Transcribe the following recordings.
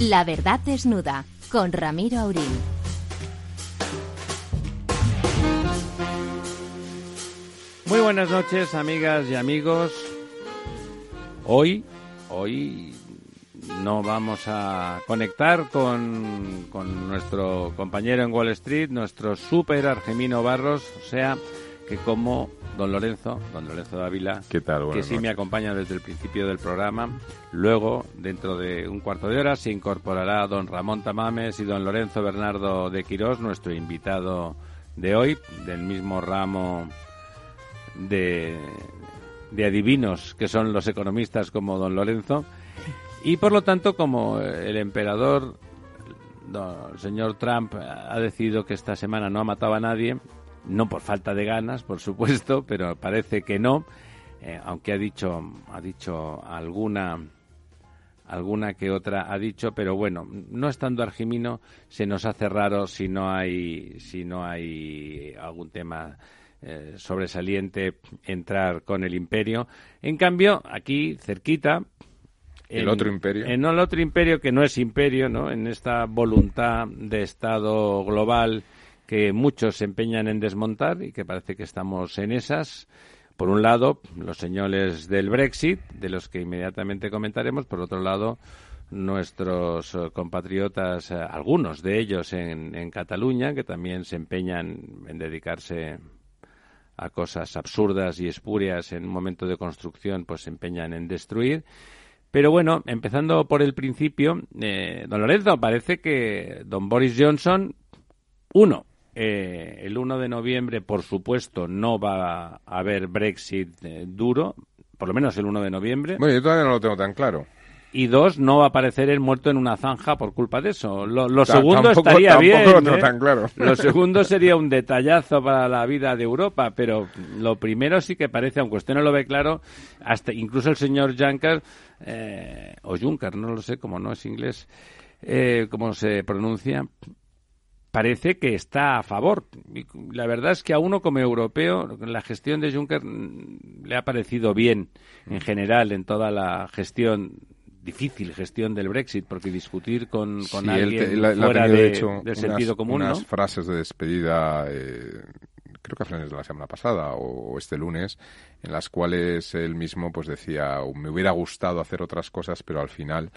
La verdad desnuda con Ramiro Aurín. Muy buenas noches, amigas y amigos. Hoy, hoy no vamos a conectar con, con nuestro compañero en Wall Street, nuestro super Argemino Barros, o sea que como don Lorenzo, don Lorenzo Dávila, ¿Qué tal? que sí me acompaña desde el principio del programa. Luego, dentro de un cuarto de hora, se incorporará don Ramón Tamames y don Lorenzo Bernardo de Quirós, nuestro invitado de hoy, del mismo ramo de, de adivinos que son los economistas como don Lorenzo. Y por lo tanto, como el emperador, no, el señor Trump, ha decidido que esta semana no ha matado a nadie, no por falta de ganas, por supuesto, pero parece que no, eh, aunque ha dicho, ha dicho alguna alguna que otra ha dicho, pero bueno, no estando Argimino se nos hace raro si no hay si no hay algún tema eh, sobresaliente entrar con el imperio. En cambio, aquí cerquita ¿El otro imperio? En el otro imperio que no es imperio, ¿no? En esta voluntad de Estado global que muchos se empeñan en desmontar y que parece que estamos en esas. Por un lado, los señores del Brexit, de los que inmediatamente comentaremos. Por otro lado, nuestros eh, compatriotas, eh, algunos de ellos en, en Cataluña, que también se empeñan en dedicarse a cosas absurdas y espurias en un momento de construcción, pues se empeñan en destruir. Pero bueno, empezando por el principio, eh, don Lorenzo, parece que don Boris Johnson, uno, eh, el 1 de noviembre, por supuesto, no va a haber Brexit eh, duro, por lo menos el 1 de noviembre. Bueno, yo todavía no lo tengo tan claro. Y dos, no va a aparecer el muerto en una zanja por culpa de eso. Lo, lo Ta- segundo tampoco- estaría tampoco bien. lo tengo ¿eh? tan claro. Lo segundo sería un detallazo para la vida de Europa, pero lo primero sí que parece, aunque usted no lo ve claro, hasta incluso el señor Juncker, eh, o Juncker, no lo sé, como no es inglés, eh, cómo se pronuncia, parece que está a favor. La verdad es que a uno como europeo la gestión de Juncker mm, le ha parecido bien en general en toda la gestión difícil gestión del Brexit porque discutir con, con Sí, él alguien te- la- fuera de- de hecho, del unas- sentido común unas ¿no? frases de despedida, eh, creo que a finales de la semana pasada o, o este lunes, en las cuales él mismo pues decía, me hubiera gustado hacer otras cosas, pero al final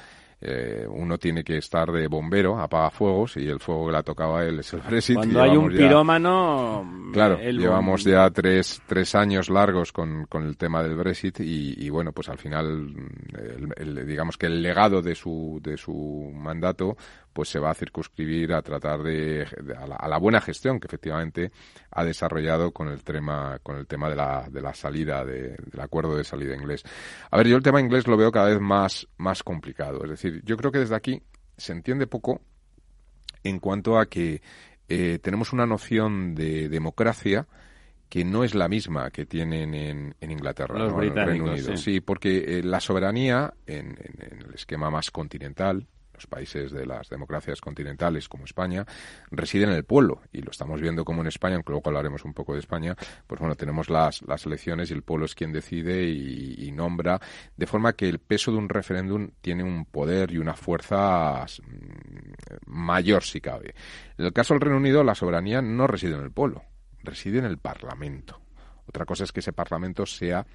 eh, uno tiene que estar de bombero, apaga fuegos, y el fuego que le ha tocado a él es el Brexit. cuando hay un ya- pirómano Claro, el llevamos ya tres, tres años largos con, con el tema del Brexit y, y, bueno, pues al final, el- el- digamos que el legado de su, de su mandato pues se va a circunscribir a tratar de, de- a, la, a la buena gestión que efectivamente ha desarrollado con el tema con el tema de la, de la salida de- del acuerdo de salida inglés. A ver, yo el tema inglés lo veo cada vez más más complicado. Es decir, yo creo que desde aquí se entiende poco en cuanto a que eh, tenemos una noción de democracia que no es la misma que tienen en, en Inglaterra, Los ¿no? en el Reino Unido. sí. Sí, porque eh, la soberanía en, en- en el esquema más continental, los países de las democracias continentales como España, residen en el pueblo. Y lo estamos viendo como en España, aunque luego hablaremos un poco de España, pues bueno, tenemos las, las elecciones y el pueblo es quien decide y, nombra, de forma que el peso de un referéndum tiene un poder y una fuerza mm, mayor si cabe. En el caso del Reino Unido, la soberanía no reside en el pueblo, reside en el Parlamento. Otra cosa es que ese Parlamento sea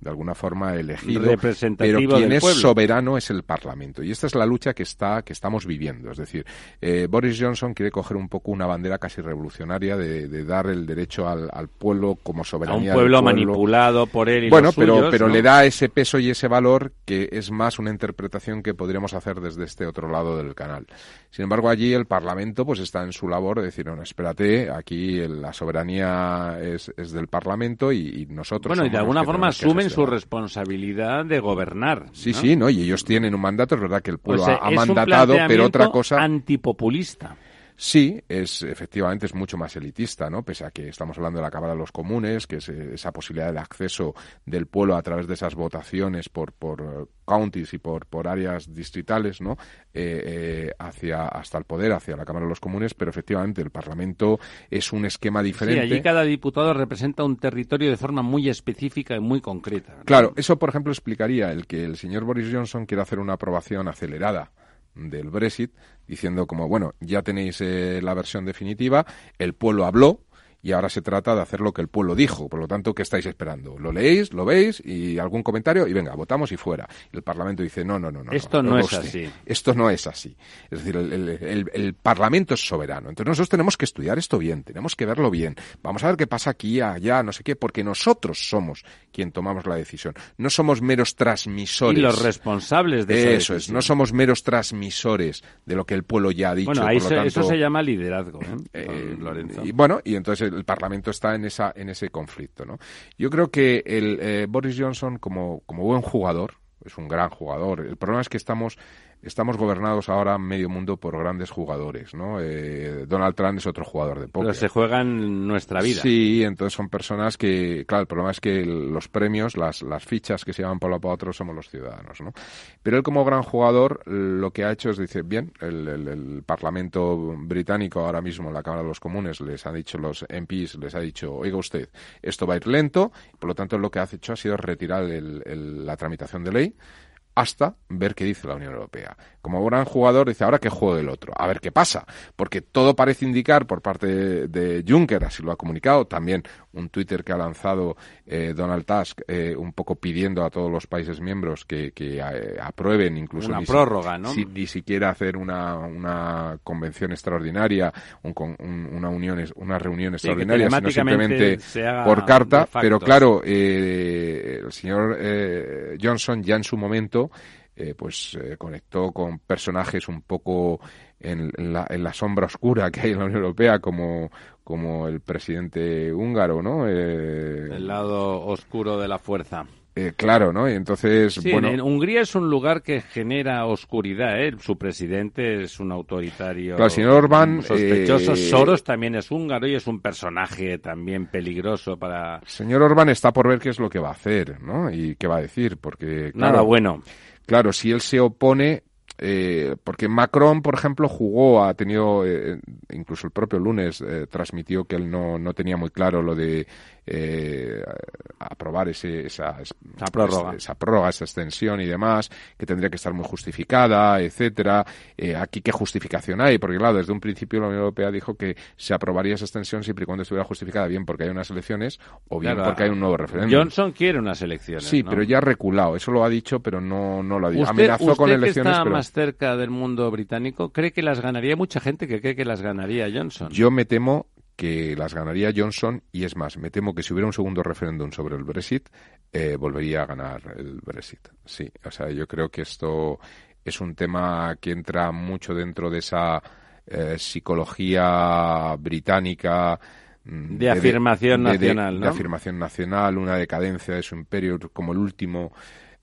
de alguna forma elegido, Representativo pero quien es pueblo. soberano es el Parlamento. Y esta es la lucha que está que estamos viviendo. Es decir, eh, Boris Johnson quiere coger un poco una bandera casi revolucionaria de, de dar el derecho al, al pueblo como a un soberanía. pueblo, manipulado por él y Bueno, los pero, suyos, pero ¿no? le da ese peso y ese valor que es más una interpretación que podríamos hacer desde este otro lado del canal. Sin embargo, allí el Parlamento pues está en su labor de decir, no, espérate, aquí el- la soberanía es, es del Parlamento y, y nosotros bueno y de alguna forma asumen su gestionar". responsabilidad de gobernar Sí, ¿no? sí, ¿no? Y ellos tienen un mandato, es verdad que el pueblo O sea, ha, ha mandatado, pero otra cosa... antipopulista Sí, es efectivamente es mucho más elitista, ¿no? Pese a que estamos hablando de la Cámara de los Comunes, que es eh, esa posibilidad de acceso del pueblo a través de esas votaciones por por eh, counties y por por áreas distritales, ¿no? Eh, eh, hacia hasta el poder, hacia la Cámara de los Comunes, pero efectivamente el Parlamento es un esquema Sí, diferente. allí cada diputado representa un territorio de forma muy específica y muy concreta. ¿no? Claro, eso por ejemplo explicaría el que el señor Boris Johnson quiera hacer una aprobación acelerada del Brexit, diciendo como, bueno, ya tenéis eh, la versión definitiva, el pueblo habló, y ahora se trata de hacer lo que el pueblo dijo. Por lo tanto, ¿qué estáis esperando? ¿Lo leéis, lo veis y algún comentario? Y venga, votamos y fuera. Y el Parlamento dice, no, no, no. no Esto no, es así. Esto no es así. Es decir, el, Parlamento es soberano. Entonces nosotros tenemos que estudiar esto bien, tenemos que verlo bien. Vamos a ver qué pasa aquí, allá, no sé qué, porque nosotros somos quien tomamos la decisión. No somos meros transmisores. Y los responsables de eso. es, no somos meros transmisores de lo que el pueblo ya ha dicho. Bueno, eso se llama liderazgo, ¿eh? eh Lorenzo. Y bueno, y entonces el Parlamento está en esa en ese conflicto, ¿no? Yo creo que el eh, Boris Johnson como como buen jugador es un gran jugador. El problema es que estamos estamos gobernados ahora medio mundo por grandes jugadores, ¿no? Eh, Donald Trump es otro jugador de póker. Pero se juega en nuestra vida. Sí, entonces son personas que, claro, el problema es que los premios, las, las fichas que se llaman por lo para otro somos los ciudadanos, ¿no? Pero él como gran jugador lo que ha hecho es, dice, bien, el, el, Parlamento británico ahora mismo, la Cámara de los Comunes, les ha dicho, los MPs, les ha dicho, oiga usted, esto va a ir lento, por lo tanto lo que ha hecho ha sido retirar la tramitación de ley, hasta ver qué dice la Unión Europea. Como gran jugador dice, ahora que juego el otro, a ver qué pasa, porque todo parece indicar por parte de, Juncker, así lo ha comunicado, también un Twitter que ha lanzado eh, Donald Tusk, eh, un poco pidiendo a todos los países miembros que, eh, aprueben incluso una prórroga, ¿no? ni siquiera hacer una, una convención extraordinaria, un, una unión, una reunión extraordinaria, sino simplemente por carta. Pero claro, el señor Johnson ya en su momento eh, pues eh, conectó con personajes un poco en, la, sombra oscura que hay en la Unión Europea, como, como el presidente húngaro, ¿no? Eh, el lado oscuro de la fuerza. Claro, ¿no? Y entonces, bueno... En Hungría es un lugar que genera oscuridad, ¿eh? Su presidente es un autoritario... Claro, el señor Orbán... Sospechoso. Soros también es húngaro y es un personaje también peligroso para... Señor Orbán está por ver qué es lo que va a hacer, ¿no? Y qué va a decir, porque... Nada bueno. Claro, si él se opone, eh, porque Macron, por ejemplo, jugó, ha tenido, eh, incluso el propio lunes eh, transmitió que él no, no tenía muy claro lo de eh, aprobar ese, esa, prórroga. esa prórroga, esa extensión y demás, que tendría que estar muy justificada, etcétera. Eh, aquí qué justificación hay, porque claro, desde un principio la Unión Europea dijo que se aprobaría esa extensión siempre y cuando estuviera justificada, bien porque hay unas elecciones o bien porque hay un nuevo referéndum. Johnson quiere unas elecciones. Sí, pero ya ha reculado. Eso lo ha dicho, pero no, no lo ha dicho. Amenazó con elecciones. Está más cerca del mundo británico, ¿cree que las ganaría? mucha gente que cree que las ganaría Johnson. Yo me temo que las ganaría Johnson y es más, me temo que si hubiera un segundo referéndum sobre el Brexit, eh, volvería a ganar el Brexit. Sí, o sea, yo creo que esto es un tema que entra mucho dentro de esa eh, psicología británica. Mm, de, afirmación nacional, de, afirmación nacional, una decadencia de su imperio como el último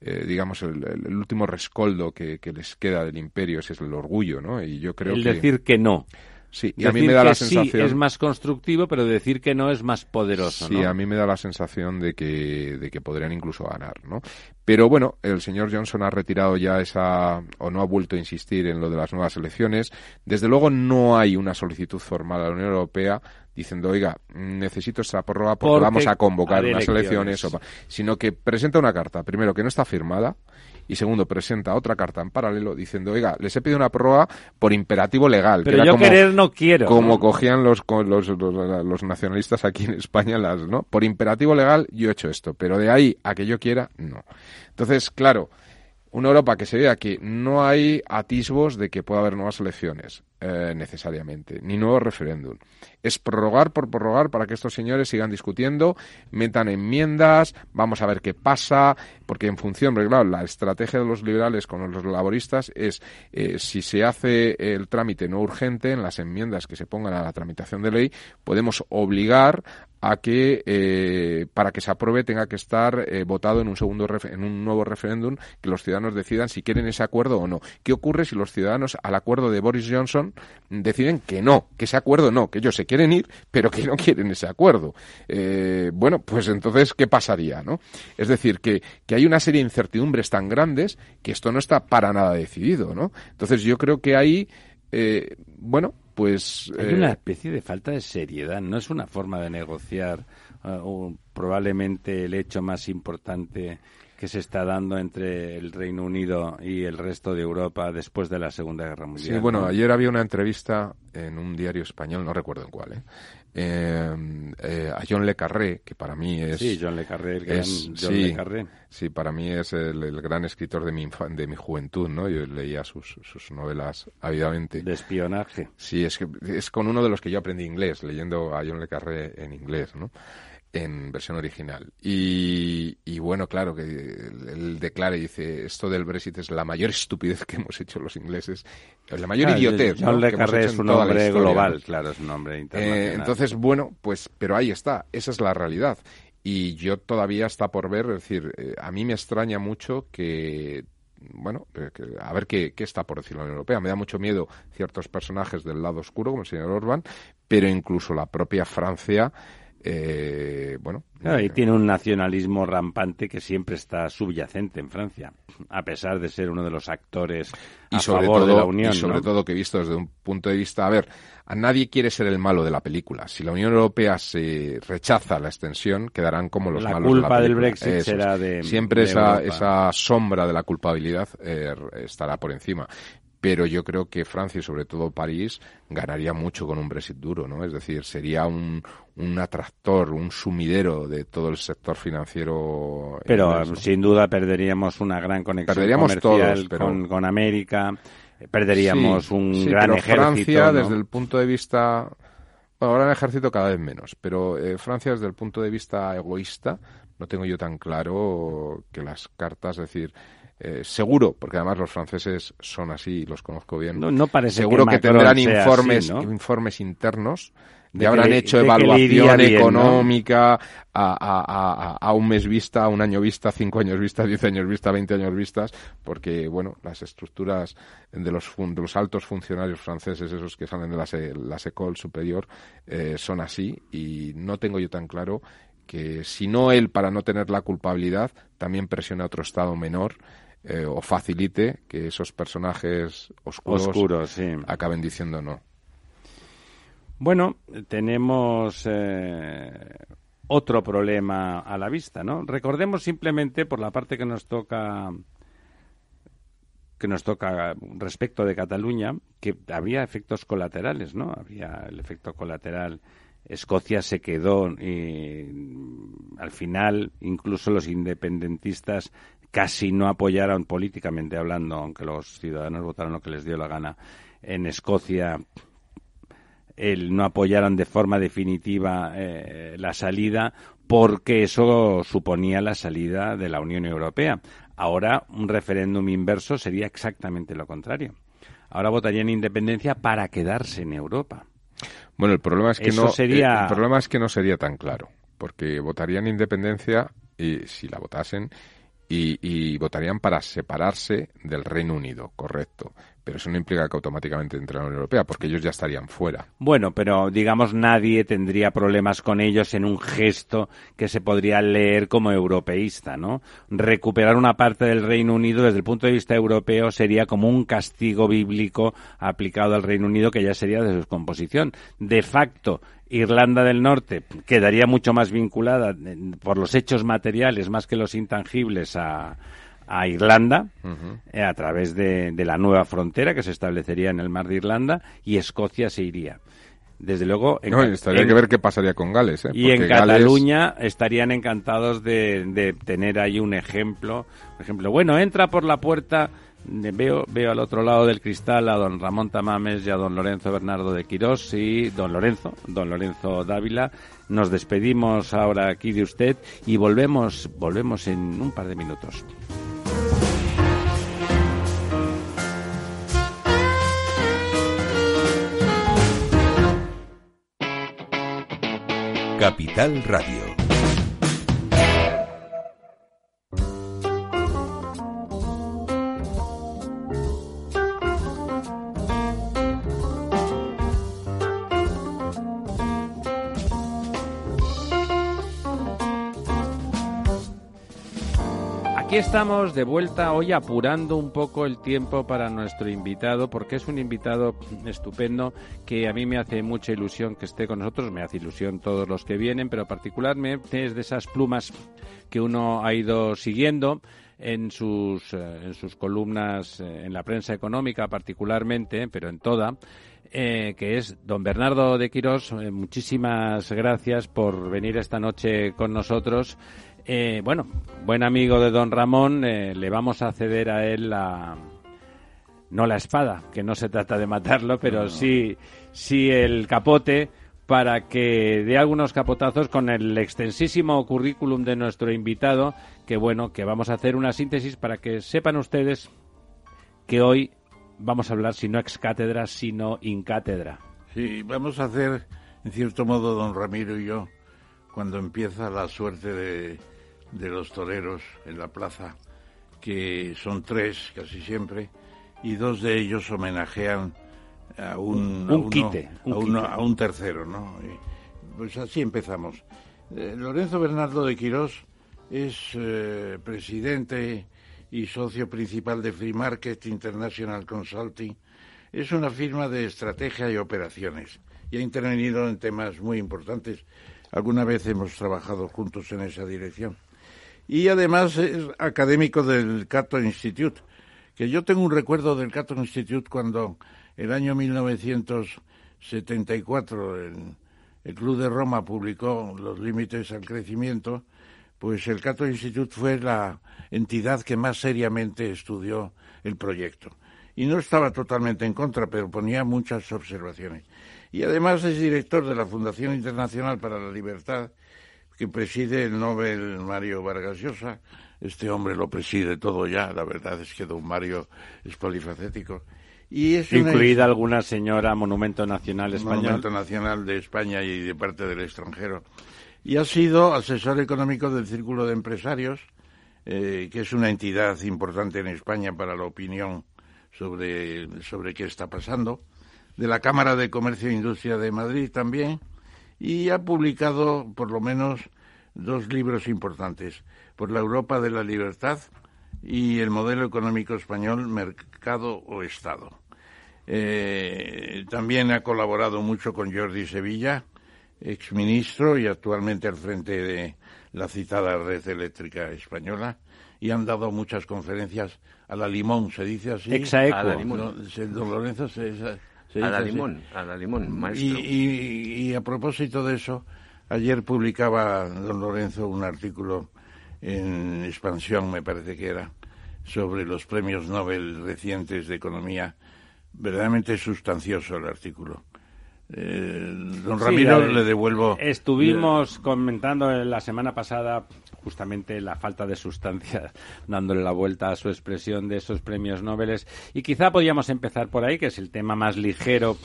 eh, digamos, el, último rescoldo que, les queda del imperio, ese es el orgullo, ¿no? Y yo creo el decir que no. Sí, y a mí me da la sensación. Sí es más constructivo, pero decir que no es más poderoso. Sí, a mí me da la sensación de que, de que podrían incluso ganar, ¿no? Pero bueno, el señor Johnson ha retirado ya esa, o no ha vuelto a insistir en lo de las nuevas elecciones. Desde luego no hay una solicitud formal a la Unión Europea diciendo, oiga, necesito esta prórroga porque, vamos a convocar unas elecciones, sino que presenta una carta, primero que no está firmada, y segundo, presenta otra carta en paralelo diciendo, oiga, les he pedido una prórroga por imperativo legal. Pero yo querer no quiero. Como cogían los, los, los, nacionalistas aquí en España, las, ¿no? Por imperativo legal yo he hecho esto, pero de ahí a que yo quiera, no. Entonces, claro, una Europa que se vea que no hay atisbos de que pueda haber nuevas elecciones, eh, necesariamente, ni nuevo referéndum. Es prorrogar por prorrogar para que estos señores sigan discutiendo, metan enmiendas, vamos a ver qué pasa, porque en función, porque claro, la estrategia de los liberales con los laboristas es eh, si se hace el trámite no urgente en las enmiendas que se pongan a la tramitación de ley, podemos obligar a que eh, para que se apruebe tenga que estar eh, votado en un segundo en un nuevo referéndum que los ciudadanos decidan si quieren ese acuerdo o no. ¿Qué ocurre si los ciudadanos al acuerdo de Boris Johnson deciden que no, que ese acuerdo no, que ellos se quieren ir, pero que no quieren ese acuerdo? Eh, bueno, pues entonces qué pasaría, ¿no? Es decir, que, que hay una serie de incertidumbres tan grandes que esto no está para nada decidido, ¿no? Entonces yo creo que ahí bueno, pues... Hay una eh, especie de falta de seriedad, no es una forma de negociar uh, probablemente el hecho más importante que se está dando entre el Reino Unido y el resto de Europa después de la Segunda Guerra Mundial. Sí, bueno, ayer había una entrevista en un diario español, no recuerdo en cuál, ¿eh? Eh, a John Le Carré, que para mí es... Sí, John Le Carré, el gran John Le Carré. Sí, para mí es el, gran escritor de mi, de mi juventud, ¿no? Yo leía sus, sus novelas ávidamente. De espionaje. Sí, es, que, es con uno de los que yo aprendí inglés, leyendo a John Le Carré en inglés, ¿no? En versión original. Y, y, bueno, claro, que él declara y dice, esto del Brexit es la mayor estupidez que hemos hecho los ingleses, la mayor idiotez. John Le Carré es un hombre global, claro, es un hombre internacional. Eh, entonces, bueno, pues, pero ahí está, esa es la realidad. Y yo todavía está por ver, es decir, eh, a mí me extraña mucho que bueno, eh, a ver qué, qué, está por decir la Unión Europea. Me da mucho miedo ciertos personajes del lado oscuro, como el señor Orban, pero incluso la propia Francia eh, bueno. y tiene un nacionalismo rampante que siempre está subyacente en Francia, a pesar de ser uno de los actores a favor de la Unión. Y sobre todo que visto desde un punto de vista, a ver, a nadie quiere ser el malo de la película. Si la Unión Europea se rechaza la extensión, quedarán como los malos de la película. del Brexit será de siempre esa, esa sombra de la culpabilidad eh, estará por encima pero yo creo que Francia y sobre todo París ganaría mucho con un Brexit duro, ¿no? Es decir, sería un, un atractor, un sumidero de todo el sector financiero. Pero sin duda perderíamos una gran conexión comercial con, América, perderíamos un gran pero ejército. Francia, desde el punto de vista. Bueno, ahora ejército cada vez menos, pero eh, Francia, desde el punto de vista egoísta, no tengo yo tan claro que las cartas, es decir, eh, seguro, porque además los franceses son así, los conozco bien. No, parece seguro que, tendrán informes, informes internos ya habrán hecho evaluación económica a, a, un mes vista, a un año vista, cinco años vista, diez años vista, veinte años vistas, porque bueno, las estructuras de los, de los altos funcionarios franceses, esos que salen de la, la Secol superior, eh, son así y no tengo yo tan claro que si no él para no tener la culpabilidad también presione a otro estado menor eh, o facilite que esos personajes oscuros, acaben diciendo no. Bueno, tenemos eh, otro problema a la vista, ¿no? Recordemos simplemente por la parte que nos toca que nos toca respecto de Cataluña, que había efectos colaterales, ¿no? Había el efecto colateral. Escocia se quedó y al final incluso los independentistas casi no apoyaron políticamente hablando, aunque los ciudadanos votaron lo que les dio la gana en Escocia, el no apoyaron de forma definitiva eh, la salida porque eso suponía la salida de la Unión Europea. Ahora un referéndum inverso sería exactamente lo contrario. Ahora votarían independencia para quedarse en Europa. Bueno, el problema es que no sería... el problema es que no sería tan claro, porque votarían independencia y si la votasen y, votarían para separarse del Reino Unido, correcto. Pero eso no implica que automáticamente entre a la Unión Europea, porque ellos ya estarían fuera. Bueno, pero digamos nadie tendría problemas con ellos en un gesto que se podría leer como europeísta, ¿no? Recuperar una parte del Reino Unido desde el punto de vista europeo sería como un castigo bíblico aplicado al Reino Unido que ya sería de su descomposición. De facto, Irlanda del Norte quedaría mucho más vinculada por los hechos materiales más que los intangibles a, a Irlanda eh, a través de, la nueva frontera que se establecería en el mar de Irlanda y Escocia se iría. Desde luego. En, estaría que ver qué pasaría con Gales. ¿eh? Y en Cataluña estarían encantados de, de, tener ahí un ejemplo. Por ejemplo, bueno, entra por la puerta Veo, veo al otro lado del cristal a don Ramón Tamames y a don Lorenzo Bernardo de Quirós y don Lorenzo, don Lorenzo Dávila. Nos despedimos ahora aquí de usted y volvemos, volvemos en un par de minutos. Capital Radio Aquí estamos de vuelta hoy apurando un poco el tiempo para nuestro invitado, porque es un invitado estupendo que a mí me hace mucha ilusión que esté con nosotros, me hace ilusión todos los que vienen, pero particularmente es de esas plumas que uno ha ido siguiendo en sus, eh, en sus columnas eh, en la prensa económica particularmente, pero en toda, eh, que es don Bernardo de Quirós. muchísimas gracias por venir esta noche con nosotros. Bueno, buen amigo de don Ramón, le vamos a ceder a él la, no la espada, que no se trata de matarlo, pero sí, sí el capote para que dé algunos capotazos con el extensísimo currículum de nuestro invitado, que bueno, que vamos a hacer una síntesis para que sepan ustedes que hoy vamos a hablar si no ex cátedra, sino in cátedra. Sí, vamos a hacer, en cierto modo, don Ramiro y yo, cuando empieza la suerte de, de los toreros en la plaza, que son tres casi siempre, y dos de ellos homenajean a un, a, un, tercero, ¿no? pues así empezamos. Eh, Lorenzo Bernardo de Quirós es eh, presidente y socio principal de Free Market International Consulting. Es una firma de estrategia y operaciones y ha intervenido en temas muy importantes. Alguna vez hemos trabajado juntos en esa dirección. Y además es académico del Cato Institute, que yo tengo un recuerdo del Cato Institute cuando el año 1974 el, el Club de Roma publicó los límites al crecimiento, pues el Cato Institute fue la entidad que más seriamente estudió el proyecto. Y no estaba totalmente en contra, pero ponía muchas observaciones. Y además es director de la Fundación Internacional para la Libertad, que preside el Nobel Mario Vargas Llosa. Este hombre lo preside todo ya, la verdad es que don Mario es polifacético. Incluida alguna señora Monumento Nacional Español. Monumento Nacional de España y de parte del extranjero. Y ha sido asesor económico del Círculo de Empresarios, eh, que es una entidad importante en España para la opinión sobre, sobre qué está pasando, de la Cámara de Comercio e Industria de Madrid también, y ha publicado por lo menos dos libros importantes, por la Europa de la Libertad y el modelo económico español, mercado o Estado. Eh, también ha colaborado mucho con Jordi Sevilla, exministro y actualmente al frente de la citada red eléctrica española, y han dado muchas conferencias a la limón, se dice así. Exaequo. A la limón. don Lorenzo se, a la limón, a la limón, maestro. Y, y, a propósito de eso, ayer publicaba don Lorenzo un artículo en Expansión, me parece que era, sobre los premios Nobel recientes de Economía. Verdaderamente sustancioso el artículo. Eh, don Ramiro, le devuelvo. Estuvimos comentando la semana pasada justamente la falta de sustancia, dándole la vuelta a su expresión de esos premios Nobel. Y quizá podíamos empezar por ahí, que es el tema más ligero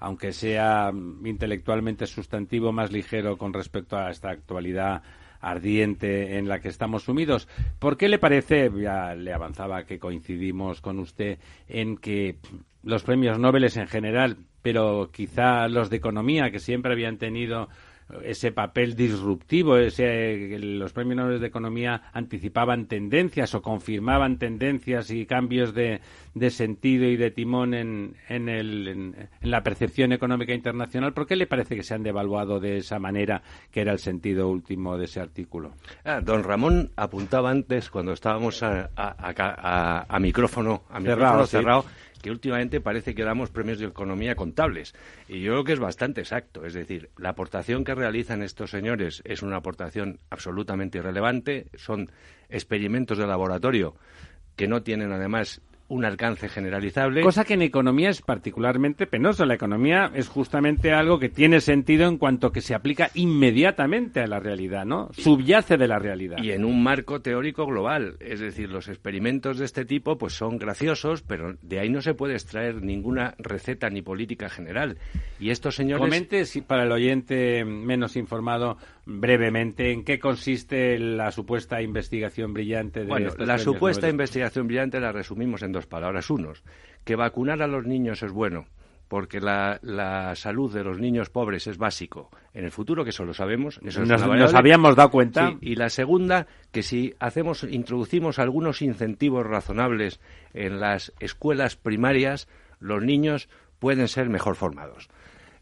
aunque sea intelectualmente sustantivo más ligero con respecto a esta actualidad ardiente en la que estamos sumidos. ¿Por qué le parece, ya le avanzaba que coincidimos con usted, en que los premios Nobel en general, pero quizá los de economía, que siempre habían tenido ese papel disruptivo, ese, los premios Nobel de Economía anticipaban tendencias o confirmaban tendencias y cambios de, de sentido y de timón en, en, el, en, la percepción económica internacional. ¿Por qué le parece que se han devaluado de esa manera, que era el sentido último de ese artículo? Ah, don Ramón apuntaba antes, cuando estábamos a, a, micrófono, a micrófono cerrado que últimamente parece que damos premios de economía contables. Y yo creo que es bastante exacto. Es decir, la aportación que realizan estos señores es una aportación absolutamente irrelevante. Son experimentos de laboratorio que no tienen además un alcance generalizable. Cosa que en economía es particularmente penoso. La economía es justamente algo que tiene sentido en cuanto que se aplica inmediatamente a la realidad, ¿no? Subyace de la realidad. Y en un marco teórico global. Es decir, los experimentos de este tipo pues son graciosos, pero de ahí no se puede extraer ninguna receta ni política general. Y estos señores... Comente, si para el oyente menos informado, brevemente, ¿en qué consiste la supuesta investigación brillante de Bueno, la supuesta investigación brillante la resumimos en dos palabras. Unos, que vacunar a los niños es bueno porque la, la, salud de los niños pobres es básico en el futuro, que eso lo sabemos. Eso nos, habíamos dado cuenta. y la segunda, que si hacemos, introducimos algunos incentivos razonables en las escuelas primarias, los niños pueden ser mejor formados.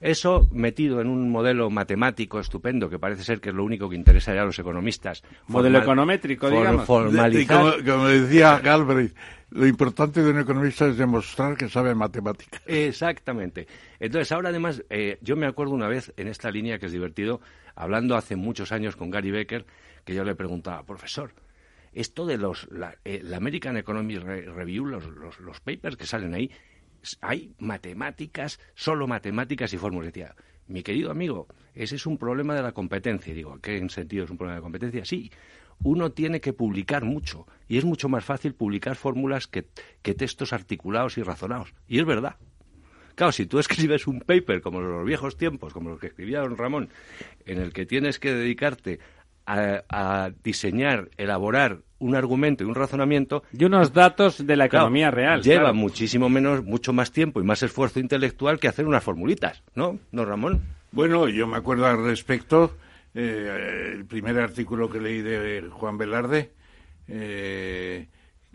Eso metido en un modelo matemático estupendo, que parece ser que es lo único que interesa a los economistas. Modelo econométrico, digamos. Formalizar. como, decía Galbraith, lo importante de un economista es demostrar que sabe matemáticas. Exactamente. Entonces, ahora además, eh, yo me acuerdo una vez en esta línea que es divertido, hablando hace muchos años con Gary Becker, que yo le preguntaba, profesor, esto de los la, eh, American Economic Review, los, los papers que salen ahí, hay matemáticas, solo matemáticas y fórmulas. Decía, mi querido amigo, ese es un problema de la competencia. digo, ¿qué en sentido es un problema de competencia? Sí, uno tiene que publicar mucho y es mucho más fácil publicar fórmulas que, que textos articulados y razonados. Y es verdad. Claro, si tú escribes un paper como los viejos tiempos, como los que escribía don Ramón, en el que tienes que dedicarte a, diseñar, elaborar un argumento y un razonamiento y unos datos de la economía real. Lleva muchísimo menos, mucho más tiempo y más esfuerzo intelectual que hacer unas formulitas, ¿no? ¿No, Ramón? Bueno, yo me acuerdo al respecto eh, el primer artículo que leí de Juan Velarde, eh,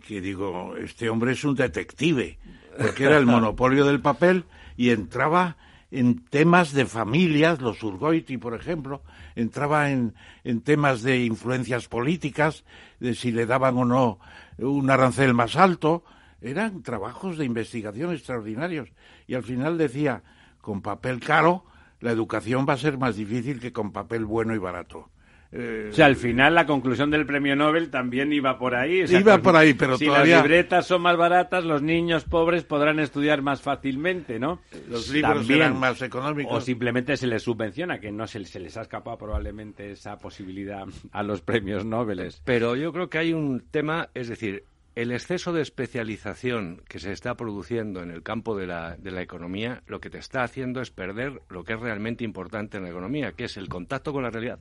que digo, este hombre es un detective, porque era el monopolio del papel y entraba en temas de familias, los Urgoiti, por ejemplo, entraba en, en temas de influencias políticas, de si le daban o no un arancel más alto. Eran trabajos de investigación extraordinarios. Y al final decía, con papel caro, la educación va a ser más difícil que con papel bueno y barato. Eh, o sea, al final la conclusión del premio Nobel también iba por ahí. iba por ahí, pero si todavía... las libretas son más baratas, los niños pobres podrán estudiar más fácilmente, ¿no? Los libros serán más económicos. O simplemente se les subvenciona, que no se, se, les ha escapado probablemente esa posibilidad a los premios Nobel. Pero yo creo que hay un tema, es decir, el exceso de especialización que se está produciendo en el campo de la, de la, economía lo que te está haciendo es perder lo que es realmente importante en la economía, que es el contacto con la realidad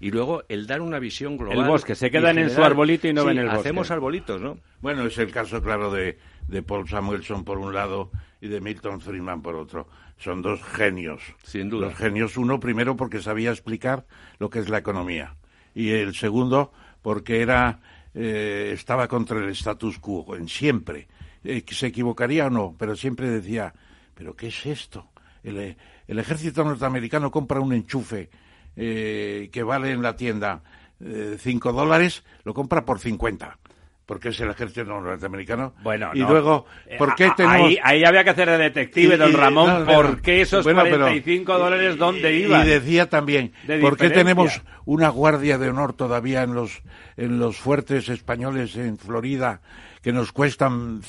y luego el dar una visión global. El bosque, se quedan en su arbolito y no ven el bosque. Hacemos arbolitos, ¿no? Bueno, es el caso, claro, de, de Paul Samuelson por un lado y de Milton Friedman por otro. Son dos genios. Sin duda. Dos genios, uno primero porque sabía explicar lo que es la economía y el segundo porque era eh, estaba contra el status quo en siempre. Eh, ¿Se equivocaría o no? Pero siempre decía, ¿pero qué es esto? El, el ejército norteamericano compra un enchufe eh, que vale en la tienda 5 eh, dólares, lo compra por 50 porque es el ejército norteamericano. Bueno, y luego, ¿por qué tenemos...? Ahí, había que hacer de detective, don Ramón, ¿por qué esos 45 dólares dónde iban? Y decía también, ¿por qué tenemos una guardia de honor todavía en los, en los fuertes españoles en Florida que nos cuestan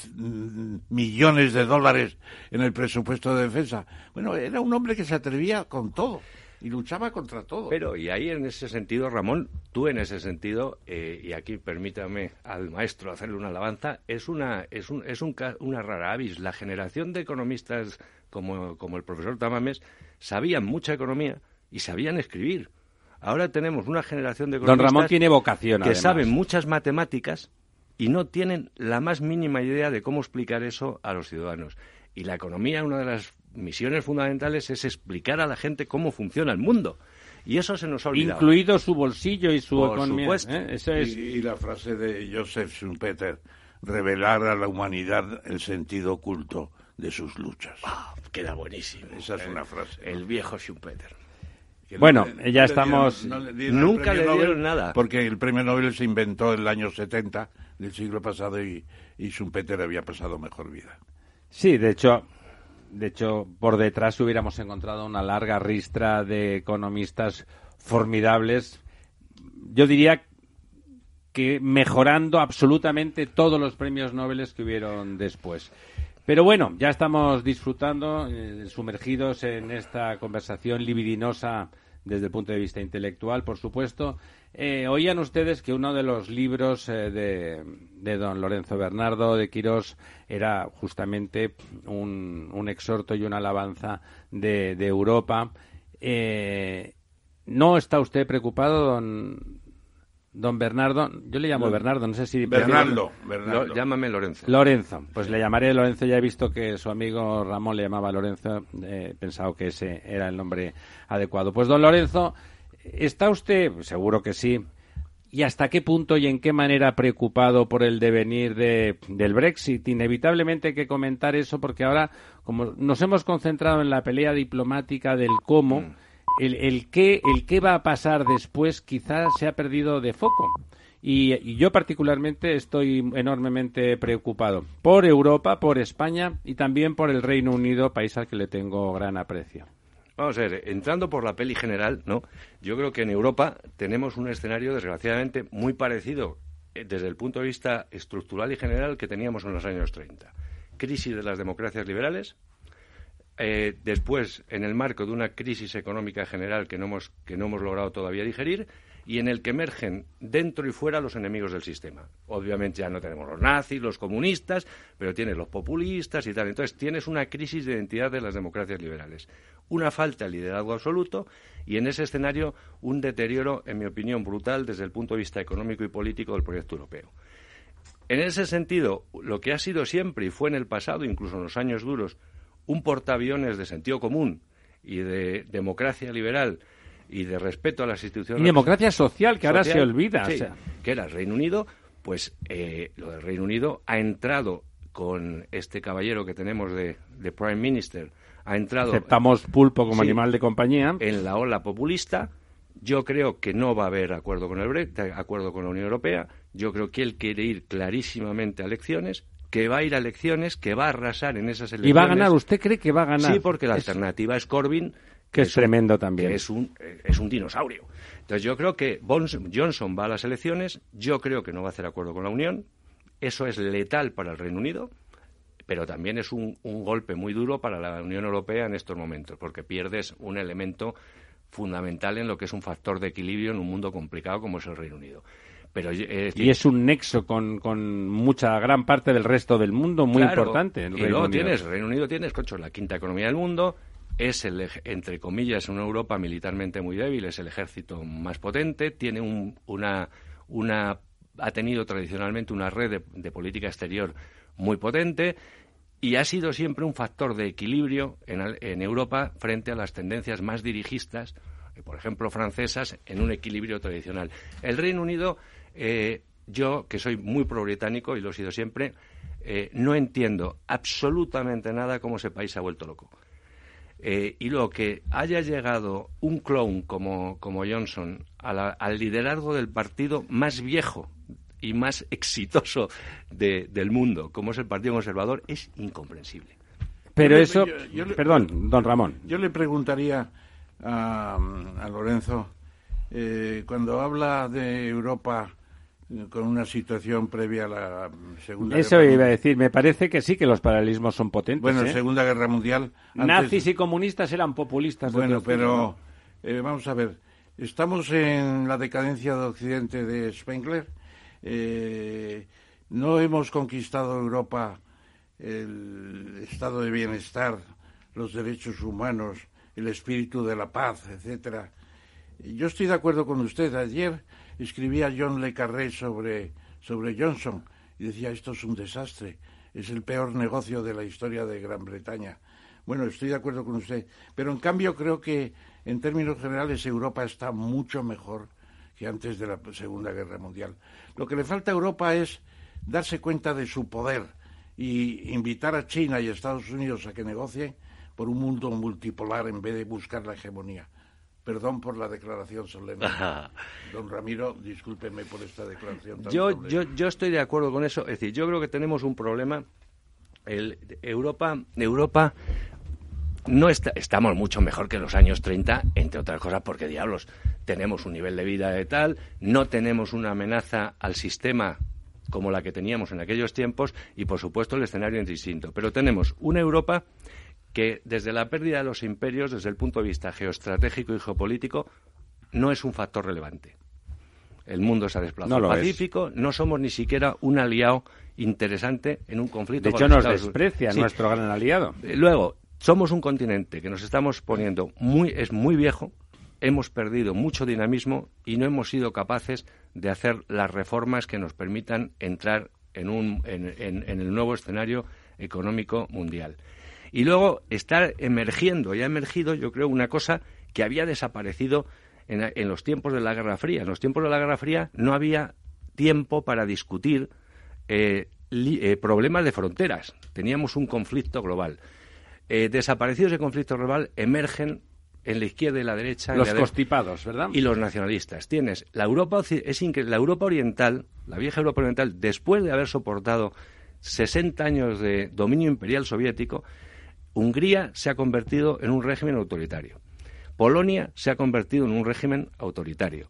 millones de dólares en el presupuesto de defensa? Bueno, era un hombre que se atrevía con todo y luchaba contra todo. Pero, y ahí en ese sentido, Ramón, tú en ese sentido, eh, y aquí permítame al maestro hacerle una alabanza, es una, es un, es un, una rara avis. La generación de economistas como, como el profesor Tamames sabían mucha economía y sabían escribir. Ahora tenemos una generación de economistas Don Ramón tiene vocación, que saben muchas matemáticas y no tienen la más mínima idea de cómo explicar eso a los ciudadanos. Y la economía, una de las misiones fundamentales es explicar a la gente cómo funciona el mundo. Y eso se nos ha olvidado. Incluido su bolsillo y su economía. ¿eh? Eso es... y, la frase de Joseph Schumpeter, revelar a la humanidad el sentido oculto de sus luchas. Ah, queda buenísimo. Esa es una frase. El viejo Schumpeter. bueno, ya estamos... Nunca le dieron nada. Porque el premio Nobel se inventó en el año 70 del siglo pasado y, y Schumpeter había pasado mejor vida. Sí, de hecho, de hecho, por detrás hubiéramos encontrado una larga ristra de economistas formidables. Yo diría que mejorando absolutamente todos los premios Nobel que hubieron después. Pero bueno, ya estamos disfrutando, eh, sumergidos en esta conversación libidinosa desde el punto de vista intelectual, por supuesto. Eh, oían ustedes que uno de los libros eh, de, don Lorenzo Bernardo de Quirós era justamente un, exhorto y una alabanza de, Europa. Eh, ¿No está usted preocupado, don, Don Bernardo, yo le llamo Bernardo, no sé si... Bernardo, Bernardo. llámame Lorenzo. Lorenzo, pues le llamaré Lorenzo, ya he visto que su amigo Ramón le llamaba Lorenzo, he pensado que ese era el nombre adecuado. Pues don Lorenzo, ¿está usted, seguro que sí, y hasta qué punto y en qué manera preocupado por el devenir de, del Brexit. Inevitablemente hay que comentar eso porque ahora, como nos hemos concentrado en la pelea diplomática del cómo, mm. el, el, qué, el qué va a pasar después quizás se ha perdido de foco. Y, y, yo particularmente estoy enormemente preocupado por Europa, por España y también por el Reino Unido, país al que le tengo gran aprecio. Vamos a ver, entrando por la peli general, ¿no? Yo creo que en Europa tenemos un escenario, desgraciadamente, muy parecido eh, desde el punto de vista estructural y general que teníamos en los años 30. Crisis de las democracias liberales, eh, después, en el marco de una crisis económica general que no, hemos, que no hemos logrado todavía digerir, y en el que emergen dentro y fuera los enemigos del sistema. Obviamente ya no tenemos los nazis, los comunistas, pero tienes los populistas y tal. Entonces tienes una crisis de identidad de las democracias liberales una falta de liderazgo absoluto y en ese escenario un deterioro, en mi opinión, brutal desde el punto de vista económico y político del proyecto europeo. En ese sentido, lo que ha sido siempre y fue en el pasado, incluso en los años duros, un portaaviones de sentido común y de democracia liberal y de respeto a las instituciones. Y democracia social, que ahora se olvida. Que era el Reino Unido, pues eh, lo del Reino Unido ha entrado con este caballero que tenemos de Prime Minister, ha entrado. Aceptamos pulpo como animal de compañía. En la ola populista. Yo creo que no va a haber acuerdo con el Brexit, acuerdo con la Unión Europea. Yo creo que él quiere ir clarísimamente a elecciones, que va a ir a elecciones, que va a arrasar en esas elecciones. ¿Y va a ganar? ¿Usted cree que va a ganar? Sí, porque la alternativa es Corbyn. Que, es, tremendo también. Que es un, es un dinosaurio. Entonces yo creo que Johnson va a las elecciones. Yo creo que no va a hacer acuerdo con la Unión. Eso es letal para el Reino Unido pero también es un, golpe muy duro para la Unión Europea en estos momentos, porque pierdes un elemento fundamental en lo que es un factor de equilibrio en un mundo complicado como es el Reino Unido. Pero, y es un nexo con, con, mucha gran parte del resto del mundo muy importante. El y luego tienes, el Reino Unido tienes, cocho, la quinta economía del mundo, es el, entre comillas, una Europa militarmente muy débil, es el ejército más potente, tiene una, una ha tenido tradicionalmente una red de política exterior muy potente y ha sido siempre un factor de equilibrio en, Europa frente a las tendencias más dirigistas, eh, por ejemplo, francesas, en un equilibrio tradicional. El Reino Unido, eh, yo, que soy muy pro-británico y lo he sido siempre, eh, no entiendo absolutamente nada cómo ese país se ha vuelto loco. Y luego que haya llegado un clown como, Johnson al liderazgo del partido más viejo y más exitoso del mundo, como es el Partido Conservador, es incomprensible. Pero eso, perdón, don Ramón. Yo le preguntaría a, Lorenzo, eh, cuando habla de Europa eh, con una situación previa a la Segunda Eso iba a decir, me parece que sí que los paralelismos son potentes. Bueno, ¿eh? Segunda Guerra Mundial. Nazis y comunistas eran populistas. Bueno, pero vamos a ver, estamos en la decadencia de Occidente de Spengler eh, no hemos conquistado Europa el estado de bienestar, los derechos humanos, el espíritu de la paz, etcétera. Yo estoy de acuerdo con usted. Ayer escribía John Le Carré sobre, sobre Johnson y decía esto es un desastre, es el peor negocio de la historia de Gran Bretaña. Bueno, estoy de acuerdo con usted, pero en cambio creo que en términos generales Europa está mucho mejor que antes de la Segunda Guerra Mundial. Lo que le falta a Europa es darse cuenta de su poder y invitar a China y Estados Unidos a que negocien por un mundo multipolar en vez de buscar la hegemonía. Perdón por la declaración solemne. Don Ramiro, discúlpeme por esta declaración. yo, yo, yo estoy de acuerdo con eso. Es decir, yo creo que tenemos un problema. El, Europa, Europa no estamos mucho mejor que en los años 30, entre otras cosas porque, diablos, tenemos un nivel de vida de tal, no tenemos una amenaza al sistema como la que teníamos en aquellos tiempos y, por supuesto, el escenario es distinto. Pero tenemos una Europa que, desde la pérdida de los imperios, desde el punto de vista geoestratégico y geopolítico, no es un factor relevante. El mundo se ha desplazado al Pacífico, no somos ni siquiera un aliado interesante en un conflicto. De hecho, nos desprecia nuestro gran aliado. Luego, somos un continente que nos estamos poniendo muy, es muy viejo, hemos perdido mucho dinamismo y no hemos sido capaces de hacer las reformas que nos permitan entrar en, un, en, el nuevo escenario económico mundial. Y luego está emergiendo, y ha emergido, yo creo, una cosa que había desaparecido en, los tiempos de la Guerra Fría. En los tiempos de la Guerra Fría no había tiempo para discutir eh, eh, problemas de fronteras. Teníamos un conflicto global. Eh, desaparecidos ese conflicto global emergen en la izquierda y la derecha. Los constipados, ¿verdad? Y los nacionalistas. Tienes la Europa, es la Europa Oriental, la vieja Europa Oriental, después de haber soportado 60 años de dominio imperial soviético, Hungría se ha convertido en un régimen autoritario. Polonia se ha convertido en un régimen autoritario.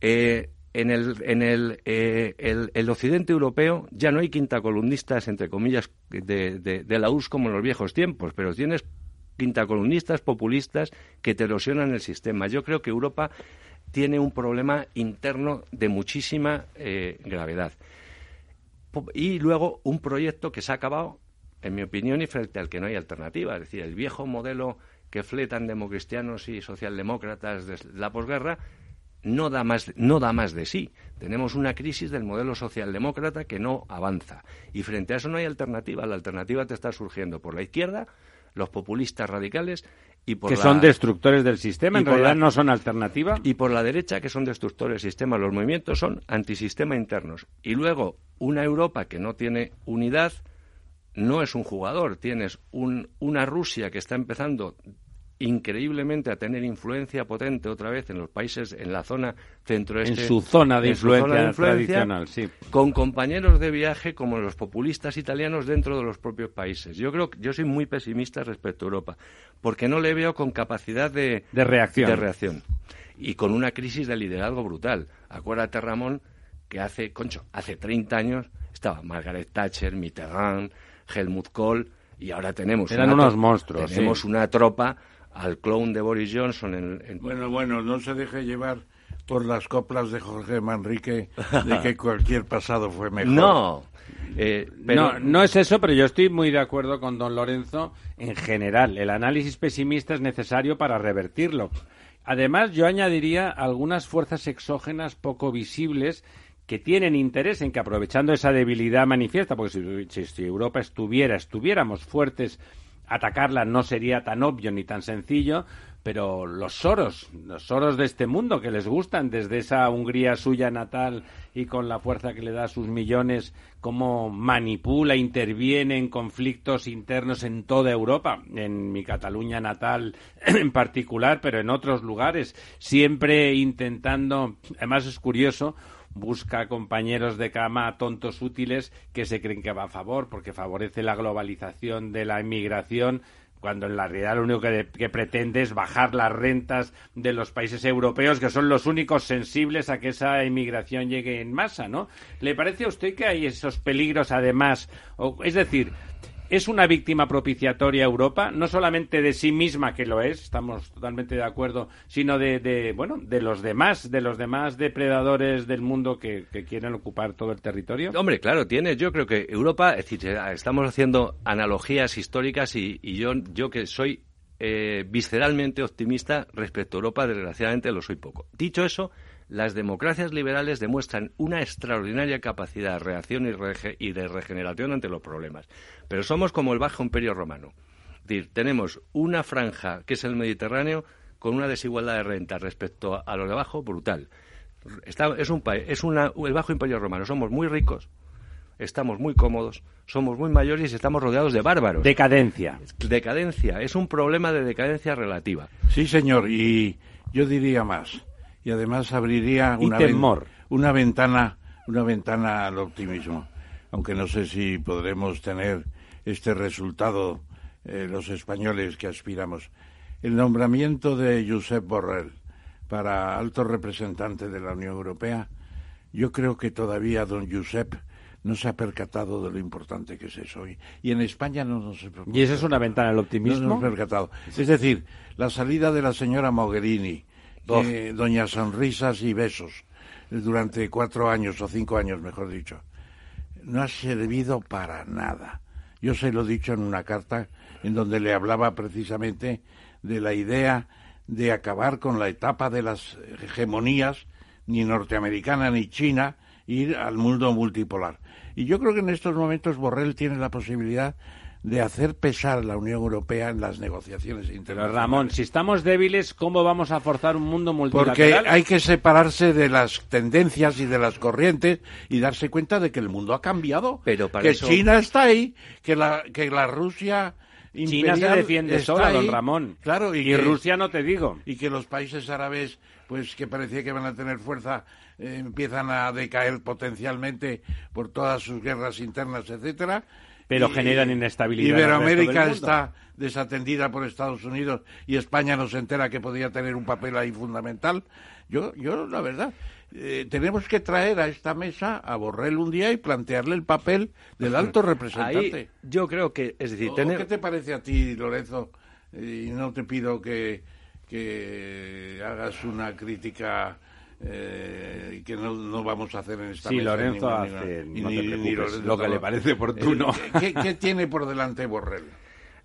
Eh, en, el, en el, eh, el, occidente europeo ya no hay quintacolumnistas, entre comillas, de, la URSS como en los viejos tiempos, pero tienes quintacolumnistas populistas que te erosionan el sistema. Yo creo que Europa tiene un problema interno de muchísima eh, gravedad. Y luego un proyecto que se ha acabado, en mi opinión, y frente al que no hay alternativa. Es decir, el viejo modelo que fletan democristianos y socialdemócratas de la posguerra no da más no da más de sí. Tenemos una crisis del modelo socialdemócrata que no avanza y frente a eso no hay alternativa. La alternativa te está surgiendo por la izquierda los populistas radicales y por que son destructores del sistema, en realidad no son alternativa. Y por la derecha, que son destructores del sistema. Los movimientos son antisistema internos. Y luego, una Europa que no tiene unidad no es un jugador. Tienes una Rusia que está empezando increíblemente a tener influencia potente otra vez en los países, en la zona centroeste. En su zona de, influencia, tradicional, sí. Con compañeros de viaje como los populistas italianos dentro de los propios países. Yo creo que yo soy muy pesimista respecto a Europa, porque no le veo con capacidad de, de reacción. De reacción. Y con una crisis de liderazgo brutal. Acuérdate, Ramón, que hace, concho, hace 30 años estaba Margaret Thatcher, Mitterrand, Helmut Kohl, y ahora tenemos... Eran unos monstruos. Tenemos una tropa al clown de Boris Johnson. En, Bueno, bueno, no se deje llevar por las coplas de Jorge Manrique de que cualquier pasado fue mejor. No. Eh, no, no es eso, pero yo estoy muy de acuerdo con don Lorenzo en general. El análisis pesimista es necesario para revertirlo. Además, yo añadiría algunas fuerzas exógenas poco visibles que tienen interés en que aprovechando esa debilidad manifiesta, porque si, si Europa estuviera, estuviéramos fuertes atacarla no sería tan obvio ni tan sencillo, pero los soros, los soros de este mundo que les gustan desde esa Hungría suya natal y con la fuerza que le da a sus millones, cómo manipula, interviene en conflictos internos en toda Europa, en mi Cataluña natal en particular, pero en otros lugares, siempre intentando, además es curioso, busca compañeros de cama tontos útiles que se creen que va a favor porque favorece la globalización de la inmigración cuando en la realidad lo único que, pretende es bajar las rentas de los países europeos, que son los únicos sensibles a que esa inmigración llegue en masa, ¿no? ¿Le parece a usted que hay esos peligros además? O, es decir, es una víctima propiciatoria Europa, no solamente de sí misma, que lo es, estamos totalmente de acuerdo, sino de, bueno, de los demás, de los demás depredadores del mundo que, quieren ocupar todo el territorio. Hombre, claro, tiene, yo creo que Europa, es decir, estamos haciendo analogías históricas y, yo, yo que soy eh, visceralmente optimista respecto a Europa, desgraciadamente lo soy poco. Dicho eso, las democracias liberales demuestran una extraordinaria capacidad de reacción y, de regeneración ante los problemas. Pero somos como el Bajo Imperio Romano. Es decir, tenemos una franja, que es el Mediterráneo, con una desigualdad de renta respecto a los de abajo brutal. es un es una, el Bajo Imperio Romano. Somos muy ricos, estamos muy cómodos, somos muy mayores y estamos rodeados de bárbaros. Decadencia. Decadencia. Es un problema de decadencia relativa. Sí, señor. Y yo diría más y además abriría una, una ventana una ventana al optimismo aunque no sé si podremos tener este resultado eh, los españoles que aspiramos el nombramiento de Josep Borrell para alto representante de la Unión Europea yo creo que todavía don Josep no se ha percatado de lo importante que es eso. Y, en España no nos ¿Y esa es una ventana al optimismo? No nos hemos percatado. Es decir, la salida de la señora Mogherini, eh, doña Sonrisas y Besos, durante cuatro años o cinco años, mejor dicho. No ha servido para nada. Yo se lo he dicho en una carta en donde le hablaba precisamente de la idea de acabar con la etapa de las hegemonías ni norteamericana ni china, ir al mundo multipolar. Y yo creo que en estos momentos Borrell tiene la posibilidad de hacer pesar la Unión Europea en las negociaciones internacionales. Ramón, si estamos débiles, ¿cómo vamos a forzar un mundo multilateral? Porque hay que separarse de las tendencias y de las corrientes y darse cuenta de que el mundo ha cambiado. Pero que China está ahí, que la, que la Rusia China se defiende sola, don Ramón. Claro, y, Rusia no te digo. Y que los países árabes, pues que parecía que van a tener fuerza, eh, empiezan a decaer potencialmente por todas sus guerras internas, etcétera. Pero generan inestabilidad. Iberoamérica está desatendida por Estados Unidos y España no se entera que podía tener un papel ahí fundamental. Yo, yo la verdad, eh, tenemos que traer a esta mesa a Borrell un día y plantearle el papel del alto representante. yo creo que, es decir, ¿qué te parece a ti, Lorenzo? Y no te pido que, que hagas una crítica eh, que no, vamos a hacer en esta sí, Lorenzo hace, lo que le parece oportuno. ¿Qué, ¿Qué, tiene por delante Borrell?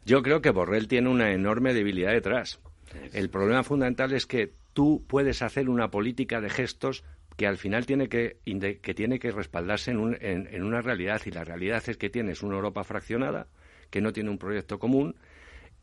Yo creo que Borrell tiene una enorme debilidad detrás. El problema fundamental es que tú puedes hacer una política de gestos que al final tiene que, que tiene que respaldarse en, en, una realidad y la realidad es que tienes una Europa fraccionada que no tiene un proyecto común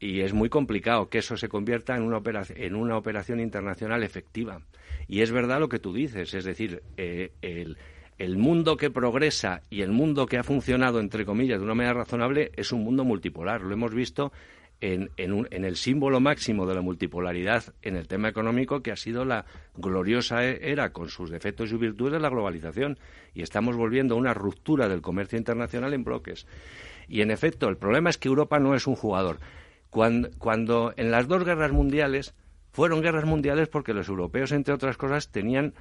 y es muy complicado que eso se convierta en una, operación, en una operación internacional efectiva. Y es verdad lo que tú dices, es decir, eh, el, el mundo que progresa y el mundo que ha funcionado, entre comillas, de una manera razonable, es un mundo multipolar. Lo hemos visto en, en, el símbolo máximo de la multipolaridad en el tema económico, que ha sido la gloriosa e, era, con sus defectos y virtudes, de la globalización. Y estamos volviendo a una ruptura del comercio internacional en bloques. Y, en efecto, el problema es que Europa no es un jugador. Cuando, cuando en las dos guerras mundiales fueron guerras mundiales porque los europeos, entre otras cosas, tenían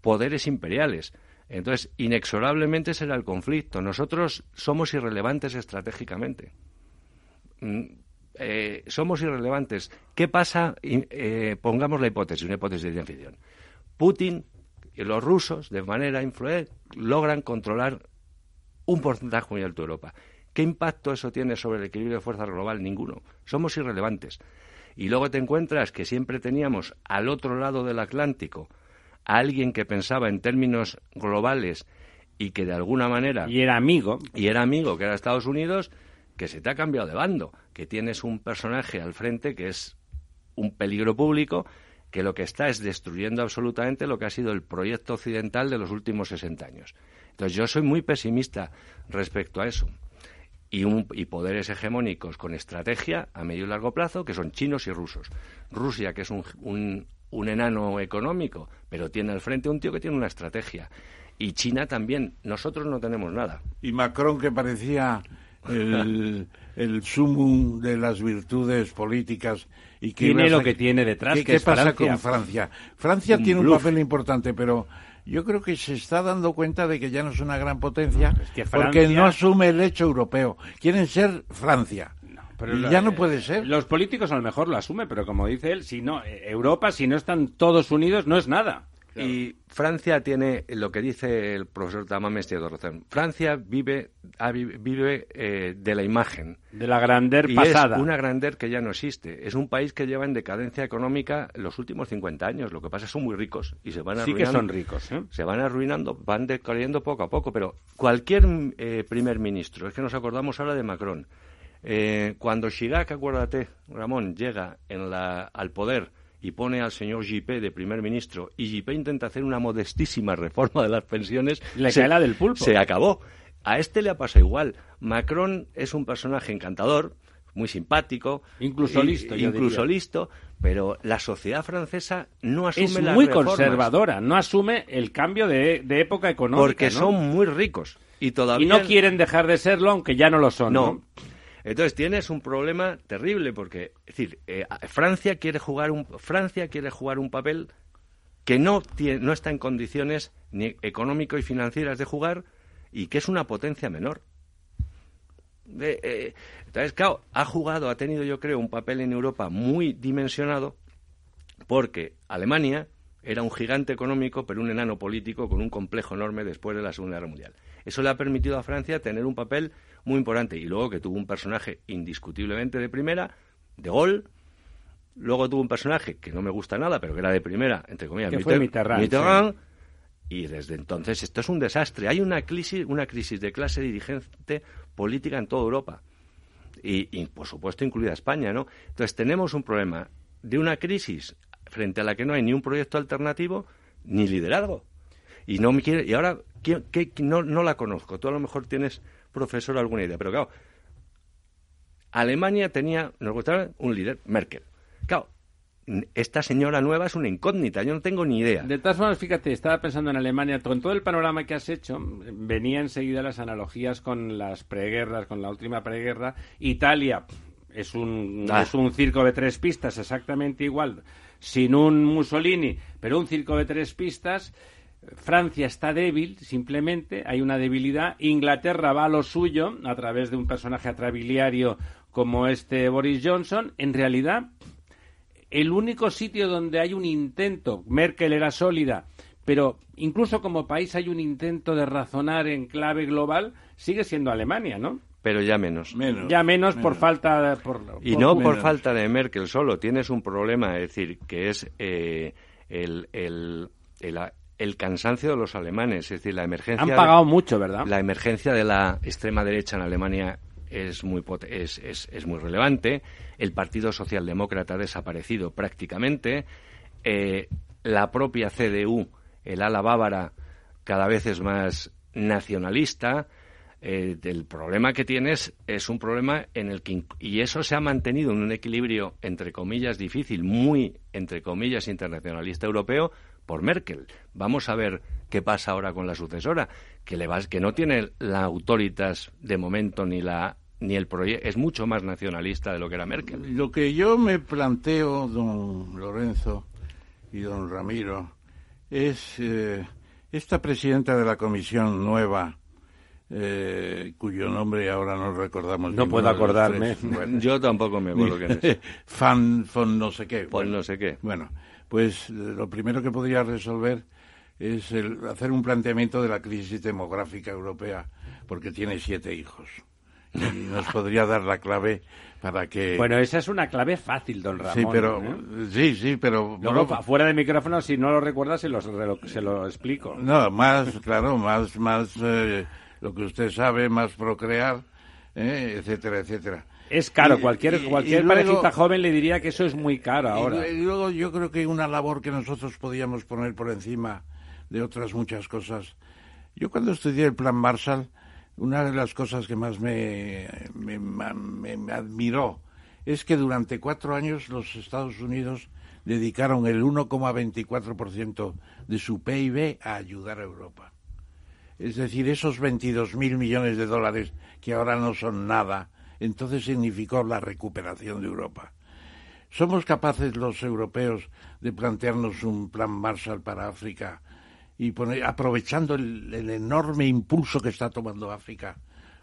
poderes imperiales. Entonces, inexorablemente será el conflicto. Nosotros somos irrelevantes estratégicamente mm, eh, somos irrelevantes. ¿Qué pasa? Eh, pongamos la hipótesis, una hipótesis de ficción. Putin y los rusos, de manera influente, logran controlar un porcentaje muy alto de Europa. ¿Qué impacto eso tiene sobre el equilibrio de fuerzas global? Ninguno. Somos irrelevantes. Y luego te encuentras que siempre teníamos al otro lado del Atlántico a alguien que pensaba en términos globales y que de alguna manera... Y era amigo. Y era amigo, que era Estados Unidos, que se te ha cambiado de bando, que tienes un personaje al frente que es un peligro público, que lo que está es destruyendo absolutamente lo que ha sido el proyecto occidental de los últimos 60 años. Entonces yo soy muy pesimista respecto a eso. Y, un, y poderes hegemónicos con estrategia a medio y largo plazo, que son chinos y rusos. Rusia, que es un, un, un enano económico, pero tiene al frente un tío que tiene una estrategia. Y China también. Nosotros no tenemos nada. Y Macron, que parecía el, el sumum de las virtudes políticas y que tiene lo que tiene detrás. ¿Qué, pasa con Francia? Francia tiene un papel importante, pero yo creo que se está dando cuenta de que ya no es una gran potencia porque no asume el hecho europeo. Quieren ser Francia. y ya no puede ser. Los políticos a lo mejor lo asumen, pero como dice él, si no, Europa, si no están todos unidos, no es nada. Y Francia tiene lo que dice el profesor Tamames razón. Francia vive, vive eh, de la imagen. De la grandeur pasada. Es una grandeur que ya no existe. Es un país que lleva en decadencia económica los últimos 50 años. Lo que pasa es que son muy ricos y se van arruinando. Sí que son ricos. ¿eh? Se van arruinando, van decayendo poco a poco. Pero cualquier eh, primer ministro, es que nos acordamos ahora de Macron. cuando Chirac, acuérdate, Ramón, llega en la, al poder y pone al señor Juppé de primer ministro y Juppé intenta hacer una modestísima reforma de las pensiones, le se, cae la del pulpo. Se acabó. A este le ha pasado igual. Macron es un personaje encantador, muy simpático, incluso listo, incluso listo, pero la sociedad francesa no asume es las muy conservadora, no asume el cambio de, época económica, porque son muy ricos y todavía y no quieren dejar de serlo, aunque ya no lo son. ¿no? Entonces tienes un problema terrible porque, es decir, eh, Francia quiere jugar un Francia quiere jugar un papel que no tiene, no está en condiciones ni económico y financieras de jugar y que es una potencia menor. Eh, entonces, claro, ha jugado, ha tenido, yo creo, un papel en Europa muy dimensionado porque Alemania era un gigante económico, pero un enano político con un complejo enorme después de la Segunda Guerra Mundial. Eso le ha permitido a Francia tener un papel muy importante. Y luego que tuvo un personaje indiscutiblemente de primera, de gol. Luego tuvo un personaje que no me gusta nada, pero que era de primera, entre comillas, Mitterrand, Y desde entonces esto es un desastre. Hay una crisis, una crisis de clase dirigente política en toda Europa. Y, por supuesto incluida España, ¿no? Entonces tenemos un problema de una crisis frente a la que no hay ni un proyecto alternativo ni liderazgo. Y no me quiere, y ahora no, no la conozco. Tú a lo mejor tienes, profesor, alguna idea. Pero claro, Alemania tenía, nos gustaba un líder, Merkel. Claro, esta señora nueva es una incógnita, yo no tengo ni idea. De todas formas, fíjate, estaba pensando en Alemania, con todo el panorama que has hecho, venía enseguida las analogías con las preguerras, con la última preguerra. Italia es un, ah. es un circo de tres pistas, exactamente igual, sin un Mussolini, pero un circo de tres pistas. Francia está débil, simplemente, hay una debilidad. Inglaterra va a lo suyo a través de un personaje atrabiliario como este Boris Johnson. En realidad, el único sitio donde hay un intento, Merkel era sólida, pero incluso como país hay un intento de razonar en clave global, sigue siendo Alemania, ¿no? Pero ya menos. ya menos, por falta por, y no por falta de Merkel solo. Tienes un problema, es decir, que es eh, el, el, el, cansancio de los alemanes, es decir, la emergencia. Han pagado mucho, ¿verdad? La emergencia de la extrema derecha en Alemania es muy, es, es, es muy relevante. El Partido Socialdemócrata ha desaparecido prácticamente. Eh, la propia CDU, el ala bávara, cada vez es más nacionalista. Eh, el problema que tienes es un problema en el que y eso se ha mantenido en un equilibrio entre comillas difícil, muy entre comillas internacionalista europeo por Merkel. Vamos a ver qué pasa ahora con la sucesora, que le que no tiene la autoritas de momento ni la ni el proyecto es mucho más nacionalista de lo que era Merkel. Lo que yo me planteo, don Lorenzo y don Ramiro, es eh, esta presidenta de la comisión nueva, eh, cuyo nombre ahora no recordamos. No puedo acordarme. yo tampoco me acuerdo quién es. Fan, fan no sé qué. Bueno, no sé qué. Bueno, pues lo primero que podría resolver es el, hacer un planteamiento de la crisis demográfica europea, porque tiene siete hijos y nos podría dar la clave para que... Bueno, esa es una clave fácil, don Ramón. Sí, pero... ¿eh? Sí, sí, pero... Luego, fuera de micrófono, si no lo recuerda, se lo, se lo explico. No, más, claro, más, más eh, lo que usted sabe, más procrear, eh, etcétera, etcétera. Es caro, cualquier, cualquier parejita joven le diría que eso es muy caro ahora. Y, luego yo creo que una labor que nosotros podíamos poner por encima de otras muchas cosas. Yo cuando estudié el Plan Marshall una de las cosas que más me, me, admiró es que durante cuatro años los Estados Unidos dedicaron el 1,24% de su PIB a ayudar a Europa. Es decir, esos 22 mil millones de dólares que ahora no son nada, entonces significó la recuperación de Europa. ¿Somos capaces los europeos de plantearnos un plan Marshall para África y aprovechando el, enorme impulso que está tomando África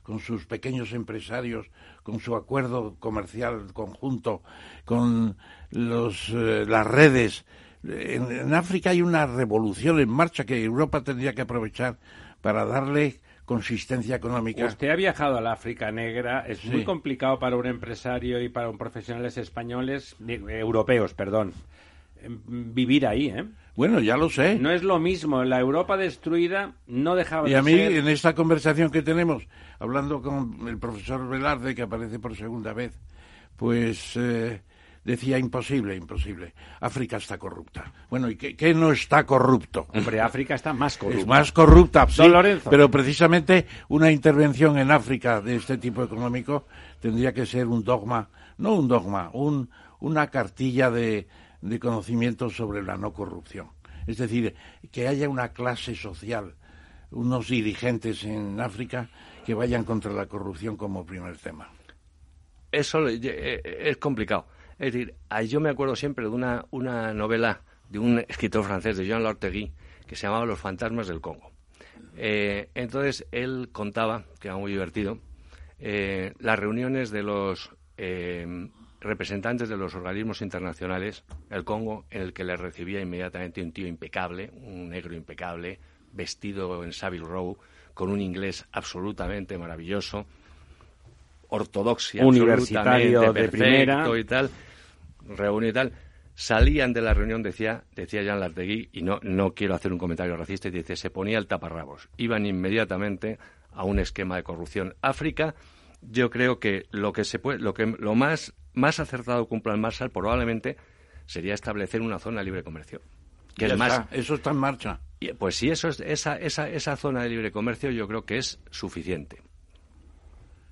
con sus pequeños empresarios, con su acuerdo comercial conjunto, con los, eh, las redes. En, África hay una revolución en marcha que Europa tendría que aprovechar para darle consistencia económica. Usted ha viajado al África Negra. Es muy complicado para un empresario y para un profesionales españoles, europeos, perdón, vivir ahí, ¿eh? Bueno, ya lo sé. No es lo mismo. La Europa destruida no dejaba y de a mí, en esta conversación que tenemos, hablando con el profesor Velarde, que aparece por segunda vez, pues eh, decía imposible, imposible. África está corrupta. Bueno, ¿y qué, no está corrupto? Hombre, África está más corrupta. Es más corrupta, sí, pero precisamente una intervención en África de este tipo económico tendría que ser un dogma, no un dogma, un, una cartilla de de conocimiento sobre la no corrupción. Es decir, que haya una clase social, unos dirigentes en África que vayan contra la corrupción como primer tema. Eso eh, es complicado. Es decir, yo me acuerdo siempre de una, una novela de un escritor francés, de Jean Lortegui, que se llamaba Los fantasmas del Congo. Eh, entonces él contaba, que era muy divertido, eh, las reuniones de los representantes de los organismos internacionales, el Congo, en el que le recibía inmediatamente un tío impecable, un negro impecable, vestido en Savile Row, con un inglés absolutamente maravilloso, ortodoxia, universitario de primera y tal, reunión y tal. salían de la reunión, decía, decía Jean Lartegui, y no, no quiero hacer un comentario racista, y dice, se ponía el taparrabos. Iban inmediatamente a un esquema de corrupción. África, yo creo que lo que se puede, lo que lo más, más acertado cumpla el Marshall probablemente sería establecer una zona de libre comercio. Que es más, eso está en marcha. Pues sí, eso es, esa, esa, esa zona de libre comercio yo creo que es suficiente.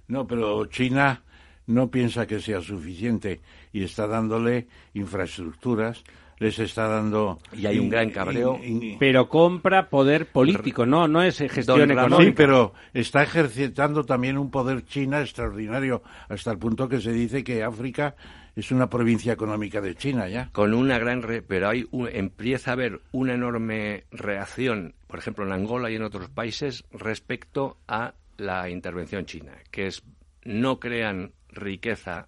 No, pero China no piensa que sea suficiente y está dándole infraestructuras, les está dando... Y hay un gran cabreo. pero compra poder político, no, no es gestión económica. Sí, pero está ejercitando también un poder China extraordinario, hasta el punto que se dice que África es una provincia económica de China ya. Con una gran... pero hay empieza a haber una enorme reacción, por ejemplo, en Angola y en otros países, respecto a la intervención china, que es no crean riqueza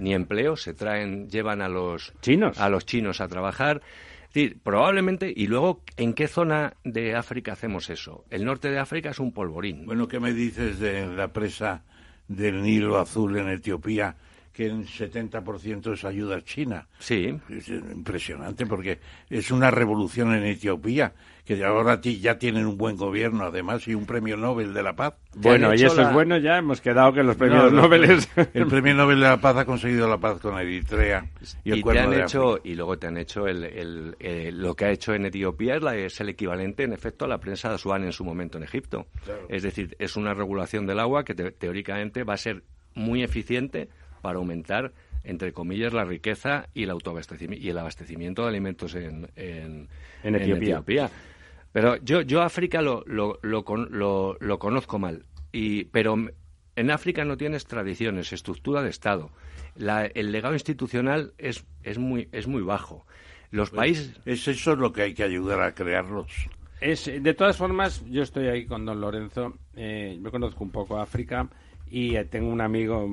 ni empleo, se traen, llevan a los chinos a los chinos a trabajar. probablemente, y luego, ¿en qué zona de África hacemos eso? El norte de África es un polvorín. Bueno, ¿qué me dices de la presa del Nilo Azul en Etiopía? Que en 70% es ayuda china. Sí. Es impresionante porque es una revolución en Etiopía, que ahora ya tienen un buen gobierno además y un premio Nobel de la Paz. Bueno, y eso es bueno, ya hemos quedado que los premios Nobel El premio Nobel de la Paz ha conseguido la paz con Eritrea y, el te han hecho Y luego te han hecho el, lo que ha hecho en Etiopía es, la, es el equivalente, en efecto, a la prensa de Asuán en su momento en Egipto. Es decir, es una regulación del agua que teóricamente va a ser muy eficiente para aumentar, entre comillas, la riqueza y el, autoabastecimiento, y el abastecimiento de alimentos en, en, Etiopía. Pero yo, yo África lo, lo, lo, lo, conozco mal, y, pero en África no tienes tradiciones, estructura de Estado. La, el legado institucional es, es, muy, es muy bajo. Los pues países... Es eso es lo que hay que ayudar a crearlos. Es, de todas formas, yo estoy ahí con don Lorenzo. Eh, yo conozco un poco África y eh, tengo un amigo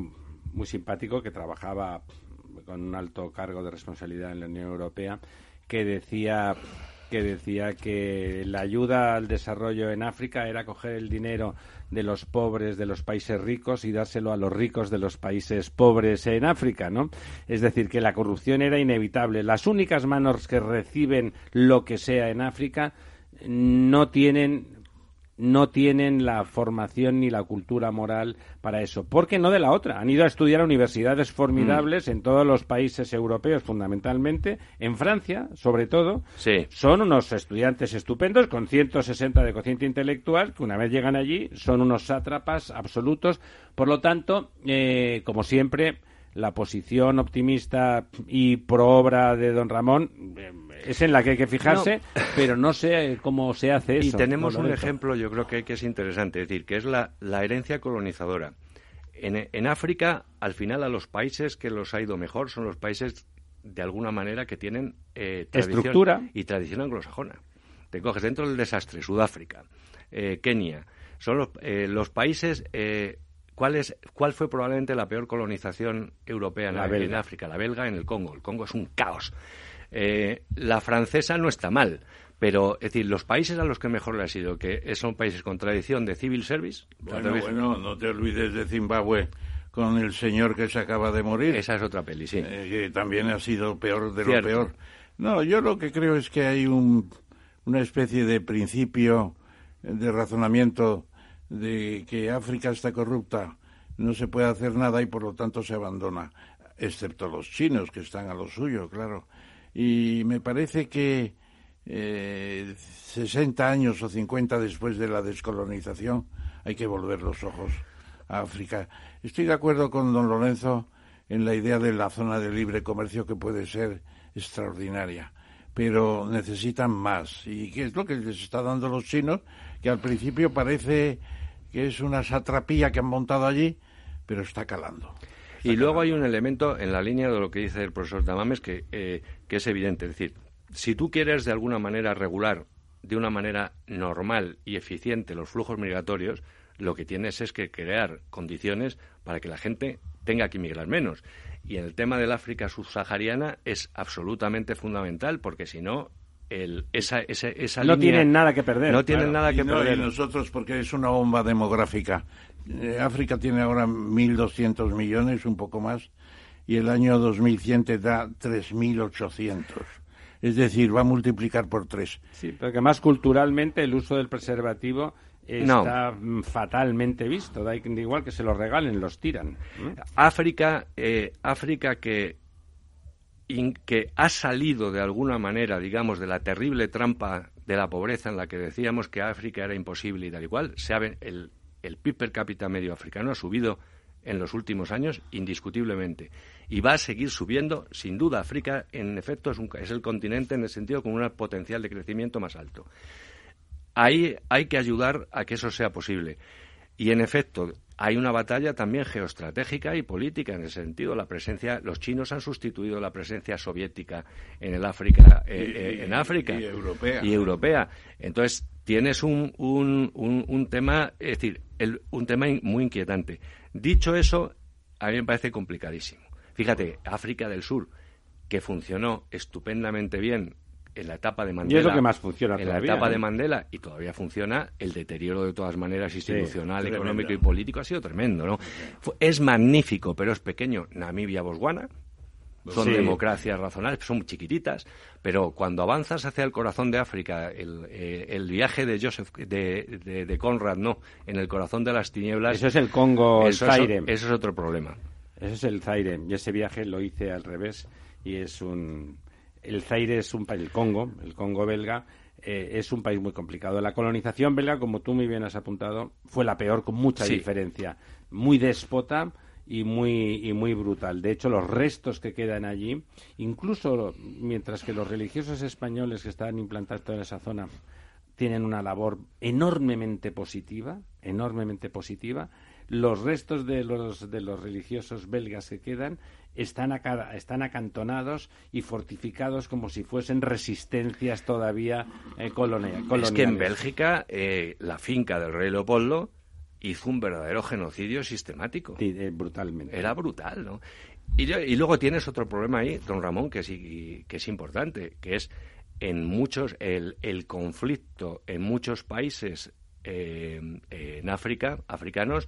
muy simpático que trabajaba con un alto cargo de responsabilidad en la Unión Europea que decía que decía que la ayuda al desarrollo en África era coger el dinero de los pobres de los países ricos y dárselo a los ricos de los países pobres en África, ¿no? Es decir, que la corrupción era inevitable. Las únicas manos que reciben lo que sea en África no tienen no tienen la formación ni la cultura moral para eso. ¿Por qué no de la otra? Han ido a estudiar a universidades formidables mm. en todos los países europeos, fundamentalmente, en Francia, sobre todo. Sí. Son unos estudiantes estupendos con 160 de cociente intelectual que una vez llegan allí son unos sátrapas absolutos. Por lo tanto, eh, como siempre, la posición optimista y pro obra de don Ramón eh, es en la que hay que fijarse, pero no sé cómo se hace eso. Y tenemos un ejemplo, yo creo que, que, es interesante, es decir, que es la, la herencia colonizadora. En, en, África, al final, a los países que los ha ido mejor son los países, de alguna manera, que tienen eh, estructura y tradición anglosajona. Te coges dentro del desastre, Sudáfrica, eh, Kenia, son los, eh, los países eh, ¿Cuál, es, ¿Cuál fue probablemente la peor colonización europea en, África? La belga en el Congo. El Congo es un caos. Eh, la francesa no está mal, pero es decir, los países a los que mejor le ha sido, que son países con tradición de civil service. Bueno, bueno, no te olvides de Zimbabue con el señor que se acaba de morir. Esa es otra peli, sí. Eh, que también ha sido peor de lo peor. No, yo lo que creo es que hay un, una especie de principio de razonamiento de que África está corrupta, no se puede hacer nada y por lo tanto se abandona, excepto los chinos que están a lo suyo, claro. Y me parece que eh, 60 años o 50 después de la descolonización hay que volver los ojos a África. Estoy de acuerdo con don Lorenzo en la idea de la zona de libre comercio que puede ser extraordinaria, pero necesitan más. ¿Y qué es lo que les está dando los chinos? Que al principio parece que es una satrapía que han montado allí, pero está calando. y luego hay un elemento en la línea de lo que dice el profesor Tamames que, eh, que es evidente. Es decir, si tú quieres de alguna manera regular de una manera normal y eficiente los flujos migratorios, lo que tienes es que crear condiciones para que la gente tenga que migrar menos. Y en el tema del África subsahariana es absolutamente fundamental, porque si no, el, esa, esa, esa no tienen nada que perder. No tienen nada que perder. nosotros, porque es una bomba demográfica. Eh, África tiene ahora 1.200 millones, un poco más, y el año 2100 te da 3.800. Es decir, va a multiplicar por tres. Sí, porque más culturalmente el uso del preservativo está fatalmente visto. Da igual que se lo regalen, los tiran. África, eh, África que, que ha salido de alguna manera, digamos, de la terrible trampa de la pobreza en la que decíamos que África era imposible y tal igual, se el, el PIB per cápita medio africano ha subido en los últimos años indiscutiblemente y va a seguir subiendo sin duda África en efecto es, es el continente en el sentido con un potencial de crecimiento más alto Ahí hay que ayudar a que eso sea posible. Y en efecto, hay una batalla también geoestratégica y política en ese sentido. La presencia, los chinos han sustituido la presencia soviética en el África, eh, eh, en África y europea. Y europea. Entonces tienes un, un, un, tema, es decir, un tema muy inquietante. Dicho eso, a mí me parece complicadísimo. Fíjate, África del Sur, que funcionó estupendamente bien en la etapa de Mandela. Y es lo que más funciona En la etapa de Mandela, y todavía funciona, el deterioro de todas maneras institucional, económico y político ha sido tremendo, ¿no? Es magnífico, pero es pequeño. Namibia, Botswana, son democracias razonables, son chiquititas, pero cuando avanzas hacia el corazón de África, el, eh, viaje de Joseph, de, de, Conrad, no, en el corazón de las tinieblas. Eso es el Congo, eso el Es, eso es otro problema. Eso es el Zaire, y ese viaje lo hice al revés, y es un el Zaire es un país, el Congo, el Congo belga, eh, es un país muy complicado. La colonización belga, como tú muy bien has apuntado, fue la peor con mucha diferencia. Muy déspota y muy, y muy brutal. De hecho, los restos que quedan allí, incluso mientras que los religiosos españoles que están implantados en esa zona tienen una labor enormemente positiva, enormemente positiva, los restos de los, de los religiosos belgas que quedan están, están acantonados y fortificados como si fuesen resistencias todavía eh, coloniales. Es que en Bélgica eh, la finca del rey Leopoldo hizo un verdadero genocidio sistemático. Eh, brutalmente. Era brutal, ¿no? Y, y, luego tienes otro problema ahí, don Ramón, que es, que es importante, que es en muchos el, el conflicto en muchos países en África, africanos,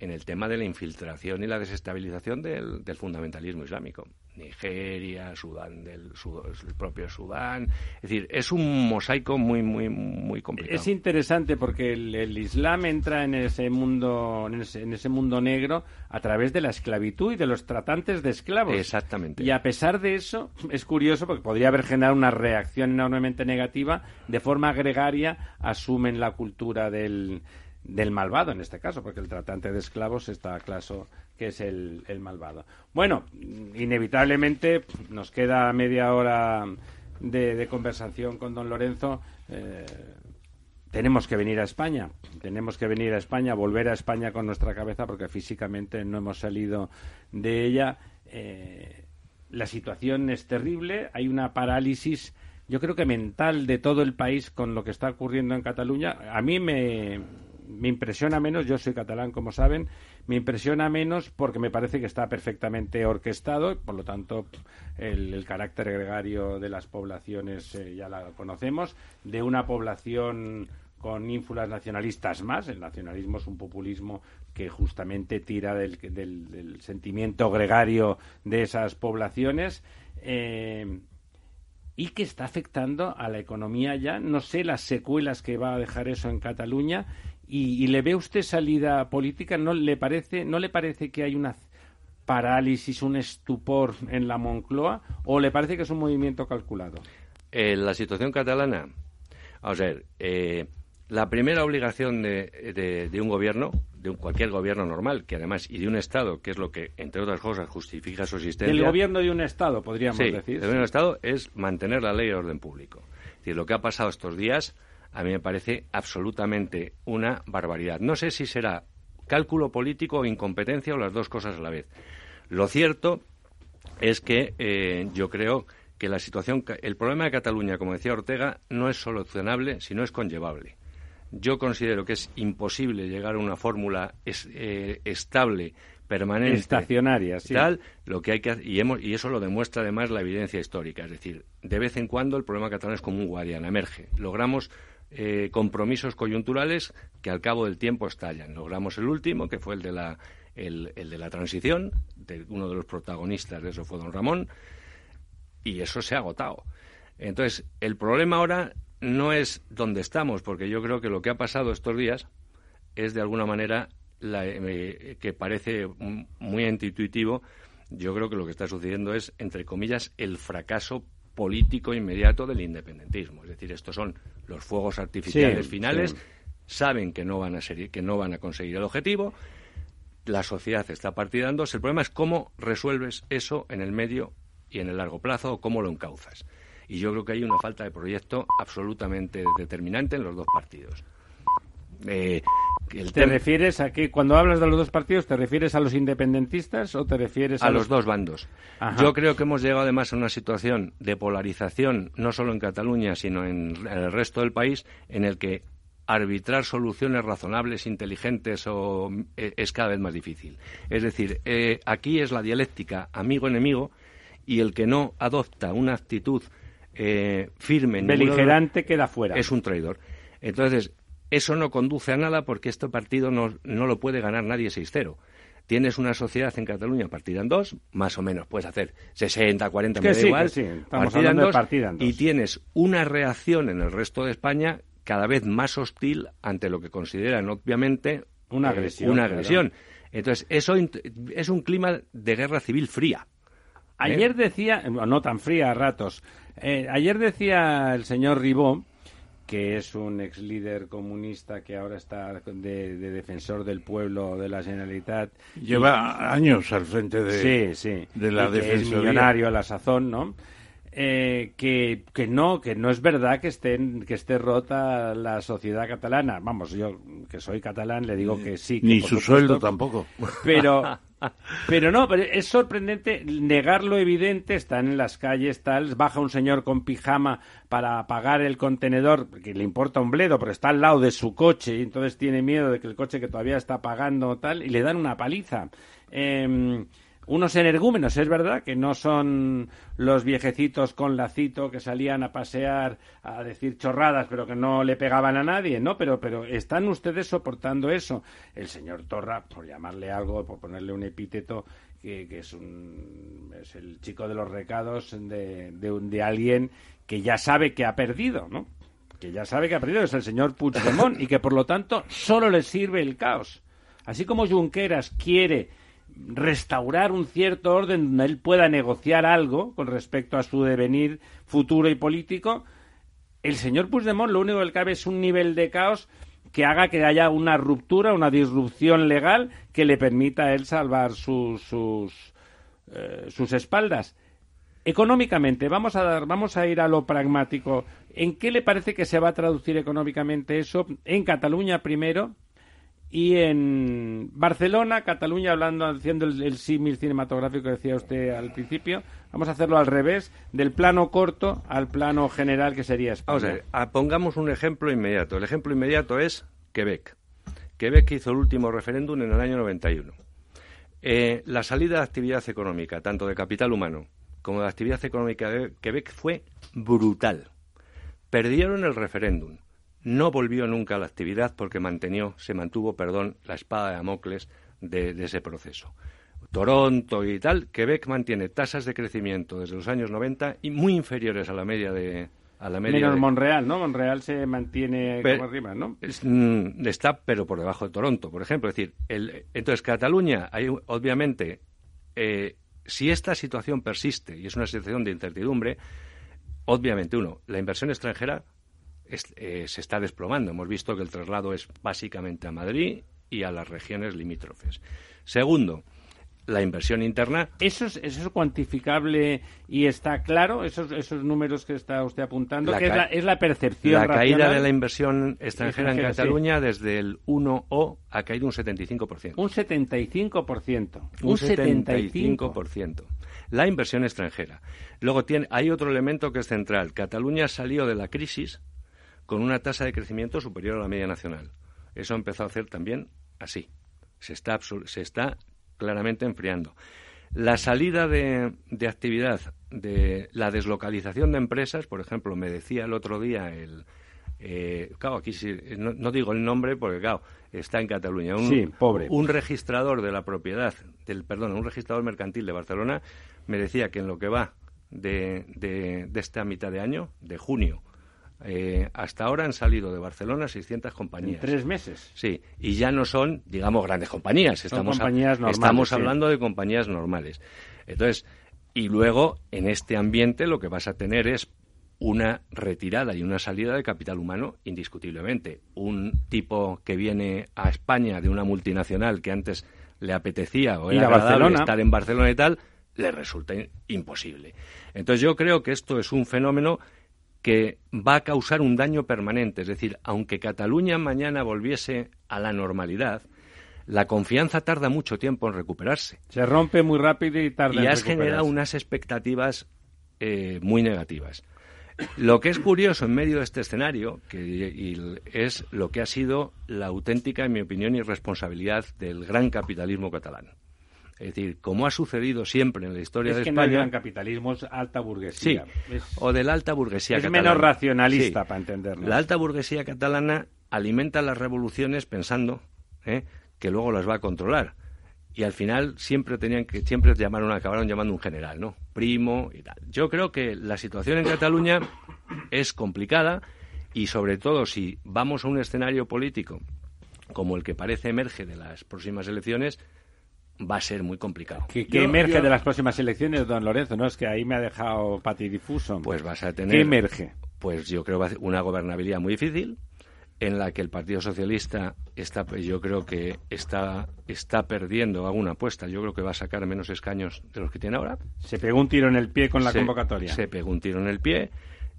en el tema de la infiltración y la desestabilización del, fundamentalismo islámico. Nigeria, Sudán, del el propio Sudán. Es decir, es un mosaico muy, muy, muy complicado. Es interesante porque el, Islam entra en ese mundo, en ese, mundo negro a través de la esclavitud y de los tratantes de esclavos. Exactamente. Y a pesar de eso, es curioso porque podría haber generado una reacción enormemente negativa. De forma gregaria asumen la cultura del del malvado en este caso, porque el tratante de esclavos está claro que es el, malvado. Bueno, inevitablemente nos queda media hora de, conversación con don Lorenzo. Eh, tenemos que venir a España, tenemos que venir a España, volver a España con nuestra cabeza, porque físicamente no hemos salido de ella. Eh, la situación es terrible, hay una parálisis yo creo que mental de todo el país con lo que está ocurriendo en Cataluña. A mí me, me impresiona menos, yo soy catalán como saben, me impresiona menos porque me parece que está perfectamente orquestado, por lo tanto el, carácter gregario de las poblaciones eh, ya la conocemos, de una población con ínfulas nacionalistas más, el nacionalismo es un populismo que justamente tira del, del, sentimiento gregario de esas poblaciones. Eh, y que está afectando a la economía ya. No sé las secuelas que va a dejar eso en Cataluña y, le ve usted salida política, ¿no le parece, no le parece que hay una parálisis, un estupor en la Moncloa o le parece que es un movimiento calculado? Eh, la situación catalana, a ver, eh, la primera obligación de, de, un gobierno, de un, cualquier gobierno normal, que además, y de un Estado, que es lo que, entre otras cosas, justifica su existencia. El gobierno de un Estado, podríamos sí, decir. El de un Estado es mantener la ley de orden público. Es decir, lo que ha pasado estos días a mí me parece absolutamente una barbaridad. No sé si será cálculo político o incompetencia o las dos cosas a la vez. Lo cierto es que eh, yo creo que la situación, el problema de Cataluña, como decía Ortega, no es solucionable, sino es conllevable. Yo considero que es imposible llegar a una fórmula eh, estable, permanente, estacionaria, sí. tal, lo que hay que y, hemos, y eso lo demuestra además la evidencia histórica, es decir, de vez en cuando el problema catalán es como un guardián, emerge. Logramos eh, compromisos coyunturales que al cabo del tiempo estallan. Logramos el último, que fue el de la, el, de la transición, de uno de los protagonistas de eso fue don Ramón, y eso se ha agotado. Entonces, el problema ahora no es dónde estamos, porque yo creo que lo que ha pasado estos días es de alguna manera la, eh, que parece muy intuitivo. Yo creo que lo que está sucediendo es, entre comillas, el fracaso político inmediato del independentismo. Es decir, estos son los fuegos artificiales finales, saben que no van a ser, que no van a conseguir el objetivo, la sociedad está partidándose. El problema es cómo resuelves eso en el medio y en el largo plazo o cómo lo encauzas. Y yo creo que hay una falta de proyecto absolutamente determinante en los dos partidos. Eh, ¿Te refieres a que cuando hablas de los dos partidos, te refieres a los independentistas o te refieres a, los... dos bandos? Yo creo que hemos llegado además a una situación de polarización, no solo en Cataluña, sino en, el resto del país, en el que arbitrar soluciones razonables, inteligentes o eh, es cada vez más difícil. Es decir, eh, aquí es la dialéctica amigo-enemigo y el que no adopta una actitud eh, firme, beligerante, queda fuera. Es un traidor. Entonces, eso no conduce a nada porque este partido no, no lo puede ganar nadie 6-0. Tienes una sociedad en Cataluña partida en dos, más o menos, puedes hacer 60, 40, me da igual, partida, en dos, y tienes una reacción en el resto de España cada vez más hostil ante lo que consideran obviamente una eh, agresión. una agresión. Entonces, eso es un clima de guerra civil fría. Ayer ¿Eh? decía, no tan fría a ratos, eh, ayer decía el señor Ribó, que es un ex líder comunista que ahora está de, defensor del pueblo de la Generalitat. Lleva años al frente de, sí, sí, de la defensa. Es millonario a la sazón, ¿no? Eh, que, que no, que no es verdad que estén, que esté rota la sociedad catalana. Vamos, yo que soy catalán le digo que sí. Ni su sueldo tampoco. Pero, pero no, pero es sorprendente negar lo evidente. Están en las calles, tal, baja un señor con pijama para pagar el contenedor, que le importa un bledo, pero está al lado de su coche y entonces tiene miedo de que el coche que todavía está pagando tal, y le dan una paliza. Eh, unos energúmenos, es verdad, que no son los viejecitos con lacito que salían a pasear a decir chorradas, pero que no le pegaban a nadie, ¿no? Pero, pero están ustedes soportando eso. El señor Torra, por llamarle algo, por ponerle un epíteto, que, es, un, es el chico de los recados de, de, de alguien que ya sabe que ha perdido, ¿no? Que ya sabe que ha perdido, es el señor Puigdemont, y que por lo tanto solo le sirve el caos. Así como Junqueras quiere restaurar un cierto orden donde él pueda negociar algo con respecto a su devenir futuro y político, el señor Puigdemont lo único que le cabe es un nivel de caos que haga que haya una ruptura, una disrupción legal que le permita a él salvar sus, sus, eh, sus espaldas. Económicamente, vamos a, dar, vamos a ir a lo pragmático. ¿En qué le parece que se va a traducir económicamente eso? En Cataluña primero, y en Barcelona, Cataluña, hablando, haciendo el, símil cinematográfico que decía usted al principio, vamos a hacerlo al revés, del plano corto al plano general que sería España. Vamos a ver, pongamos un ejemplo inmediato. El ejemplo inmediato es Quebec. Quebec hizo el último referéndum en el año 91. Eh, la salida de actividad económica, tanto de capital humano como de actividad económica de Quebec, fue brutal. Perdieron el referéndum no volvió nunca a la actividad porque mantenió, se mantuvo, perdón, la espada de Damocles de, ese proceso. Toronto y tal, Quebec mantiene tasas de crecimiento desde los años 90 y muy inferiores a la media de, a la media Menos Monreal, ¿no? Monreal se mantiene como arriba, ¿no? Mm, está, pero por debajo de Toronto, por ejemplo. Es decir, el, entonces Cataluña, hay, obviamente, eh, si esta situación persiste y es una situación de incertidumbre, obviamente, uno, la inversión extranjera eh, se está desplomando. Hemos visto que el traslado es básicamente a Madrid y a las regiones limítrofes. Segundo, la inversión interna. ¿Eso es, eso cuantificable y está claro? ¿Esos, esos números que está usted apuntando? es, la, es, la, percepción La caída de la inversión extranjera en Cataluña desde el 1O ha caído un 75%. Un 75%. Un, 75%. La inversión extranjera. Luego tiene, hay otro elemento que es central. Cataluña salió de la crisis con una tasa de crecimiento superior a la media nacional. Eso ha empezado a hacer también así. Se está, se está claramente enfriando. La salida de, actividad, de la deslocalización de empresas, por ejemplo, me decía el otro día el, Eh, claro, aquí sí, no, digo el nombre porque, claro, está en Cataluña. Un, sí, pobre. Un registrador de la propiedad, del, perdón, un registrador mercantil de Barcelona me decía que en lo que va de, de, de esta mitad de año, de junio, eh, hasta ahora han salido de Barcelona 600 compañías. ¿En tres meses? Sí, y ya no son, digamos, grandes compañías. Estamos, estamos hablando de compañías normales. Entonces, y luego, en este ambiente, lo que vas a tener es una retirada y una salida de capital humano indiscutiblemente. Un tipo que viene a España de una multinacional que antes le apetecía o era agradable estar en Barcelona y tal, le resulta imposible. Entonces yo creo que esto es un fenómeno que va a causar un daño permanente. Es decir, aunque Cataluña mañana volviese a la normalidad, la confianza tarda mucho tiempo en recuperarse. Se rompe muy rápido y tarda y has generado unas expectativas eh, muy negativas. Lo que es curioso en medio de este escenario que, es lo que ha sido la auténtica, en mi opinión, irresponsabilidad del gran capitalismo catalán. Es decir, como ha sucedido siempre en la historia de España. Que no capitalismo, es alta burguesía. Sí, o de la alta burguesía es menos racionalista, para entenderlo. La alta burguesía catalana alimenta las revoluciones pensando ¿eh? que luego las va a controlar. Y al final siempre tenían que siempre llamaron, acabaron llamando un general, ¿no? Primo y tal. Yo creo que la situación en Cataluña es complicada y sobre todo si vamos a un escenario político como el que parece emerge de las próximas elecciones, va a ser muy complicado. ¿Qué, emerge de las próximas elecciones, don Lorenzo? No es que ahí me ha dejado patidifuso. Pues vas a tener. ¿Qué emerge? Pues yo creo que una gobernabilidad muy difícil en la que el Partido Socialista está, yo creo que está, está perdiendo alguna apuesta. Yo creo que va a sacar menos escaños de los que tiene ahora. Se pegó un tiro en el pie con la convocatoria. Se pegó un tiro en el pie.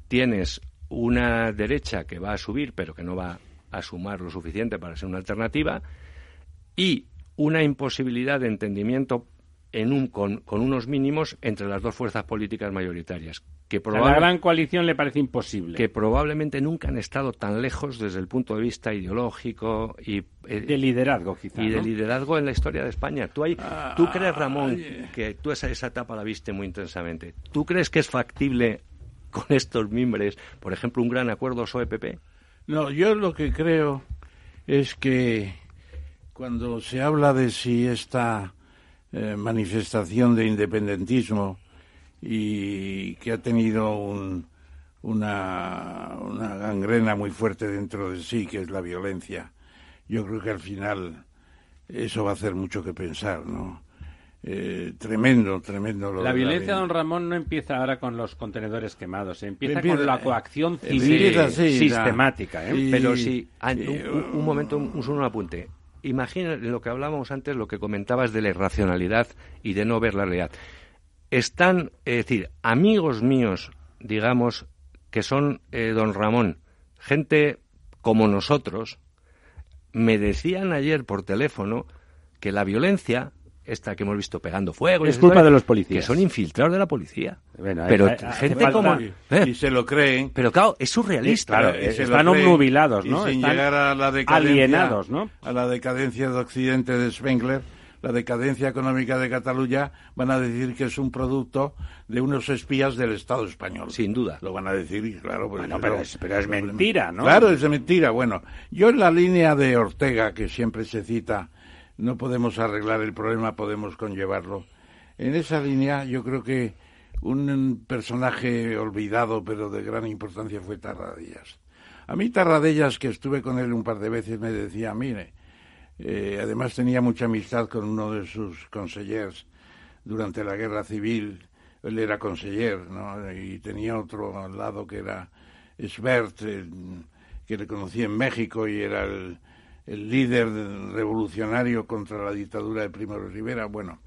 Tienes una derecha que va a subir, pero que no va a sumar lo suficiente para ser una alternativa. Y una imposibilidad de entendimiento en un, con, unos mínimos entre las dos fuerzas políticas mayoritarias. Que la gran coalición le parece imposible. Que probablemente nunca han estado tan lejos desde el punto de vista ideológico y... Eh, de liderazgo, quizá. Y de liderazgo en la historia de España. ¿Tú, hay, ¿tú crees, Ramón, que tú esa, esa etapa la viste muy intensamente? ¿Tú crees que es factible con estos mimbres, por ejemplo, un gran acuerdo PSOE-PP? No, yo lo que creo es que cuando se habla de si esta eh, manifestación de independentismo y que ha tenido una, una gangrena muy fuerte dentro de sí, que es la violencia, yo creo que al final eso va a hacer mucho que pensar, ¿no? Eh, tremendo, tremendo. la violencia, don Ramón, no empieza ahora con los contenedores quemados, empieza, con la coacción civil sistemática. ¿eh? Pero sí, ah, un, un, momento, un solo apunte imagina lo que hablábamos antes, lo que comentabas de la irracionalidad y de no ver la realidad. Están, es decir, amigos míos, digamos, que son eh, don Ramón, gente como nosotros, me decían ayer por teléfono que la violencia esta que hemos visto pegando fuego. Es culpa de los policías. Que son infiltrados de la policía. pero gente como... ¿eh? Y se lo creen. Pero claro, es surrealista. Claro, están obnubilados, ¿no? sin llegar a la decadencia, alienados, ¿no? A la decadencia de Occidente de Spengler, la decadencia económica de Cataluña, van a decir que es un producto de unos espías del Estado español. Sin duda. Lo van a decir, claro. Pues pero, es, pero es mentira, ¿no? Claro, es mentira. Bueno, yo en la línea de Ortega, que siempre se cita no podemos arreglar el problema, podemos conllevarlo. En esa línea yo creo que un personaje olvidado pero de gran importancia fue Tarradellas. A mí Tarradellas, que estuve con él un par de veces, me decía, mire, eh, además tenía mucha amistad con uno de sus consejeros durante la guerra civil, él era conseller, ¿no? Y tenía otro al lado que era Svert, que le conocí en México y era el, el líder revolucionario contra la dictadura de Primo de Rivera, bueno,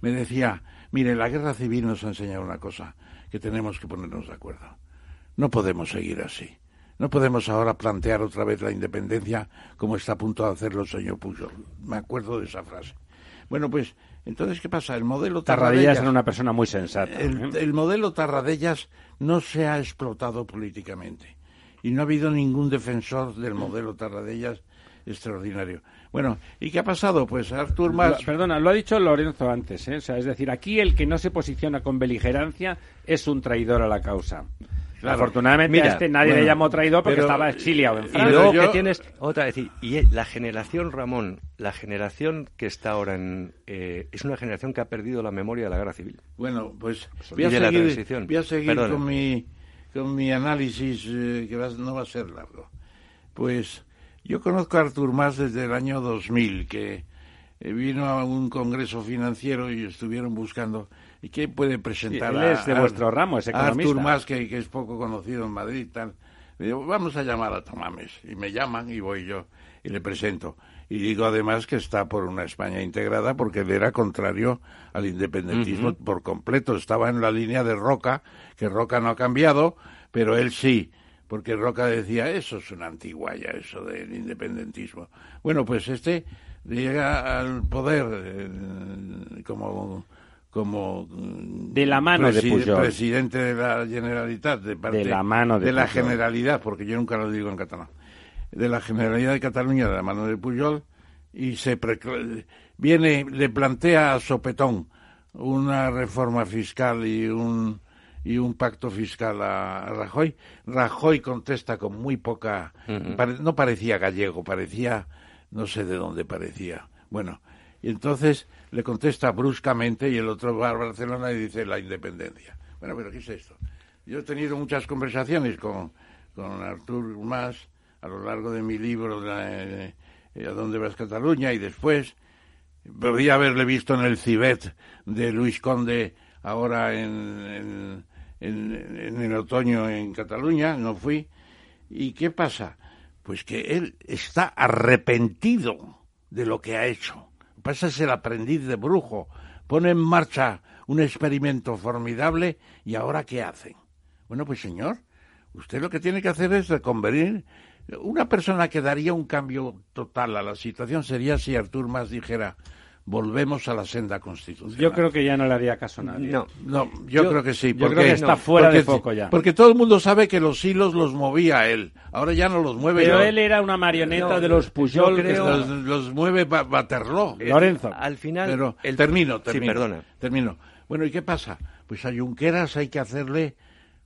me decía, mire, la guerra civil nos ha enseñado una cosa, que tenemos que ponernos de acuerdo. No podemos seguir así. No podemos ahora plantear otra vez la independencia como está a punto de hacerlo el señor Pujol. Me acuerdo de esa frase. Bueno, pues, entonces, ¿qué pasa? El modelo Tarradellas... era una persona muy sensata. El, el modelo Tarradellas no se ha explotado políticamente. Y no ha habido ningún defensor del modelo Tarradellas extraordinario. Bueno, ¿y qué ha pasado? Pues Artur Mas... perdona, lo ha dicho Lorenzo antes, ¿eh? es decir, aquí el que no se posiciona con beligerancia es un traidor a la causa. Afortunadamente a este nadie le llamó traidor porque estaba exiliado en Francia. Y luego que tienes otra, decir, y la generación Ramón, la generación que está ahora en eh, es una generación que ha perdido la memoria de la guerra civil. Bueno, pues voy a, seguir, voy a seguir con mi con mi análisis eh, que no va a ser largo. Pues yo conozco a Artur Mas desde el año 2000 que eh, vino a un congreso financiero y estuvieron buscando ¿Y quién puede presentar él es de vuestro ramo, es economista. Artur Mas, que, que, es poco conocido en Madrid. Tal. digo, vamos a llamar a Tomames. Y me llaman y voy yo y le presento. Y digo además que está por una España integrada porque él era contrario al independentismo por completo. Estaba en la línea de Roca, que Roca no ha cambiado, pero él sí. Porque Roca decía, eso es una antiguaya, eso del independentismo. Bueno, pues este llega al poder eh, como como mm, de la mano de presidente de la Generalitat de, parte, de la mano de, la Generalidad porque yo nunca lo digo en catalán. De la Generalidad de Cataluña de la mano de Pujol y se viene le plantea a sopetón una reforma fiscal y un y un pacto fiscal a, Rajoy Rajoy contesta con muy poca no parecía gallego parecía no sé de dónde parecía bueno y entonces le contesta bruscamente y el otro va a Barcelona y dice la independencia. Bueno, pero ¿qué es esto? Yo he tenido muchas conversaciones con, con Artur Mas a lo largo de mi libro de, eh, ¿A dónde vas Cataluña? y después podría haberle visto en el Cibet de Luis Conde ahora en, en, en el otoño en Cataluña, no fui. ¿Y qué pasa? Pues que él está arrepentido de lo que ha hecho pasa es el aprendiz de brujo, pone en marcha un experimento formidable y ahora ¿qué hacen? Bueno, pues señor, usted lo que tiene que hacer es reconvenir. Una persona que daría un cambio total a la situación sería si Artur Mas dijera, volvemos a la senda constitucional. Yo creo que ya no le haría caso a nadie. No, no yo, creo que sí. Porque, creo que está fuera de foco ya. Porque todo el mundo sabe que los hilos los movía él. Ahora ya no los mueve. Pero él era una marioneta de los Pujol. Creo... Los, mueve Waterloo. Lorenzo. Al final. Pero termino, termino. Sí, perdona. Termino. Bueno, ¿y qué pasa? Pues a Junqueras hay que hacerle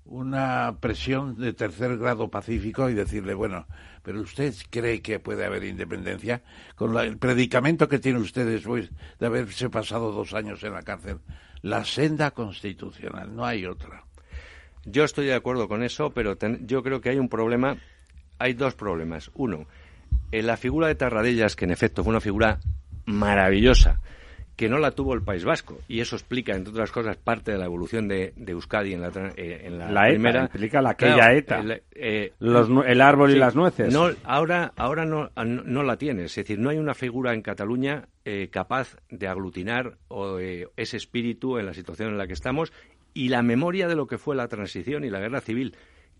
una presión de tercer grado pacífico y decirle, bueno, pero usted cree que puede haber independencia con el predicamento que tiene usted después de haberse pasado dos años en la cárcel. La senda constitucional, no hay otra. Yo estoy de acuerdo con eso, pero yo creo que hay un problema, hay dos problemas. Uno, en la figura de Tarradellas, que en efecto fue una figura maravillosa, que no la tuvo el País Vasco. Y eso explica, entre otras cosas, parte de la evolución de, Euskadi en la, eh, en la, primera. explica la aquella ETA. El, eh, el árbol y las nueces. No, ahora ahora no, no, la tiene. Es decir, no hay una figura en Cataluña eh, capaz de aglutinar ese espíritu en la situación en la que estamos y la memoria de lo que fue la transición y la guerra civil,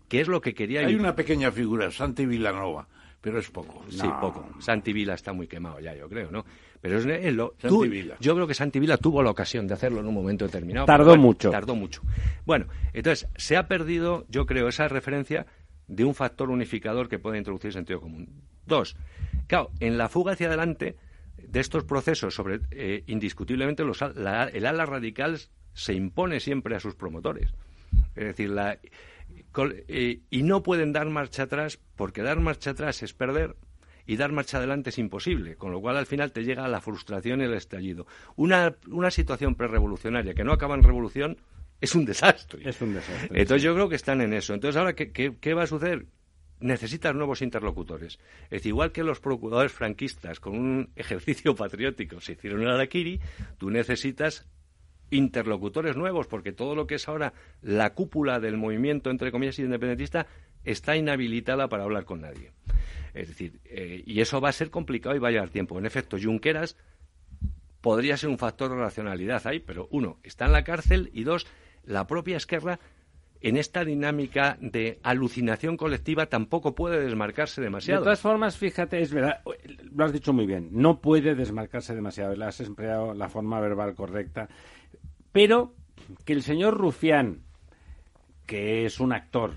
que es lo que quería... Hay una pequeña figura, Santi Villanova, pero es poco. Sí, poco. Santi Vila está muy quemado ya, yo creo, ¿no? Pero es, lo, yo creo que Santi Vila tuvo la ocasión de hacerlo en un momento determinado. Tardó mucho. Tardó mucho. Bueno, entonces se ha perdido, yo creo, esa referencia de un factor unificador que puede introducir sentido común. Dos, claro, en la fuga hacia adelante de estos procesos, sobre eh, indiscutiblemente los, el ala radical se impone siempre a sus promotores. Es decir, la, y no pueden dar marcha atrás porque dar marcha atrás es perder y dar marcha adelante es imposible, con lo cual al final te llega la frustración y el estallido. Una, una situación prerevolucionaria que no acaba en revolución es un desastre. Es un desastre. Entonces yo creo que están en eso. Entonces ahora, ¿qué, qué, va a suceder? Necesitas nuevos interlocutores. Es igual que los procuradores franquistas con un ejercicio patriótico se hicieron en Araquiri, tú necesitas interlocutores nuevos, porque todo lo que es ahora la cúpula del movimiento, entre comillas, independentista, está inhabilitada para hablar con nadie. Es decir, eh, y eso va a ser complicado y va a llevar tiempo. En efecto, Junqueras podría ser un factor de racionalidad ahí, pero uno, está en la cárcel y dos, la propia Esquerra en esta dinámica de alucinación colectiva tampoco puede desmarcarse demasiado. De todas formas, fíjate, es verdad, lo has dicho muy bien, no puede desmarcarse demasiado, has empleado la forma verbal correcta, pero que el señor Rufián, que es un actor,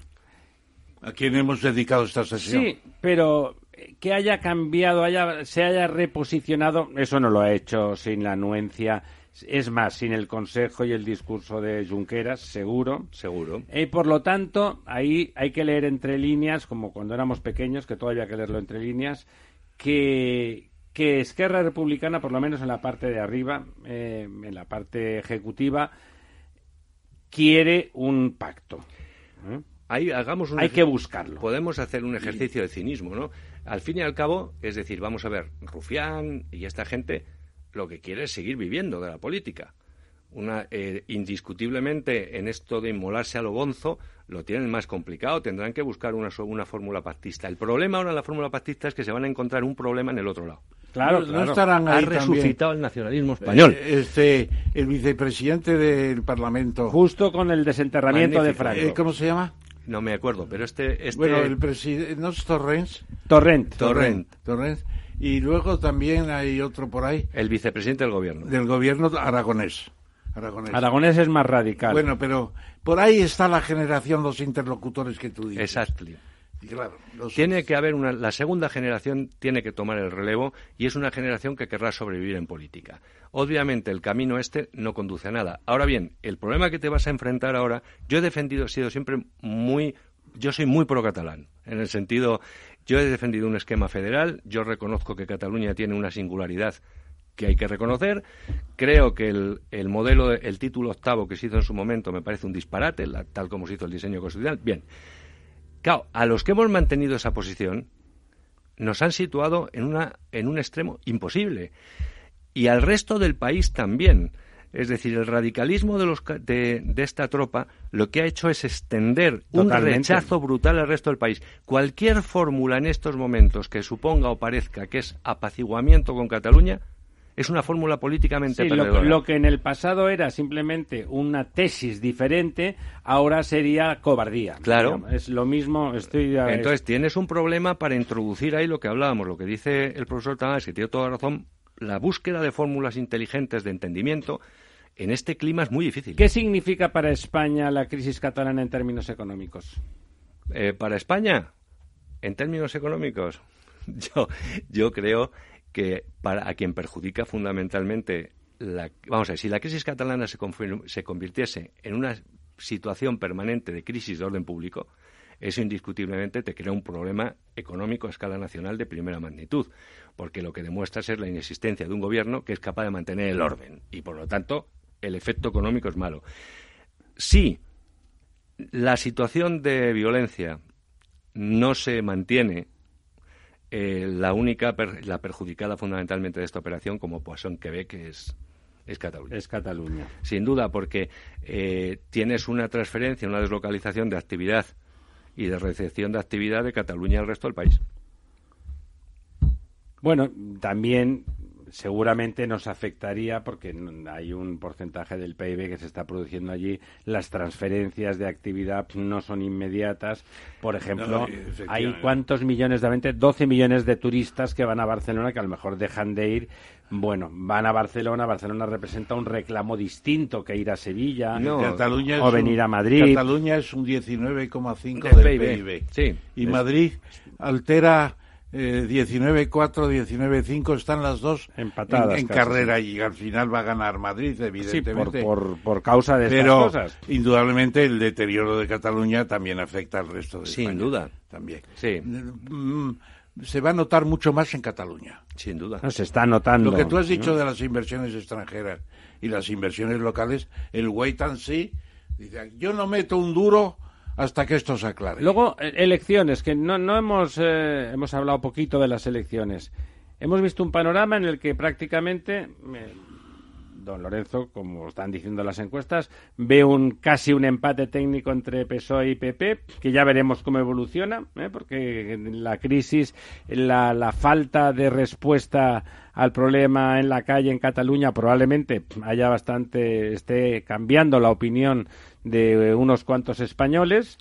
a quien hemos dedicado esta sesión. Sí, pero que haya cambiado, haya, se haya reposicionado, eso no lo ha hecho sin la anuencia es más, sin el consejo y el discurso de Junqueras, seguro. Seguro. Y por lo tanto, ahí hay que leer entre líneas, como cuando éramos pequeños, que todavía hay que leerlo entre líneas, que, que Esquerra Republicana, por lo menos en la parte de arriba, eh, en la parte ejecutiva, quiere un pacto. ¿eh? Ahí hagamos Hay que buscarlo. Podemos hacer un ejercicio de cinismo, ¿no? Al fin y al cabo, es decir, vamos a ver, Rufián y esta gente lo que quiere es seguir viviendo de la política. Una, eh, indiscutiblemente en esto de inmolarse a lo gonzo lo tienen más complicado, tendrán que buscar una, una fórmula pactista. El problema ahora en la fórmula pactista es que se van a encontrar un problema en el otro lado. Claro, no, estarán ahí ha resucitado el nacionalismo español. Eh, este, el vicepresidente del Parlamento. Justo con el desenterramiento de Franco. Eh, ¿Cómo se llama? No me acuerdo, pero este... este... Bueno, el presidente... ¿No es Torrens? Torrent. Torrent. Torrent. Y luego también hay otro por ahí. El vicepresidente del gobierno. Del gobierno aragonés. Aragonés. Aragonés es más radical. Bueno, pero por ahí está la generación, los interlocutores que tú dices. Exacto. Tiene que haber una. La segunda generación tiene que tomar el relevo y es una generación que querrá sobrevivir en política. Obviamente, el camino este no conduce a nada. Ahora bien, el problema que te vas a enfrentar ahora. Yo he defendido, he sido siempre muy. Yo soy muy pro-catalán, en el sentido yo he defendido un esquema federal, yo reconozco que Cataluña tiene una singularidad que hay que reconocer. Creo que el, modelo, el título octavo que se hizo en su momento me parece un disparate, tal como se hizo el diseño constitucional. Bien, claro, a los que hemos mantenido esa posición nos han situado en, una, en un extremo imposible. Y al resto del país también. Es decir, el radicalismo de, los, de, esta tropa lo que ha hecho es extender un rechazo brutal al resto del país. Cualquier fórmula en estos momentos que suponga o parezca que es apaciguamiento con Cataluña es una fórmula políticamente sí, lo, que en el pasado era simplemente una tesis diferente, ahora sería cobardía. Claro. Es lo mismo. Estoy Entonces tienes un problema para introducir ahí lo que hablábamos, lo que dice el profesor Tamás, que tiene toda razón, la búsqueda de fórmulas inteligentes de entendimiento en este clima es muy difícil. ¿Qué significa para España la crisis catalana en términos económicos? Eh, para España, en términos económicos, yo, yo creo que para a quien perjudica fundamentalmente la, vamos a ver, si la crisis catalana se, se convirtiese en una situación permanente de crisis de orden público, eso indiscutiblemente te crea un problema económico a escala nacional de primera magnitud, porque lo que demuestra es la inexistencia de un gobierno que es capaz de mantener el orden y, por lo tanto, el efecto económico es malo. Si la situación de violencia no se mantiene, eh, la única, la perjudicada fundamentalmente de esta operación, como Poisson Quebec, es, es Cataluña. Es Cataluña. Sin duda, porque eh, tienes una transferencia, una deslocalización de actividad y de recepción de actividad de Cataluña al resto del país. Bueno, también seguramente nos afectaría porque hay un porcentaje del PIB que se está produciendo allí. Las transferencias de actividad no son inmediatas. Por ejemplo, hay cuántos millones de gente, 12 millones de turistas que van a Barcelona que a lo mejor dejan de ir. Bueno, van a Barcelona. Barcelona representa un reclamo distinto que ir a Sevilla o venir a Madrid. Cataluña es un 19,5 del PIB. Sí, y Madrid altera eh, 19-4, 19-5, están las dos empatadas en, carrera y al final va a ganar Madrid, evidentemente. por, por, causa de Pero, estas cosas. indudablemente, el deterioro de Cataluña también afecta al resto de Sin duda. También. Sí. Mm, se va a notar mucho más en Cataluña. Sin duda. No, se está notando. Lo que tú has dicho de las inversiones extranjeras y las inversiones locales, el wait and see, dice, yo no meto un duro hasta que esto se aclare. Luego, eh, elecciones, que no, no hemos, eh, hemos hablado poquito de las elecciones. Hemos visto un panorama en el que prácticamente don Lorenzo, como están diciendo las encuestas, ve un casi un empate técnico entre PSOE y PP, que ya veremos cómo evoluciona, porque la crisis, la, la falta de respuesta al problema en la calle en Cataluña probablemente haya bastante, esté cambiando la opinión de unos cuantos españoles.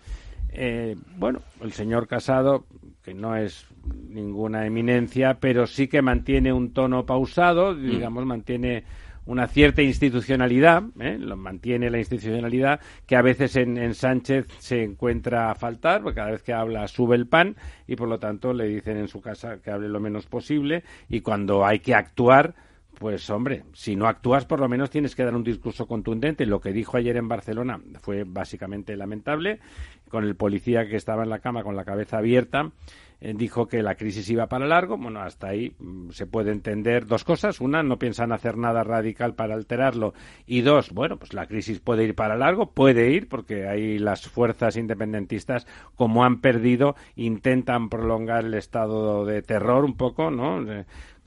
Eh, bueno, el señor Casado, que no es ninguna eminencia, pero sí que mantiene un tono pausado, mm. digamos, mantiene una cierta institucionalidad, ¿eh? lo mantiene la institucionalidad, que a veces en, Sánchez se encuentra a faltar, porque cada vez que habla sube el pan y por lo tanto le dicen en su casa que hable lo menos posible y cuando hay que actuar, pues hombre, si no actúas por lo menos tienes que dar un discurso contundente. Lo que dijo ayer en Barcelona fue básicamente lamentable, con el policía que estaba en la cama con la cabeza abierta dijo que la crisis iba para largo. Bueno, hasta ahí mm, se puede entender dos cosas. Una, no piensan hacer nada radical para alterarlo. Y dos, bueno, pues la crisis puede ir para largo, puede ir, porque ahí las fuerzas independentistas, como han perdido, intentan prolongar el estado de terror un poco, ¿no?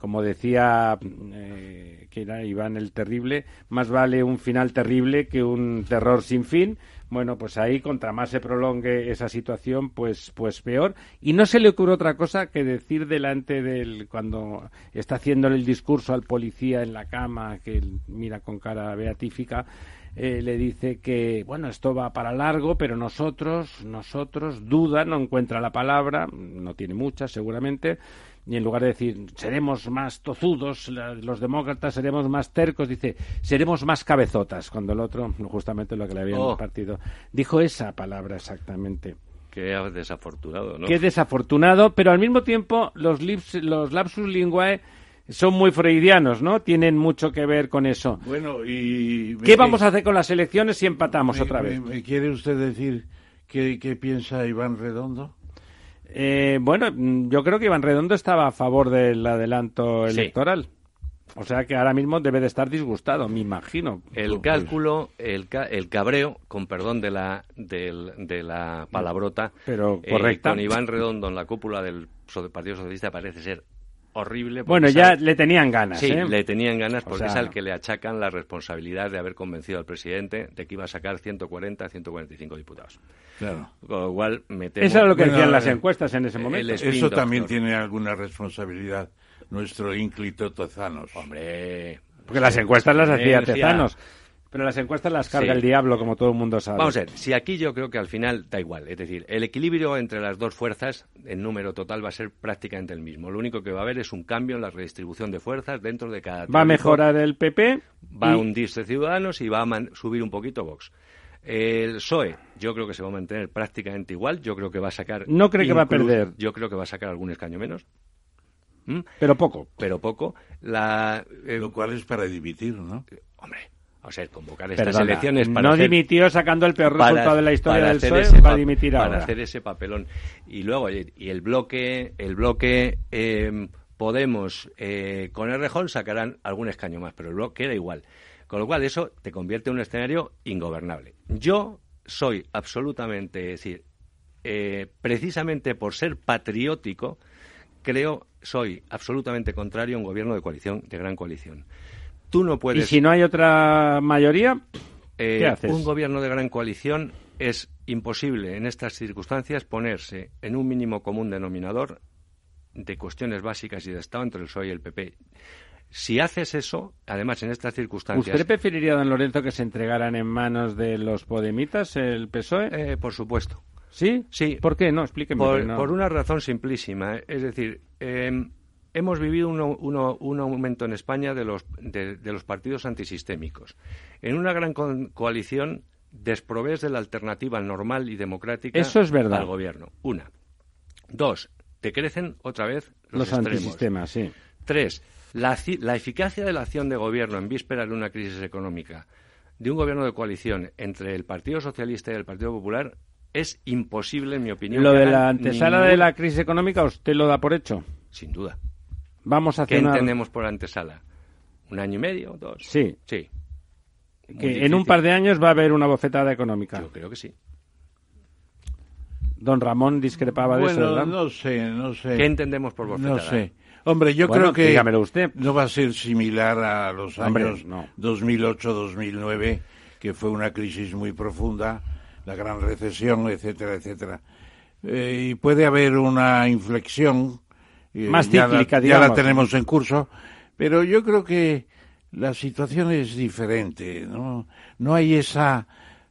como decía eh, que era Iván el Terrible, más vale un final terrible que un terror sin fin. Bueno, pues ahí, contra más se prolongue esa situación, pues, pues peor. Y no se le ocurre otra cosa que decir delante del, cuando está haciéndole el discurso al policía en la cama, que mira con cara beatífica, eh, le dice que, bueno, esto va para largo, pero nosotros, nosotros, duda, no encuentra la palabra, no tiene muchas seguramente, y en lugar de decir seremos más tozudos, los demócratas seremos más tercos, dice seremos más cabezotas, cuando el otro, justamente lo que le había oh. partido, dijo esa palabra exactamente. Qué desafortunado, ¿no? Qué desafortunado, pero al mismo tiempo los, los lapsus linguae son muy freudianos, ¿no? Tienen mucho que ver con eso. Bueno, y... ¿Qué vamos a hacer con las elecciones si empatamos otra vez? Me, ¿Quiere usted decir qué, qué piensa Iván Redondo? Eh, bueno, yo creo que Iván Redondo estaba a favor del adelanto electoral. O sea que ahora mismo debe de estar disgustado, me imagino. El pues, cálculo, el, el cabreo, con perdón de la, de, la palabrota, pero eh, con Iván Redondo en la cúpula del Partido Socialista parece ser horrible. Bueno, ya le tenían ganas. Sí, ¿eh? le tenían ganas porque es al que le achacan la responsabilidad de haber convencido al presidente de que iba a sacar 140, 145 diputados. Claro. Con lo cual, Eso es lo que decían las encuestas en ese momento. Eso también tiene alguna responsabilidad nuestro ínclito Tezanos. Hombre. Porque las encuestas las hacía Tezanos. Pero las encuestas las carga el diablo, como todo el mundo sabe. Vamos a ver, si aquí yo creo que al final da igual. Es decir, el equilibrio entre las dos fuerzas, en número total, va a ser prácticamente el mismo. Lo único que va a haber es un cambio en la redistribución de fuerzas dentro de cada. Va a mejorar el PP. Va a hundirse Ciudadanos y va a subir un poquito Vox. El PSOE, yo creo que se va a mantener prácticamente igual. Yo creo que va a sacar. No creo que va a perder. Yo creo que va a sacar algún escaño menos. ¿Mm? Pero poco. Pero poco. La, eh, Lo cual es para dimitir, ¿no? Hombre, o sea, convocar estas elecciones para no dimitió sacando el peor resultado de la historia del PSOE para dimitir para hacer ese papelón y luego y el bloque el bloque eh, Podemos eh, con el Rejón sacarán algún escaño más pero el bloque era igual. Con lo cual eso te convierte en un escenario ingobernable. Yo soy absolutamente decir eh, precisamente por ser patriótico creo soy absolutamente contrario a un gobierno de coalición de gran coalición no puedes. ¿Y si no hay otra mayoría? ¿Qué eh, haces? Un gobierno de gran coalición es imposible en estas circunstancias ponerse en un mínimo común denominador de cuestiones básicas y de Estado entre el PSOE y el PP. Si haces eso, además en estas circunstancias. ¿Usted preferiría, don Lorenzo, que se entregaran en manos de los podemitas el PSOE? Eh, por supuesto. ¿Sí? Sí. ¿Por qué? No, explíqueme. Por, una razón simplísima. Es decir, eh, hemos vivido un aumento en España de los, de, los partidos antisistémicos. En una gran coalición desprovés de la alternativa normal y democrática Eso es verdad. al gobierno. Una. Dos, te crecen otra vez los, los antisistemas, sí. Tres, la, la eficacia de la acción de gobierno en vísperas de una crisis económica de un gobierno de coalición entre el Partido Socialista y el Partido Popular es imposible, en mi opinión. Lo de la antesala de la crisis económica, ¿usted lo da por hecho? Sin duda. Vamos a ¿Qué entendemos por antesala? ¿Un año y medio? ¿Dos? Sí. Sí. que en un par de años va a haber una bofetada económica. Yo creo que sí. Don Ramón discrepaba de eso, ¿verdad? no sé, no sé. ¿Qué entendemos por bofetada? No sé. Hombre, yo creo que usted. no va a ser similar a los años 2008-2009, que fue una crisis muy profunda, la gran recesión, etcétera, etcétera. Eh, y puede haber una inflexión más cíclica, ya la, tenemos en curso, pero yo creo que la situación es diferente, ¿no? No hay esa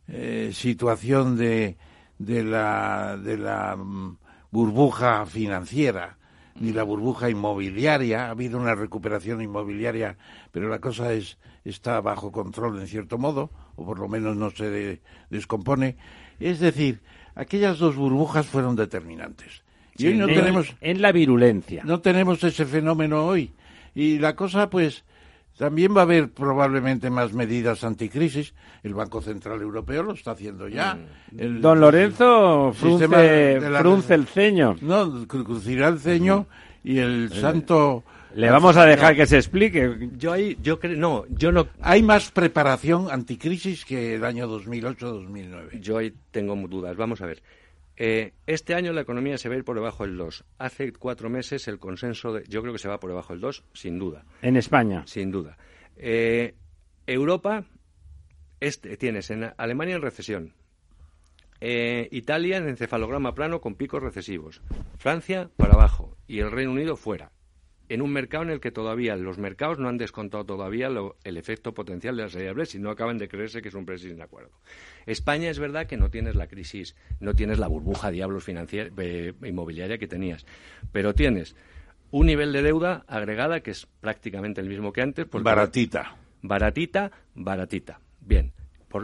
eh, situación de, de la, de la mm, burbuja financiera. ni la burbuja inmobiliaria. Ha habido una recuperación inmobiliaria, pero la cosa es, está bajo control en cierto modo, o por lo menos no se descompone. Es decir, aquellas dos burbujas fueron determinantes. Y hoy no tenemos. En la virulencia. No tenemos ese fenómeno hoy. Y la cosa, pues, también va a haber probablemente más medidas anticrisis. El Banco Central Europeo lo está haciendo ya. Mm. Don Lorenzo frunce, frunce el ceño. No, crucirá el ceño y el eh, santo... Le vamos a dejar que se explique. Yo ahí, yo creo, no, yo no. Hay más preparación anticrisis que el año 2008-2009. Yo ahí tengo dudas. Vamos a ver. Eh, este año la economía se va a ir por debajo del 2. Hace cuatro meses el consenso, de, yo creo que se va por debajo del 2, sin duda. En España. Sin duda. Eh, Europa, este, tienes en Alemania en recesión. Eh, Italia en encefalograma plano con picos recesivos. Francia para abajo. Y el Reino Unido fuera en un mercado en el que todavía los mercados no han descontado todavía el efecto potencial de la salida del Brexit, no acaban de creerse que es un Brexit sin acuerdo. España es verdad que no tienes la crisis, no tienes la burbuja diablos financiera, eh, inmobiliaria que tenías, pero tienes un nivel de deuda agregada que es prácticamente el mismo que antes. baratita. Baratita, baratita. Bien.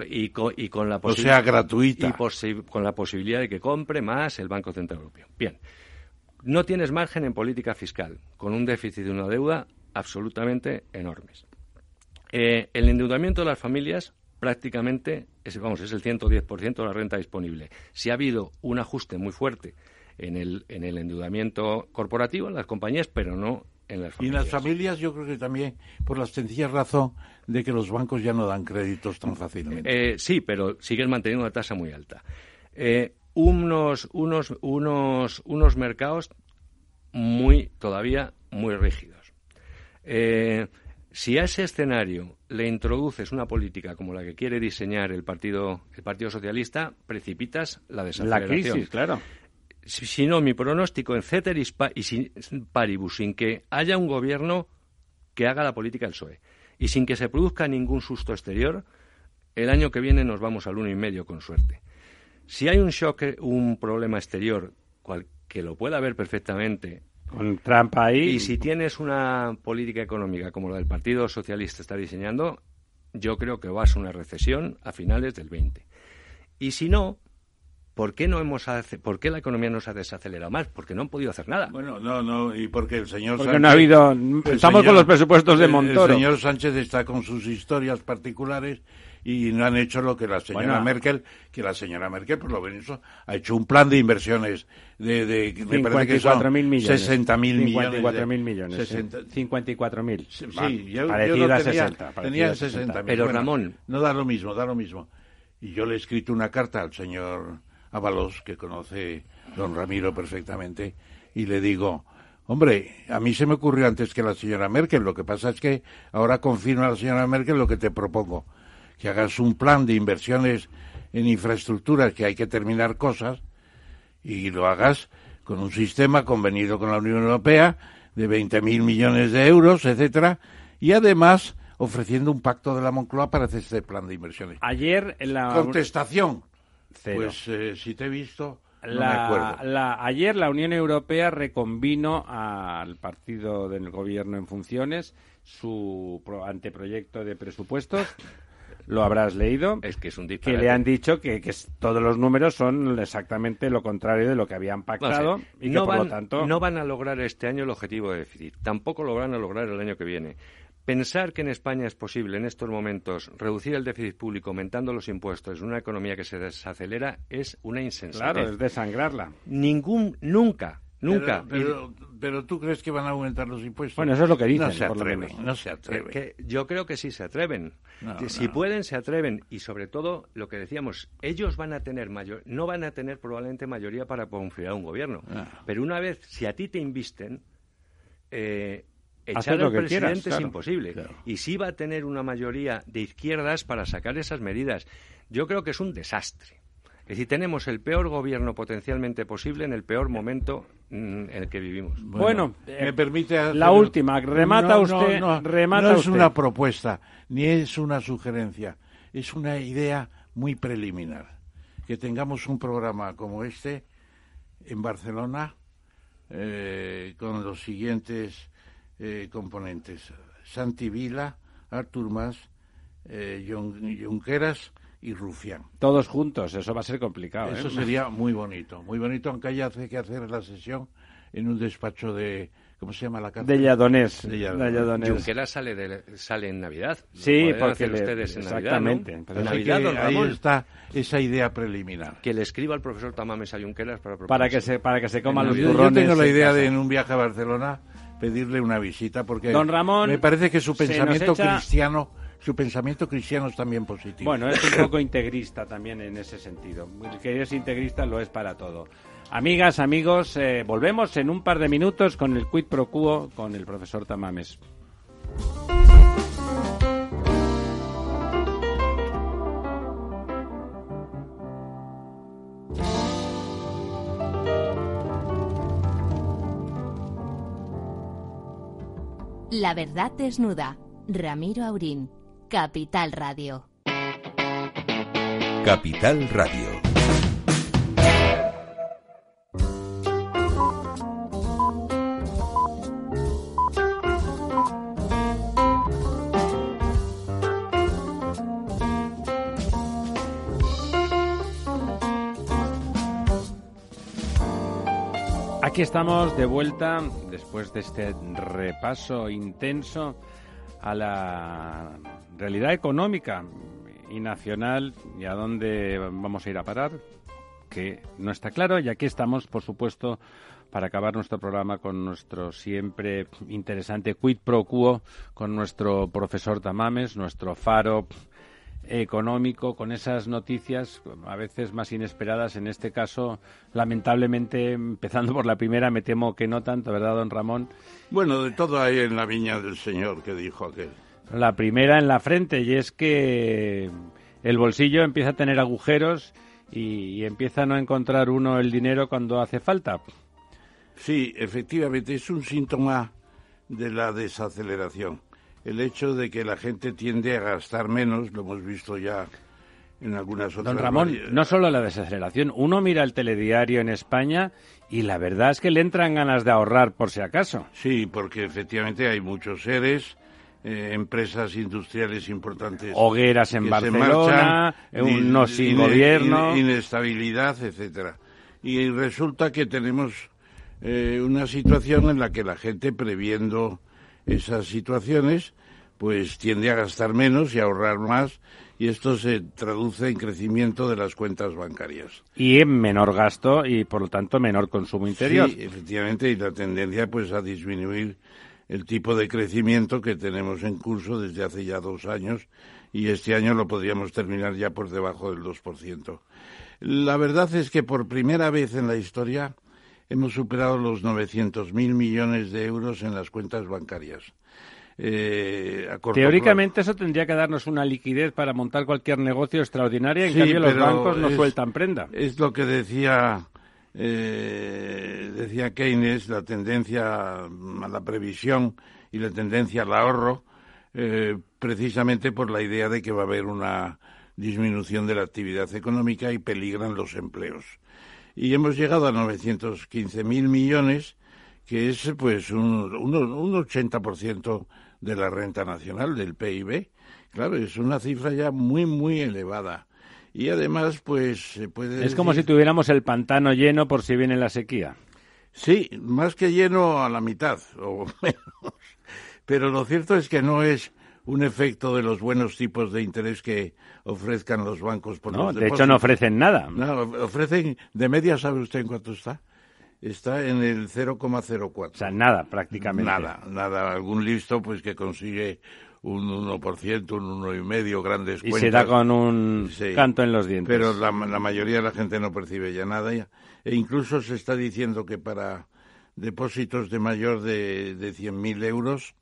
y, con, y, con, la o sea, gratuita. Y con la posibilidad de que compre más el Banco Central Europeo. Bien no tienes margen en política fiscal, con un déficit de una deuda absolutamente enormes. Eh, el endeudamiento de las familias prácticamente es, vamos, es el 110% de la renta disponible. Si ha habido un ajuste muy fuerte en el, en el endeudamiento corporativo, en las compañías, pero no en las familias. Y en las familias yo creo que también por la sencilla razón de que los bancos ya no dan créditos tan fácilmente. Eh, sí, pero siguen manteniendo una tasa muy alta. Eh, unos, unos, unos, unos mercados muy, todavía muy rígidos. Eh, si a ese escenario le introduces una política como la que quiere diseñar el Partido, el partido Socialista, precipitas la desaceleración. La crisis, claro. Si, no, mi pronóstico en ceteris y sin paribus, sin que haya un gobierno que haga la política del PSOE y sin que se produzca ningún susto exterior, el año que viene nos vamos al uno y medio con suerte. Si hay un shock, un problema exterior, cual, que lo pueda haber perfectamente. Con trampa ahí. Y si tienes una política económica como la del Partido Socialista está diseñando, yo creo que vas a una recesión a finales del 20. Y si no, ¿por qué no hemos por qué la economía no se ha desacelerado más? Porque no han podido hacer nada. Bueno, no, no, y porque el señor porque no ha habido estamos con los presupuestos de Montoro. El señor Sánchez está con sus historias particulares y no han hecho lo que la señora Merkel, que la señora Merkel por lo menos ha hecho un plan de inversiones de, de me parece que son mil millones. 60 mil millones. 54 mil millones. 54 mil. Sí, yo, yo tenía, 60. Tenía 60 Pero Ramón. No da lo mismo, da lo mismo. Y yo le he escrito una carta al señor Avalos, que conoce don Ramiro perfectamente, y le digo, Hombre, a mí se me ocurrió antes que la señora Merkel. Lo que pasa es que ahora confirma la señora Merkel lo que te propongo que hagas un plan de inversiones en infraestructuras, que hay que terminar cosas, y lo hagas con un sistema convenido con la Unión Europea de 20.000 millones de euros, etcétera, y además ofreciendo un pacto de la Moncloa para hacer este plan de inversiones. Ayer en la contestación, pues eh, si te he visto, no me acuerdo. La, ayer la Unión Europea reconvino al partido del gobierno en funciones su anteproyecto de presupuestos lo habrás leído. Es que es un Que le han dicho que, todos los números son exactamente lo contrario de lo que habían pactado y no van, por lo tanto. No van a lograr este año el objetivo de déficit. Tampoco lo van a lograr el año que viene. Pensar que en España es posible en estos momentos reducir el déficit público aumentando los impuestos en una economía que se desacelera es una insensatez. Claro, es desangrarla. Nunca, nunca, Nunca. Pero, pero, tú crees que van a aumentar los impuestos. Bueno, eso es lo que dicen. No se atreven. No se atreven. yo creo que sí se atreven. si pueden, se atreven. Y sobre todo, lo que decíamos, ellos van a tener mayor, no van a tener probablemente mayoría para configurar un gobierno. Ah. Pero una vez, si a ti te invisten, eh, echar al presidente es imposible. Y sí va a tener una mayoría de izquierdas para sacar esas medidas. Yo creo que es un desastre. Es decir, tenemos el peor gobierno potencialmente posible en el peor momento mm, en el que vivimos. Bueno, me permite la última. Remata usted. No, remata no es una propuesta ni es una sugerencia, es una idea muy preliminar. Que tengamos un programa como este en Barcelona eh, con los siguientes eh, componentes. Santi Vila, Artur Mas, eh, Junqueras y Rufián. Todos juntos, eso va a ser complicado. Eso sería muy bonito, muy bonito, aunque haya que hacer la sesión en un despacho de ¿Cómo se llama la cárcel? De Lladonés. De Junqueras sale, sale en Navidad. Sí, porque ustedes en exactamente. Navidad, ¿no? ahí está esa idea preliminar. Que le escriba al profesor Tamames a Junqueras para para que se para que se coma los turrones. Yo tengo la idea de en un viaje a Barcelona pedirle una visita porque Don Ramón me parece que su pensamiento cristiano su pensamiento cristiano es también positivo. Bueno, es un poco integrista también en ese sentido. que es integrista lo es para todo. Amigas, amigos, eh, volvemos en un par de minutos con el quid pro quo con el profesor Tamames. La verdad desnuda. Ramiro Aurín. Capital Radio. Capital Radio. Aquí estamos de vuelta después de este repaso intenso a la realidad económica y nacional y a dónde vamos a ir a parar, que no está claro. Y aquí estamos, por supuesto, para acabar nuestro programa con nuestro siempre interesante quid pro quo, con nuestro profesor Tamames, nuestro faro económico con esas noticias a veces más inesperadas. En este caso, lamentablemente, empezando por la primera, me temo que no tanto, ¿verdad, don Ramón? Bueno, de todo hay en la viña del Señor que dijo aquel. La primera en la frente, y es que el bolsillo empieza a tener agujeros y, y empieza a no encontrar uno el dinero cuando hace falta. Sí, efectivamente, es un síntoma de la desaceleración el hecho de que la gente tiende a gastar menos, lo hemos visto ya en algunas otras. Don Ramón, no solo la desaceleración, uno mira el telediario en España y la verdad es que le entran ganas de ahorrar por si acaso. Sí, porque efectivamente hay muchos seres. Eh, empresas industriales importantes. Hogueras en Barcelona, un no sin gobierno. inestabilidad, etcétera. Y resulta que tenemos eh, una situación en la que la gente, previendo esas situaciones, pues tiende a gastar menos y a ahorrar más y esto se traduce en crecimiento de las cuentas bancarias. Y en menor gasto y por lo tanto menor consumo interior. Sí, efectivamente, y la tendencia pues a disminuir el tipo de crecimiento que tenemos en curso desde hace ya dos años y este año lo podríamos terminar ya por debajo del 2%. La verdad es que por primera vez en la historia hemos superado los 900.000 millones de euros en las cuentas bancarias. Eh, Teóricamente eso tendría que darnos una liquidez para montar cualquier negocio extraordinario, en cambio los bancos no sueltan prenda. Es lo que decía eh, decía Keynes, la tendencia a la previsión y la tendencia al ahorro, eh, precisamente por la idea de que va a haber una disminución de la actividad económica y peligran los empleos. Y hemos llegado a 915.000 millones, que es pues un, un, un 80% de la renta nacional, del PIB. Claro, es una cifra ya muy, muy elevada. Y además, pues se puede. Es como si tuviéramos el pantano lleno por si viene la sequía. Sí, más que lleno a la mitad o menos. Pero lo cierto es que no es un efecto de los buenos tipos de interés que ofrezcan los bancos por no, de hecho no ofrecen nada. No, ofrecen de media, ¿sabe usted en cuánto está? está en el 0,04. O sea, nada, prácticamente. Nada, nada. Algún listo pues que consigue un 1%, un 1,5%, grandes y se da con un canto en los dientes. Pero la, mayoría de la gente no percibe ya nada. E incluso se está diciendo que para depósitos de mayor de, de 100.000 euros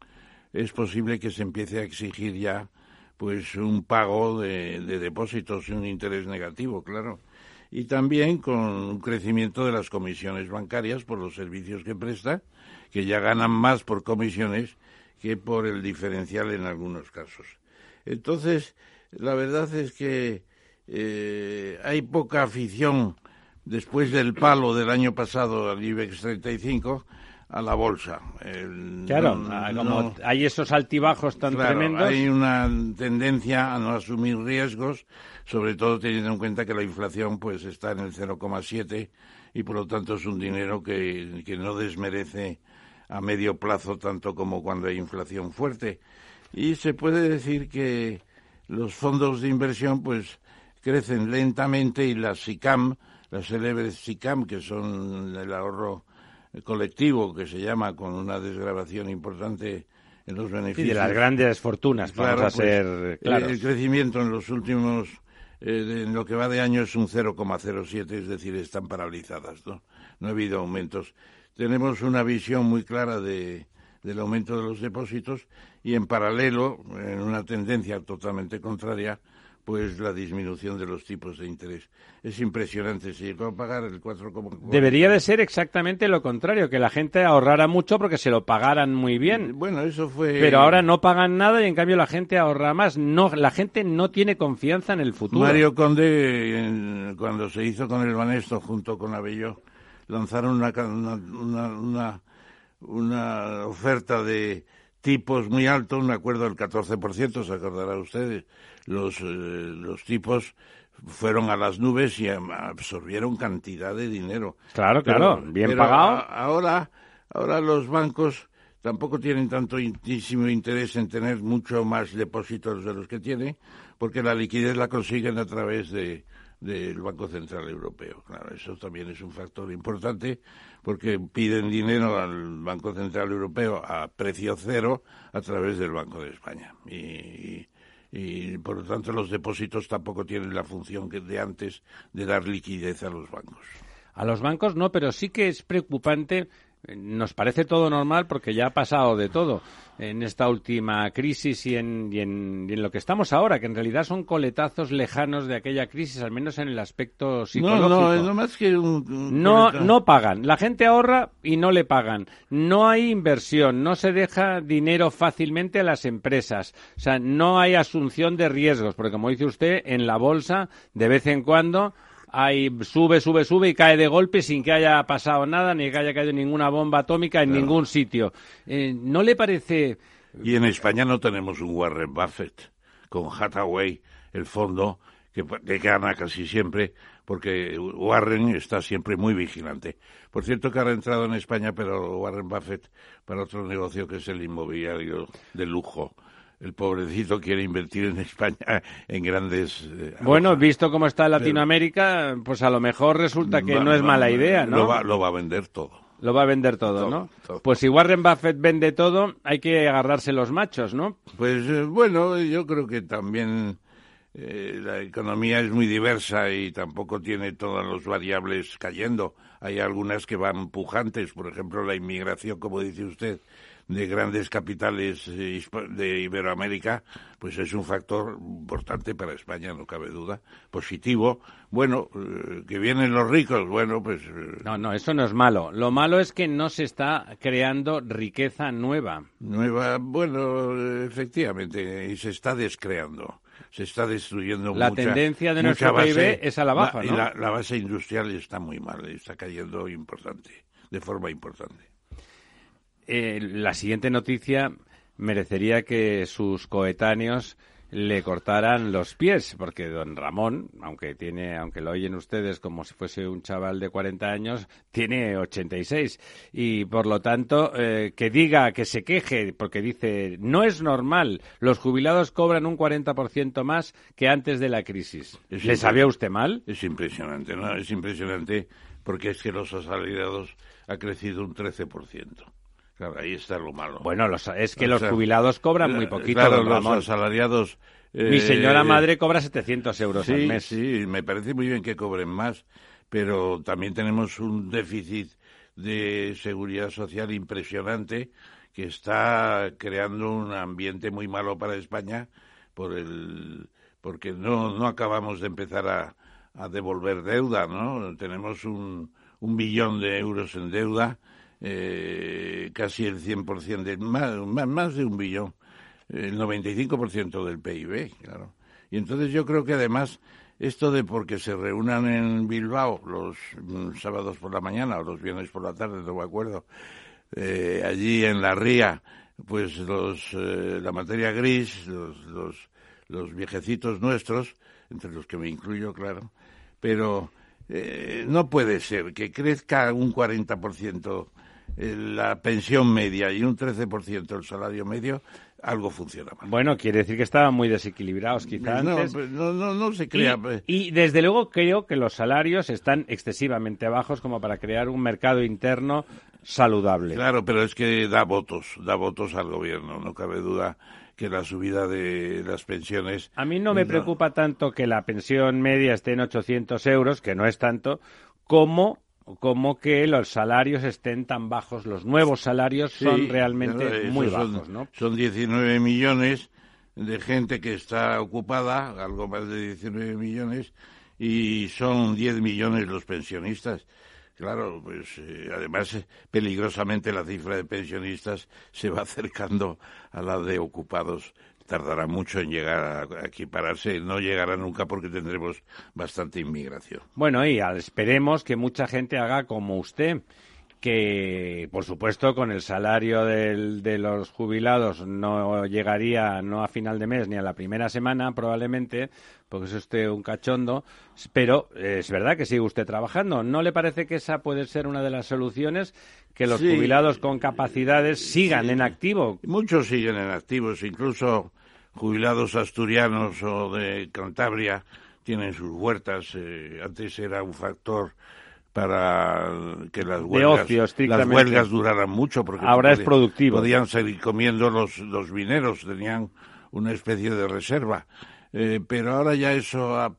es posible que se empiece a exigir ya pues un pago de, de depósitos y un interés negativo, claro y también con un crecimiento de las comisiones bancarias por los servicios que presta, que ya ganan más por comisiones que por el diferencial en algunos casos. Entonces, la verdad es que eh, hay poca afición después del palo del año pasado al IBEX 35 a la bolsa. claro, como hay esos altibajos tan tremendos. Hay una tendencia a no asumir riesgos, sobre todo teniendo en cuenta que la inflación pues está en el 0,7 y por lo tanto es un dinero que, que no desmerece a medio plazo tanto como cuando hay inflación fuerte. Y se puede decir que los fondos de inversión pues crecen lentamente y las SICAM, las célebres SICAM, que son el ahorro colectivo que se llama con una desgrabación importante en los beneficios. Y de las grandes fortunas, vamos a pues, ser El crecimiento en los últimos, eh, en lo que va de año es un 0,07, es decir, están paralizadas, ¿no? No ha habido aumentos. Tenemos una visión muy clara de, del aumento de los depósitos y en paralelo, en una tendencia totalmente contraria, pues la disminución de los tipos de interés. Es impresionante, si llegó a pagar el 4,4. Debería de ser exactamente lo contrario, que la gente ahorrara mucho porque se lo pagaran muy bien. Bueno, eso fue... Pero ahora no pagan nada y en cambio la gente ahorra más. No, la gente no tiene confianza en el futuro. Mario Conde, cuando se hizo con el Banesto junto con Abelló, lanzaron una, una, una, una oferta de tipos muy altos, un acuerdo del 14%, se acordará ustedes los, eh, los tipos fueron a las nubes y absorbieron cantidad de dinero. Claro, claro, bien pagado. ahora, ahora los bancos tampoco tienen tanto interés en tener mucho más depósitos de los que tienen, porque la liquidez la consiguen a través de del Banco Central Europeo. Claro, eso también es un factor importante porque piden dinero al Banco Central Europeo a precio cero a través del Banco de España. y y por lo tanto los depósitos tampoco tienen la función que de antes de dar liquidez a los bancos. A los bancos no, pero sí que es preocupante nos parece todo normal porque ya ha pasado de todo en esta última crisis y en, y en, lo que estamos ahora, que en realidad son coletazos lejanos de aquella crisis, al menos en el aspecto psicológico. No, no, no más que un, no, no pagan. La gente ahorra y no le pagan. No hay inversión, no se deja dinero fácilmente a las empresas. O sea, no hay asunción de riesgos, porque como dice usted, en la bolsa, de vez en cuando hay, sube, sube, sube y cae de golpe sin que haya pasado nada, ni que haya caído ninguna bomba atómica en ningún sitio. Eh, ¿No le parece...? Y en España no tenemos un Warren Buffett con Hathaway, el fondo, que, gana casi siempre, porque Warren está siempre muy vigilante. Por cierto que ha entrado en España, pero Warren Buffett para otro negocio que es el inmobiliario de lujo el pobrecito quiere invertir en España en grandes. Eh, bueno, visto cómo está Latinoamérica, pues a lo mejor resulta que no es mala idea, ¿no? Lo va, lo va, a vender todo. Lo va a vender todo, ¿no? Pues si Warren Buffett vende todo, hay que agarrarse los machos, ¿no? Pues eh, bueno, yo creo que también eh, la economía es muy diversa y tampoco tiene todas las variables cayendo. Hay algunas que van pujantes, por ejemplo, la inmigración, como dice usted, de grandes capitales eh, de Iberoamérica, pues es un factor importante para España, no cabe duda. Positivo. Bueno, eh, que vienen los ricos, bueno, pues. Eh, no, no, eso no es malo. Lo malo es que no se está creando riqueza nueva. Nueva, bueno, efectivamente, y se está descreando se está destruyendo la tendencia de nuestro PIB es a la baja, Y la, base industrial está muy mal, está cayendo importante, de forma importante. Eh, la siguiente noticia merecería que sus coetáneos le cortaran los pies, porque don Ramón, aunque tiene, aunque lo oyen ustedes como si fuese un chaval de 40 años, tiene 86 y por lo tanto eh, que diga, que se queje, porque dice no es normal, los jubilados cobran un 40% más que antes de la crisis. ¿Le sabía usted mal? Es impresionante, ¿no? Es impresionante porque es que los asalariados ha crecido un 13%. Claro, ahí está lo malo. Bueno, es que los jubilados cobran muy poquito. Claro, los asalariados. Mi señora eh, madre cobra 700 euros al mes. Sí, me parece muy bien que cobren más, pero también tenemos un déficit de seguridad social impresionante que está creando un ambiente muy malo para España por el porque no no acabamos de empezar a, a devolver deuda, ¿no? Tenemos un, un billón de euros en deuda eh, casi el 100%, de, más, más de un billón, el 95% del PIB, claro. Y entonces yo creo que además esto de porque se reúnan en Bilbao los mm, sábados por la mañana o los viernes por la tarde, no me acuerdo, eh, allí en la ría, pues los, eh, la materia gris, los, los, los, viejecitos nuestros, entre los que me incluyo, claro, pero eh, no puede ser que crezca un 40% la pensión media y un 13% el salario medio algo funciona mal. Bueno, quiere decir que estaban muy desequilibrados quizás antes. Pues, no, no, no, se crea. Pues. Y, desde luego creo que los salarios están excesivamente bajos como para crear un mercado interno saludable. Claro, pero es que da votos, da votos al gobierno, no cabe duda que la subida de las pensiones. A mí no me preocupa tanto que la pensión media esté en 800 euros, que no es tanto, como como que los salarios estén tan bajos, los nuevos salarios son realmente muy bajos, ¿no? Son 19 millones de gente que está ocupada, algo más de 19 millones, y son 10 millones los pensionistas. Claro, pues eh, además eh, peligrosamente la cifra de pensionistas se va acercando a la de ocupados tardará mucho en llegar a equipararse, no llegará nunca porque tendremos bastante inmigración. Bueno, y esperemos que mucha gente haga como usted, que por supuesto con el salario de los jubilados no llegaría no a final de mes ni a la primera semana probablemente, porque es usted un cachondo, pero es verdad que sigue usted trabajando. ¿No le parece que esa puede ser una de las soluciones? Que los jubilados con capacidades sigan en activo. Muchos siguen en activos, incluso jubilados asturianos o de Cantabria tienen sus huertas. Eh, antes era un factor para que las huelgas, las huelgas duraran mucho porque ahora es productivo. Podían seguir comiendo los, los vineros, tenían una especie de reserva. Eh, pero ahora ya eso ha,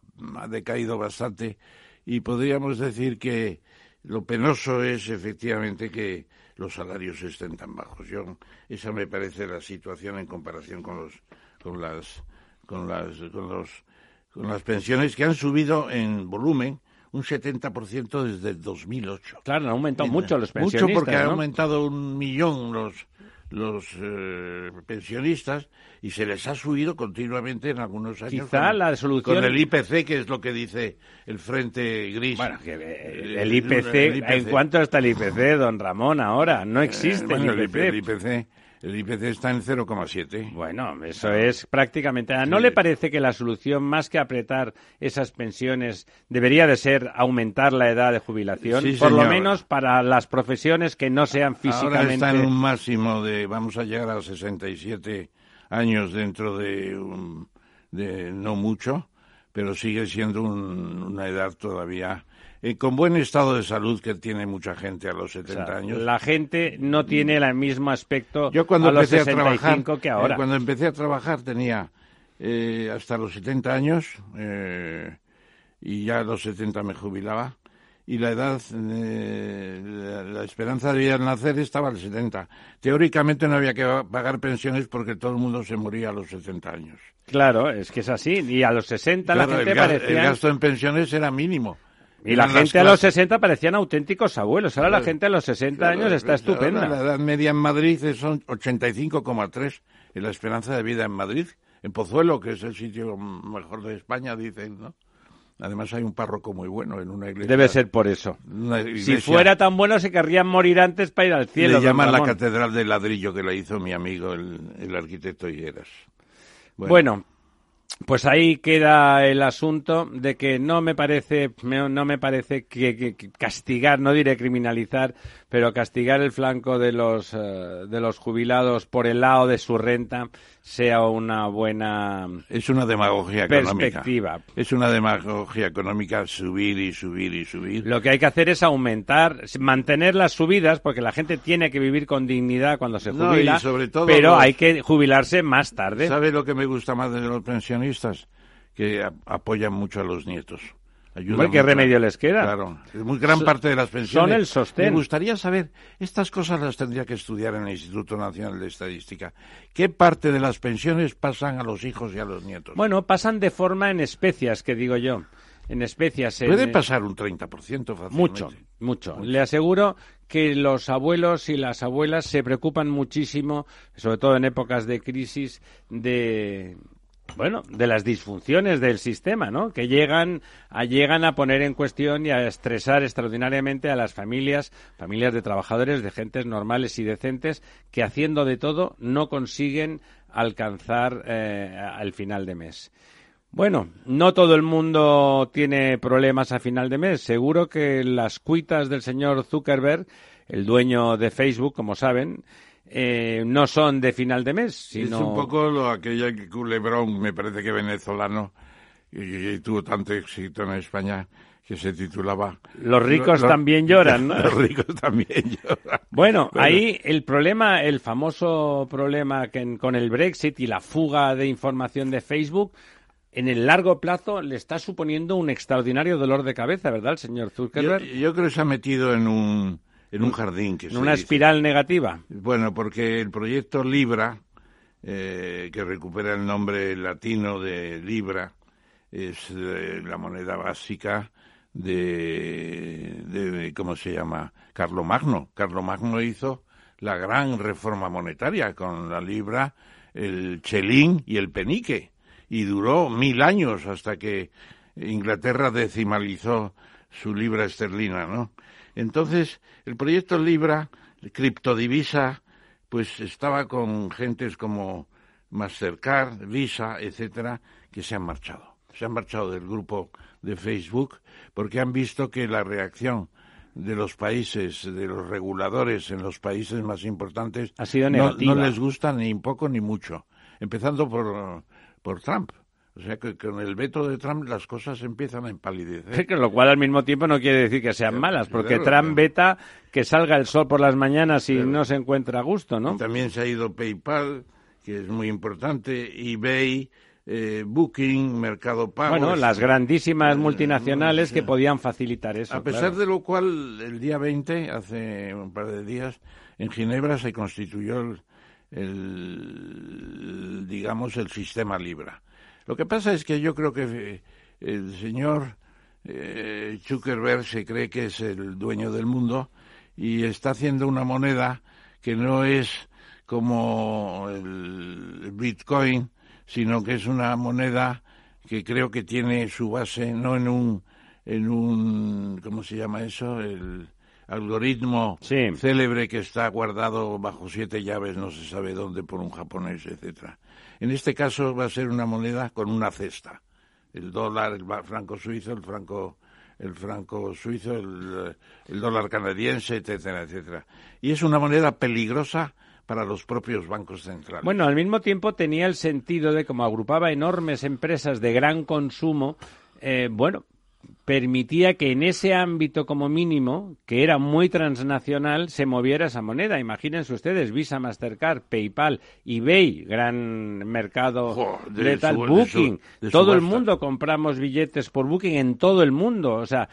decaído bastante y podríamos decir que lo penoso es efectivamente que los salarios estén tan bajos. Yo, esa me parece la situación en comparación con los con las con las con los con las pensiones que han subido en volumen un 70% desde el 2008. Claro, han aumentado mucho los pensionistas. Mucho porque han aumentado un millón los los eh, pensionistas y se les ha subido continuamente en algunos años. Quizá la solución... Con el IPC, que es lo que dice el Frente Gris. Bueno, eh, el, IPC, ¿en cuánto está el IPC, don Ramón, ahora? No eh, existe el IPC. El IPC el IPC está en 0,7. Bueno, eso es prácticamente. ¿No le parece que la solución, más que apretar esas pensiones, debería de ser aumentar la edad de jubilación? Por lo menos para las profesiones que no sean físicamente. Ahora está en un máximo de. Vamos a llegar a los 67 años dentro de, de no mucho, pero sigue siendo una edad todavía eh, con buen estado de salud que tiene mucha gente a los 70 años. La gente no tiene el mismo aspecto Yo cuando a los empecé a trabajar, que ahora. cuando empecé a trabajar tenía eh, hasta los 70 años y ya a los 70 me jubilaba y la edad, la, esperanza de vida al nacer estaba al 70. Teóricamente no había que pagar pensiones porque todo el mundo se moría a los 70 años. Claro, es que es así. Y a los 60 la gente el, el gasto en pensiones era mínimo. Y la gente a los 60 parecían auténticos abuelos. Ahora la gente a los 60 años está estupenda. la edad media en Madrid son 85,3 y la esperanza de vida en Madrid. En Pozuelo, que es el sitio mejor de España, dicen, ¿no? Además hay un párroco muy bueno en una iglesia. Debe ser por eso. si fuera tan bueno se querrían morir antes para ir al cielo. Le llaman la catedral de ladrillo que la hizo mi amigo el, arquitecto Higueras. bueno pues ahí queda el asunto de que no me parece no me parece que, castigar no diré criminalizar pero castigar el flanco de los eh, de los jubilados por el lado de su renta sea una buena es una demagogia perspectiva. económica es una demagogia económica subir y subir y subir. Lo que hay que hacer es aumentar mantener las subidas porque la gente tiene que vivir con dignidad cuando se jubila sobre todo pero hay que jubilarse más tarde. Sabe lo que me gusta más de los pensionistas que apoyan mucho a los nietos ¿Qué remedio les queda? Claro, muy gran parte de las pensiones. Son el sostén. Me gustaría saber, estas cosas las tendría que estudiar en el Instituto Nacional de Estadística. ¿Qué parte de las pensiones pasan a los hijos y a los nietos? Bueno, pasan de forma en especias, que digo yo. En especias. Puede pasar un 30% fácilmente. Mucho, mucho. Le aseguro que los abuelos y las abuelas se preocupan muchísimo, sobre todo en épocas de crisis, de bueno, de las disfunciones del sistema, ¿no? Que llegan a, llegan a poner en cuestión y a estresar extraordinariamente a las familias, familias de trabajadores, de gentes normales y decentes, que haciendo de todo no consiguen alcanzar eh, al final de mes. Bueno, no todo el mundo tiene problemas a final de mes. Seguro que las cuitas del señor Zuckerberg, el dueño de Facebook, como saben, eh, no son de final de mes, sino... Es un poco lo, aquella que Culebrón, me parece que venezolano, y, tuvo tanto éxito en España, que se titulaba... Los ricos también lloran, ¿no? Los ricos también lloran. Bueno, ahí el problema, el famoso problema que con el Brexit y la fuga de información de Facebook, en el largo plazo le está suponiendo un extraordinario dolor de cabeza, ¿verdad, el señor Zuckerberg? yo creo que se ha metido en un en un jardín. Que en una espiral negativa. Bueno, porque el proyecto Libra, eh, que recupera el nombre latino de Libra, es eh, la moneda básica de, de, ¿cómo se llama? Carlomagno. Carlomagno hizo la gran reforma monetaria con la libra, el chelín y el penique. Y duró mil años hasta que Inglaterra decimalizó su libra esterlina, ¿no? Entonces, el proyecto Libra, criptodivisa, pues estaba con gentes como Mastercard, Visa, etcétera, que se han marchado. Se han marchado del grupo de Facebook porque han visto que la reacción de los países, de los reguladores en los países más importantes, ha sido no, no, les gusta ni poco ni mucho. Empezando por, por Trump. O sea que con el veto de Trump las cosas empiezan a empalidecer. Lo cual al mismo tiempo no quiere decir que sean malas, porque Trump veta que salga el sol por las mañanas y no se encuentra a gusto, ¿no? También se ha ido PayPal, que es muy importante, eBay, eh, Booking, Mercado Pago. Bueno, las grandísimas eh, multinacionales que podían facilitar eso. A pesar de lo cual, el día 20, hace un par de días, en Ginebra se constituyó el digamos, el sistema Libra lo que pasa es que yo creo que eh, el señor eh, Zuckerberg se cree que es el dueño del mundo y está haciendo una moneda que no es como el Bitcoin, sino que es una moneda que creo que tiene su base no en un en un ¿cómo se llama eso? el algoritmo célebre que está guardado bajo siete llaves, no se sabe dónde por un japonés, etcétera, en este caso va a ser una moneda con una cesta. El dólar, el franco suizo, el franco el franco suizo, el, dólar canadiense, etcétera, etcétera. Y es una moneda peligrosa para los propios bancos centrales. Bueno, al mismo tiempo tenía el sentido de como agrupaba enormes empresas de gran consumo, eh, bueno, permitía que en ese ámbito como mínimo, que era muy transnacional, se moviera esa moneda. Imagínense ustedes, Visa, Mastercard, PayPal, eBay, gran mercado de, tal, Booking. todo el mundo compramos billetes por Booking en todo el mundo. O sea,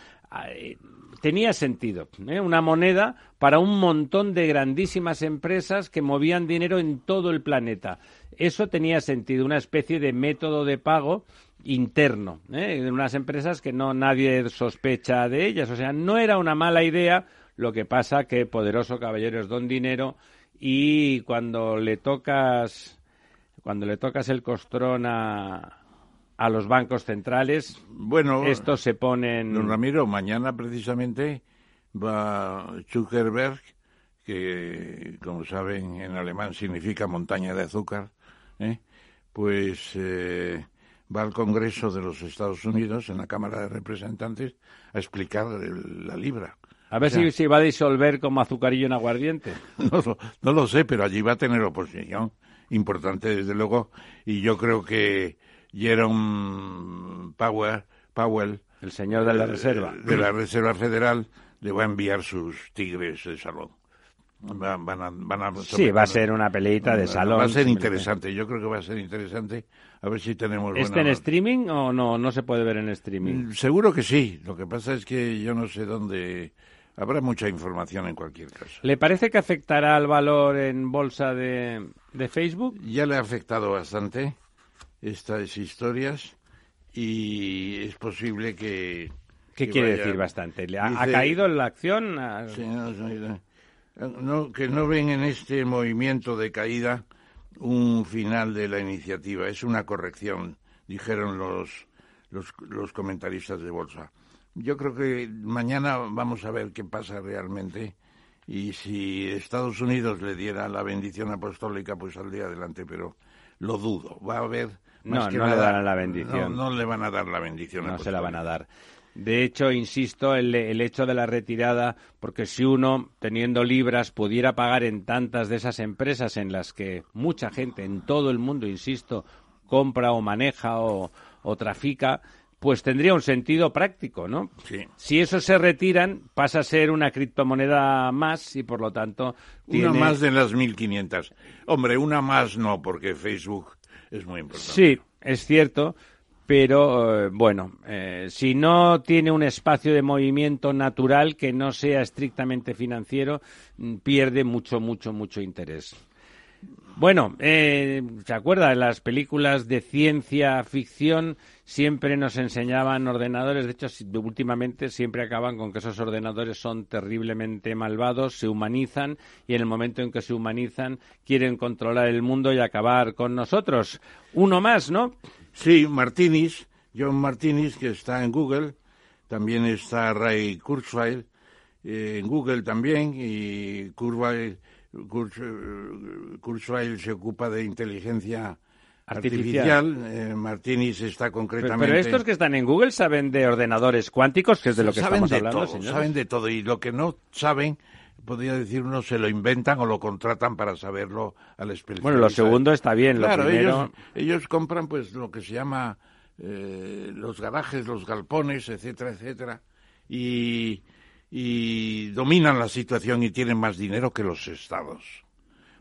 eh, tenía sentido. ¿eh? Una moneda para un montón de grandísimas empresas que movían dinero en todo el planeta. Eso tenía sentido, una especie de método de pago interno, ¿eh? en unas empresas que no nadie sospecha de ellas. O sea, no era una mala idea, lo que pasa que poderoso caballero es don dinero y cuando le tocas cuando le tocas el costrón a, a los bancos centrales, bueno, estos se ponen. Don Ramiro, mañana precisamente va Zuckerberg, que como saben en alemán significa montaña de azúcar, ¿eh? pues eh, va al Congreso de los Estados Unidos, en la Cámara de Representantes, a explicar la libra. A ver si se va a disolver como azucarillo en aguardiente. No, no, lo sé, pero allí va a tener oposición importante, desde luego, y yo creo que Jerome Powell, Powell el señor de la Reserva, de la Reserva Federal, le va a enviar sus tigres de salón. Van, van sí, va a ser una peleita de salón. Va a ser interesante, yo creo que va a ser interesante. A ver si tenemos. ¿Este en streaming o no? No se puede ver en streaming. Mm, seguro que sí. Lo que pasa es que yo no sé dónde. Habrá mucha información en cualquier caso. ¿Le parece que afectará al valor en bolsa de, de Facebook? Ya le ha afectado bastante estas historias y es posible que. ¿Qué quiere decir bastante? ¿Le ha, caído la acción? no, que no ven en este movimiento de caída un final de la iniciativa, es una corrección, dijeron los, los, los comentaristas de bolsa. Yo creo que mañana vamos a ver qué pasa realmente y si Estados Unidos le diera la bendición apostólica, pues saldría adelante, pero lo dudo. Va a haber. no, no le darán la bendición. No, le van a dar la bendición. No se la van a dar. De hecho, insisto, el, el, hecho de la retirada, porque si uno, teniendo libras, pudiera pagar en tantas de esas empresas en las que mucha gente en todo el mundo, insisto, compra o maneja o, o trafica, pues tendría un sentido práctico, ¿no? Sí. Si esos se retiran, pasa a ser una criptomoneda más y por lo tanto. Una más de las 1500. Hombre, una más no, porque Facebook es muy importante. Sí, es cierto. Pero eh, bueno, eh, si no tiene un espacio de movimiento natural que no sea estrictamente financiero, mm, pierde mucho, mucho, mucho interés. Bueno, eh, ¿se acuerda? Las películas de ciencia ficción siempre nos enseñaban ordenadores. De hecho, últimamente siempre acaban con que esos ordenadores son terriblemente malvados, se humanizan y en el momento en que se humanizan quieren controlar el mundo y acabar con nosotros. Uno más, ¿no? Sí, Martinis, John Martinis, que está en Google. También está Ray Kurzweil eh, en Google también y Kurzweil Kurzweil se ocupa de inteligencia artificial, eh, Martínez está concretamente. Pero, estos que están en Google saben de ordenadores cuánticos, que es de lo que saben estamos de hablando, todo, Saben de todo y lo que no saben, podría decir uno, se lo inventan o lo contratan para saberlo al especialista. Bueno, lo segundo está bien, lo claro, primero... ellos, ellos compran pues lo que se llama eh, los garajes, los galpones, etcétera, etcétera, y y dominan la situación y tienen más dinero que los estados.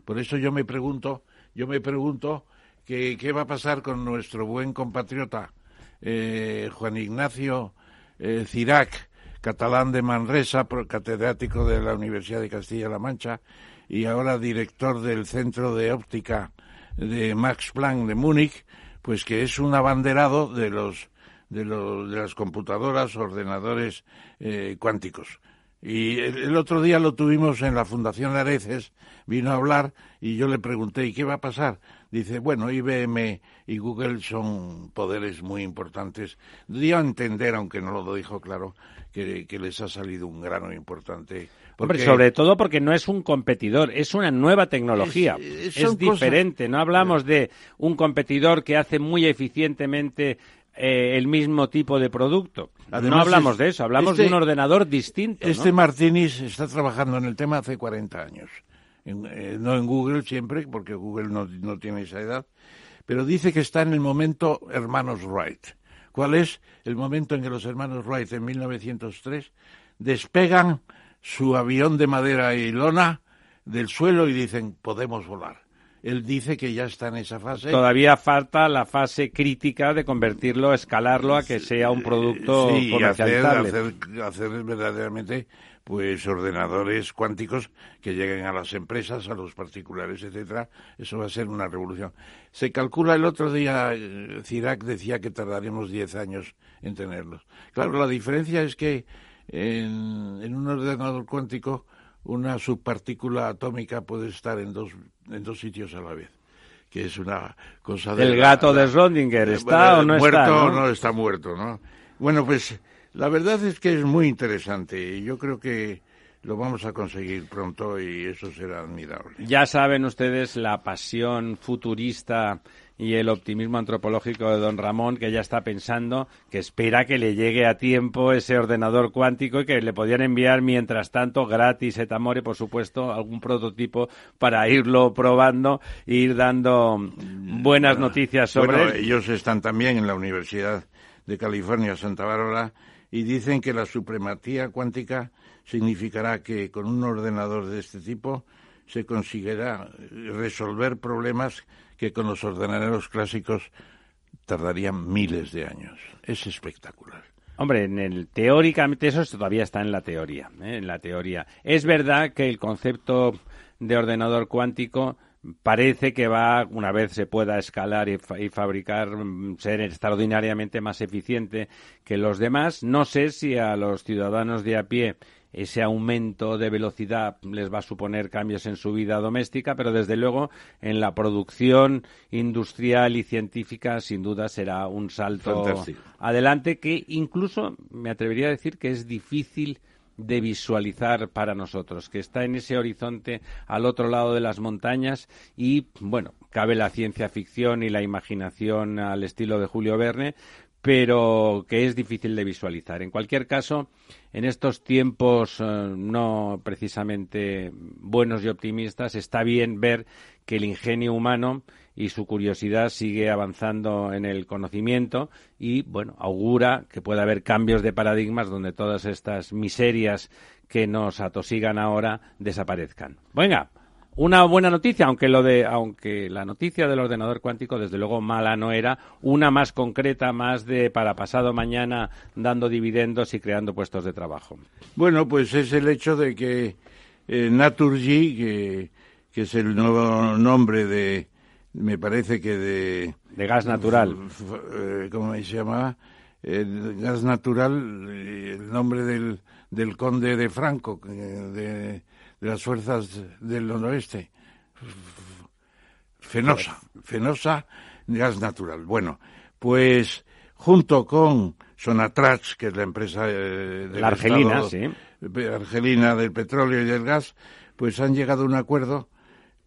Por eso yo me pregunto, yo me pregunto que, qué va a pasar con nuestro buen compatriota eh, Juan Ignacio eh, Cirac, catalán de Manresa, catedrático de la Universidad de Castilla-La Mancha y ahora director del Centro de Óptica de Max Planck de Múnich, pues que es un abanderado de los de, de las computadoras, ordenadores eh, cuánticos. Y el, otro día lo tuvimos en la Fundación Areces, vino a hablar y yo le pregunté, ¿y qué va a pasar? Dice, bueno, IBM y Google son poderes muy importantes. Dio a entender, aunque no lo dijo claro, que, les ha salido un grano importante. Hombre, sobre todo porque no es un competidor, es una nueva tecnología. Es, diferente, no hablamos de un competidor que hace muy eficientemente eh, el mismo tipo de producto. No hablamos de eso, hablamos de un este- ordenador distinto. Este Martínez está trabajando en el tema hace 40 años. Eh, no en Google siempre, porque Google no, no tiene esa edad, pero dice que está en el momento hermanos Wright. ¿Cuál es el momento en que los hermanos Wright en 1903 despegan su avión de madera y lona del suelo y dicen podemos volar? Él dice que ya está en esa fase. Todavía falta la fase crítica de convertirlo, escalarlo a que sea un producto sí, comercializable. Hacer, hacer, hacer verdaderamente pues ordenadores cuánticos que lleguen a las empresas, a los particulares, etcétera, eso va a ser una revolución. Se calcula el otro día, eh, Cirac decía que tardaremos 10 años en tenerlos. Claro, la diferencia es que en, en un ordenador cuántico una subpartícula atómica puede estar en dos, en dos sitios a la vez que es una cosa de... El gato de Schrödinger, ¿está o no muerto, está? ¿no? no está muerto, ¿no? Bueno, pues la verdad es que es muy interesante y yo creo que lo vamos a conseguir pronto y eso será admirable. Ya saben ustedes la pasión futurista y el optimismo antropológico de don Ramón, que ya está pensando que espera que le llegue a tiempo ese ordenador cuántico y que le podían enviar mientras tanto gratis et amore, por supuesto, algún prototipo para irlo probando e ir dando buenas noticias sobre bueno, ellos están también en la Universidad de California, Santa Bárbara, y dicen que la supremacía cuántica significará que con un ordenador de este tipo se conseguirá resolver problemas que con los ordenadores clásicos tardarían miles de años. Es espectacular. Hombre, en el teóricamente eso todavía está en la teoría, ¿eh? en la teoría. Es verdad que el concepto de ordenador cuántico parece que va, una vez se pueda escalar y, y, fabricar, mm, ser extraordinariamente más eficiente que los demás. No sé si a los ciudadanos de a pie ese aumento de velocidad les va a suponer cambios en su vida doméstica, pero desde luego en la producción industrial y científica sin duda será un salto adelante que incluso me atrevería a decir que es difícil de visualizar para nosotros, que está en ese horizonte al otro lado de las montañas y, bueno, cabe la ciencia ficción y la imaginación al estilo de Julio Verne, pero que es difícil de visualizar. En cualquier caso, en estos tiempos eh, no precisamente buenos y optimistas, está bien ver que el ingenio humano y su curiosidad sigue avanzando en el conocimiento y, bueno, augura que puede haber cambios de paradigmas donde todas estas miserias que nos atosigan ahora desaparezcan. Venga, una buena noticia, aunque lo de, aunque la noticia del ordenador cuántico desde luego mala no era, una más concreta, más de para pasado mañana dando dividendos y creando puestos de trabajo. Bueno, pues es el hecho de que eh, Naturgy, que, que es el nuevo nombre de, me parece que de... De gas natural. Eh, ¿Cómo se llama? gas natural, el nombre del, del conde de Franco, de, las fuerzas del noroeste. Fenosa, Fenosa, gas natural. Bueno, pues junto con Sonatrach, que es la empresa eh, de la Argelina, sí. Argelina del petróleo y del gas, pues han llegado a un acuerdo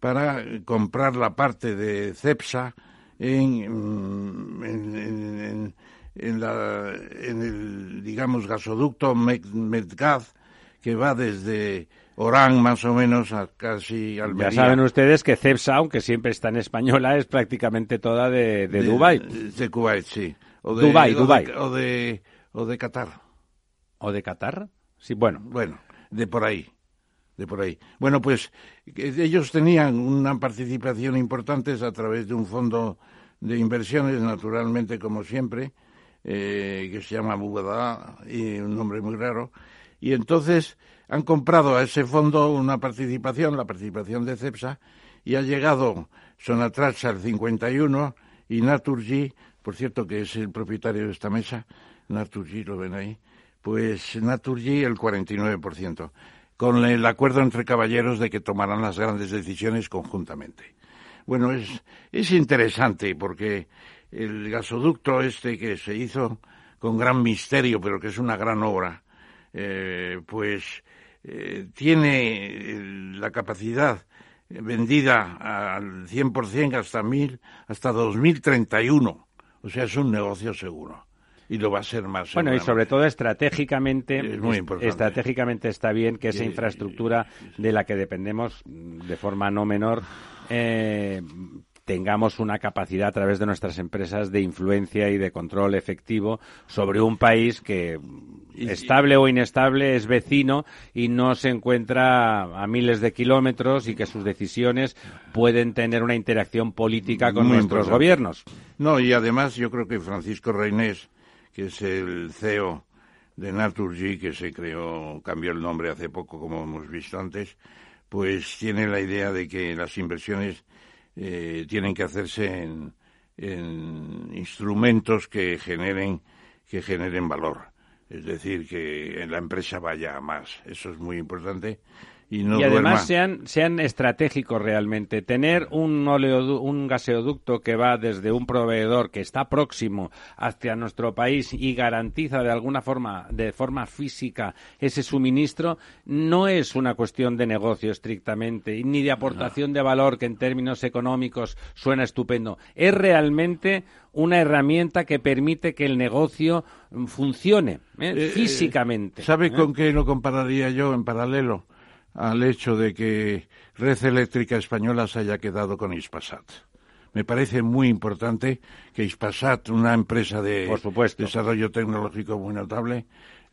para comprar la parte de CEPSA en, en, en, la, en el, digamos, gasoducto Medgaz, que va desde Orán más o menos a casi Almería. Ya saben ustedes que CEPSA, aunque siempre está en española, es prácticamente toda de, de, Dubái. De Kuwait, sí. O de, Dubái, Dubái. O de, o de Qatar. ¿O de Qatar? Sí, bueno. Bueno, de por ahí de por ahí. Bueno, pues ellos tenían una participación importante a través de un fondo de inversiones, naturalmente, como siempre, eh, que se llama Bugada, y un nombre muy raro, y entonces han comprado a ese fondo una participación, la participación de CEPSA, y ha llegado Sonatrach al 51 y Naturgy, por cierto que es el propietario de esta mesa, Naturgy, lo ven ahí, pues Naturgy el 49% con el acuerdo entre caballeros de que tomarán las grandes decisiones conjuntamente. Bueno, es, es interesante porque el gasoducto este que se hizo con gran misterio, pero que es una gran obra, eh, pues eh, tiene la capacidad vendida al 100% hasta mil, hasta 2031. O sea, es un negocio seguro y lo va a ser más. Bueno, y sobre todo estratégicamente, estratégicamente está bien que esa infraestructura de la que dependemos de forma no menor eh, tengamos una capacidad a través de nuestras empresas de influencia y de control efectivo sobre un país que estable o inestable es vecino y no se encuentra a miles de kilómetros y que sus decisiones pueden tener una interacción política con nuestros gobiernos. No, y además yo creo que Francisco Reinés que es el CEO de Naturgy, que se creó, cambió el nombre hace poco, como hemos visto antes, pues tiene la idea de que las inversiones eh, tienen que hacerse en, instrumentos que generen, que generen valor. Es decir, que la empresa vaya a más. Eso es muy importante y, además sean, sean estratégicos realmente. Tener un, un gaseoducto que va desde un proveedor que está próximo hacia nuestro país y garantiza de alguna forma, de forma física, ese suministro, no es una cuestión de negocio estrictamente, ni de aportación de valor que en términos económicos suena estupendo. Es realmente una herramienta que permite que el negocio funcione ¿eh? Eh, físicamente. ¿Sabe ¿eh? con qué lo compararía yo en paralelo? Al hecho de que Red Eléctrica Española se haya quedado con Ispasat. Me parece muy importante que Ispasat, una empresa de desarrollo tecnológico muy notable,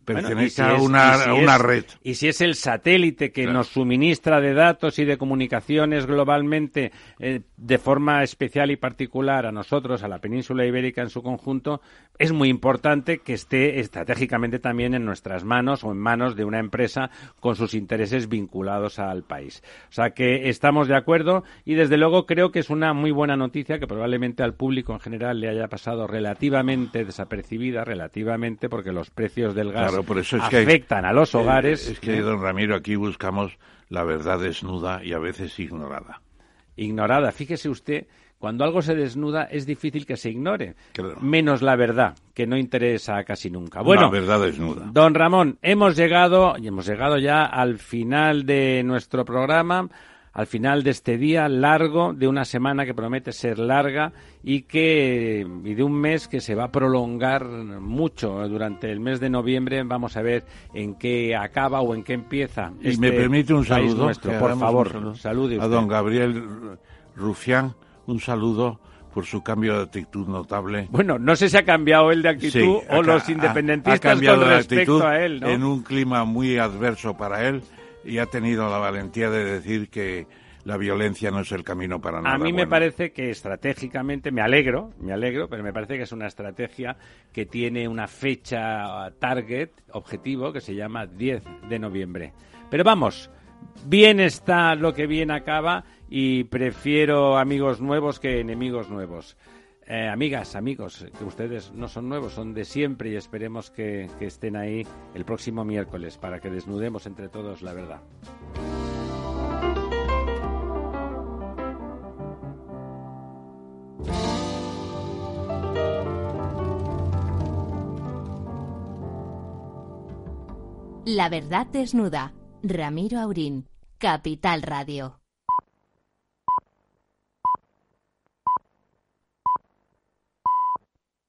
pertenece a, una, red. Y si es el satélite que nos suministra de datos y de comunicaciones globalmente eh, de forma especial y particular a nosotros, a la península ibérica en su conjunto, es muy importante que esté estratégicamente también en nuestras manos o en manos de una empresa con sus intereses vinculados al país. O sea que estamos de acuerdo y desde luego creo que es una muy buena noticia que probablemente al público en general le haya pasado relativamente desapercibida, relativamente porque los precios del gas afectan a los eh, hogares. Es que, don Ramiro, aquí buscamos la verdad desnuda y a veces ignorada. Ignorada. Fíjese usted cuando algo se desnuda es difícil que se ignore, menos la verdad, que no interesa casi nunca. Bueno, la verdad desnuda. Don Ramón, hemos llegado y hemos llegado ya al final de nuestro programa, al final de este día largo de una semana que promete ser larga y que y de un mes que se va a prolongar mucho durante el mes de noviembre. Vamos a ver en qué acaba o en qué empieza. Y me este permite un saludo, por favor, salude a don Gabriel Rufián un saludo por su cambio de actitud notable. Bueno, no sé si ha cambiado él de actitud o los independentistas con respecto a él, ¿no? En un clima muy adverso para él y ha tenido la valentía de decir que la violencia no es el camino para nada. A mí me parece que estratégicamente, me alegro, me alegro, pero me parece que es una estrategia que tiene una fecha target, objetivo, que se llama 10 de noviembre. Pero vamos, bien está lo que bien acaba y prefiero amigos nuevos que enemigos nuevos. Eh, amigas, amigos, que ustedes no son nuevos, son de siempre y esperemos que, que estén ahí el próximo miércoles para que desnudemos entre todos la verdad. La verdad desnuda. Ramiro Aurín, Capital Radio.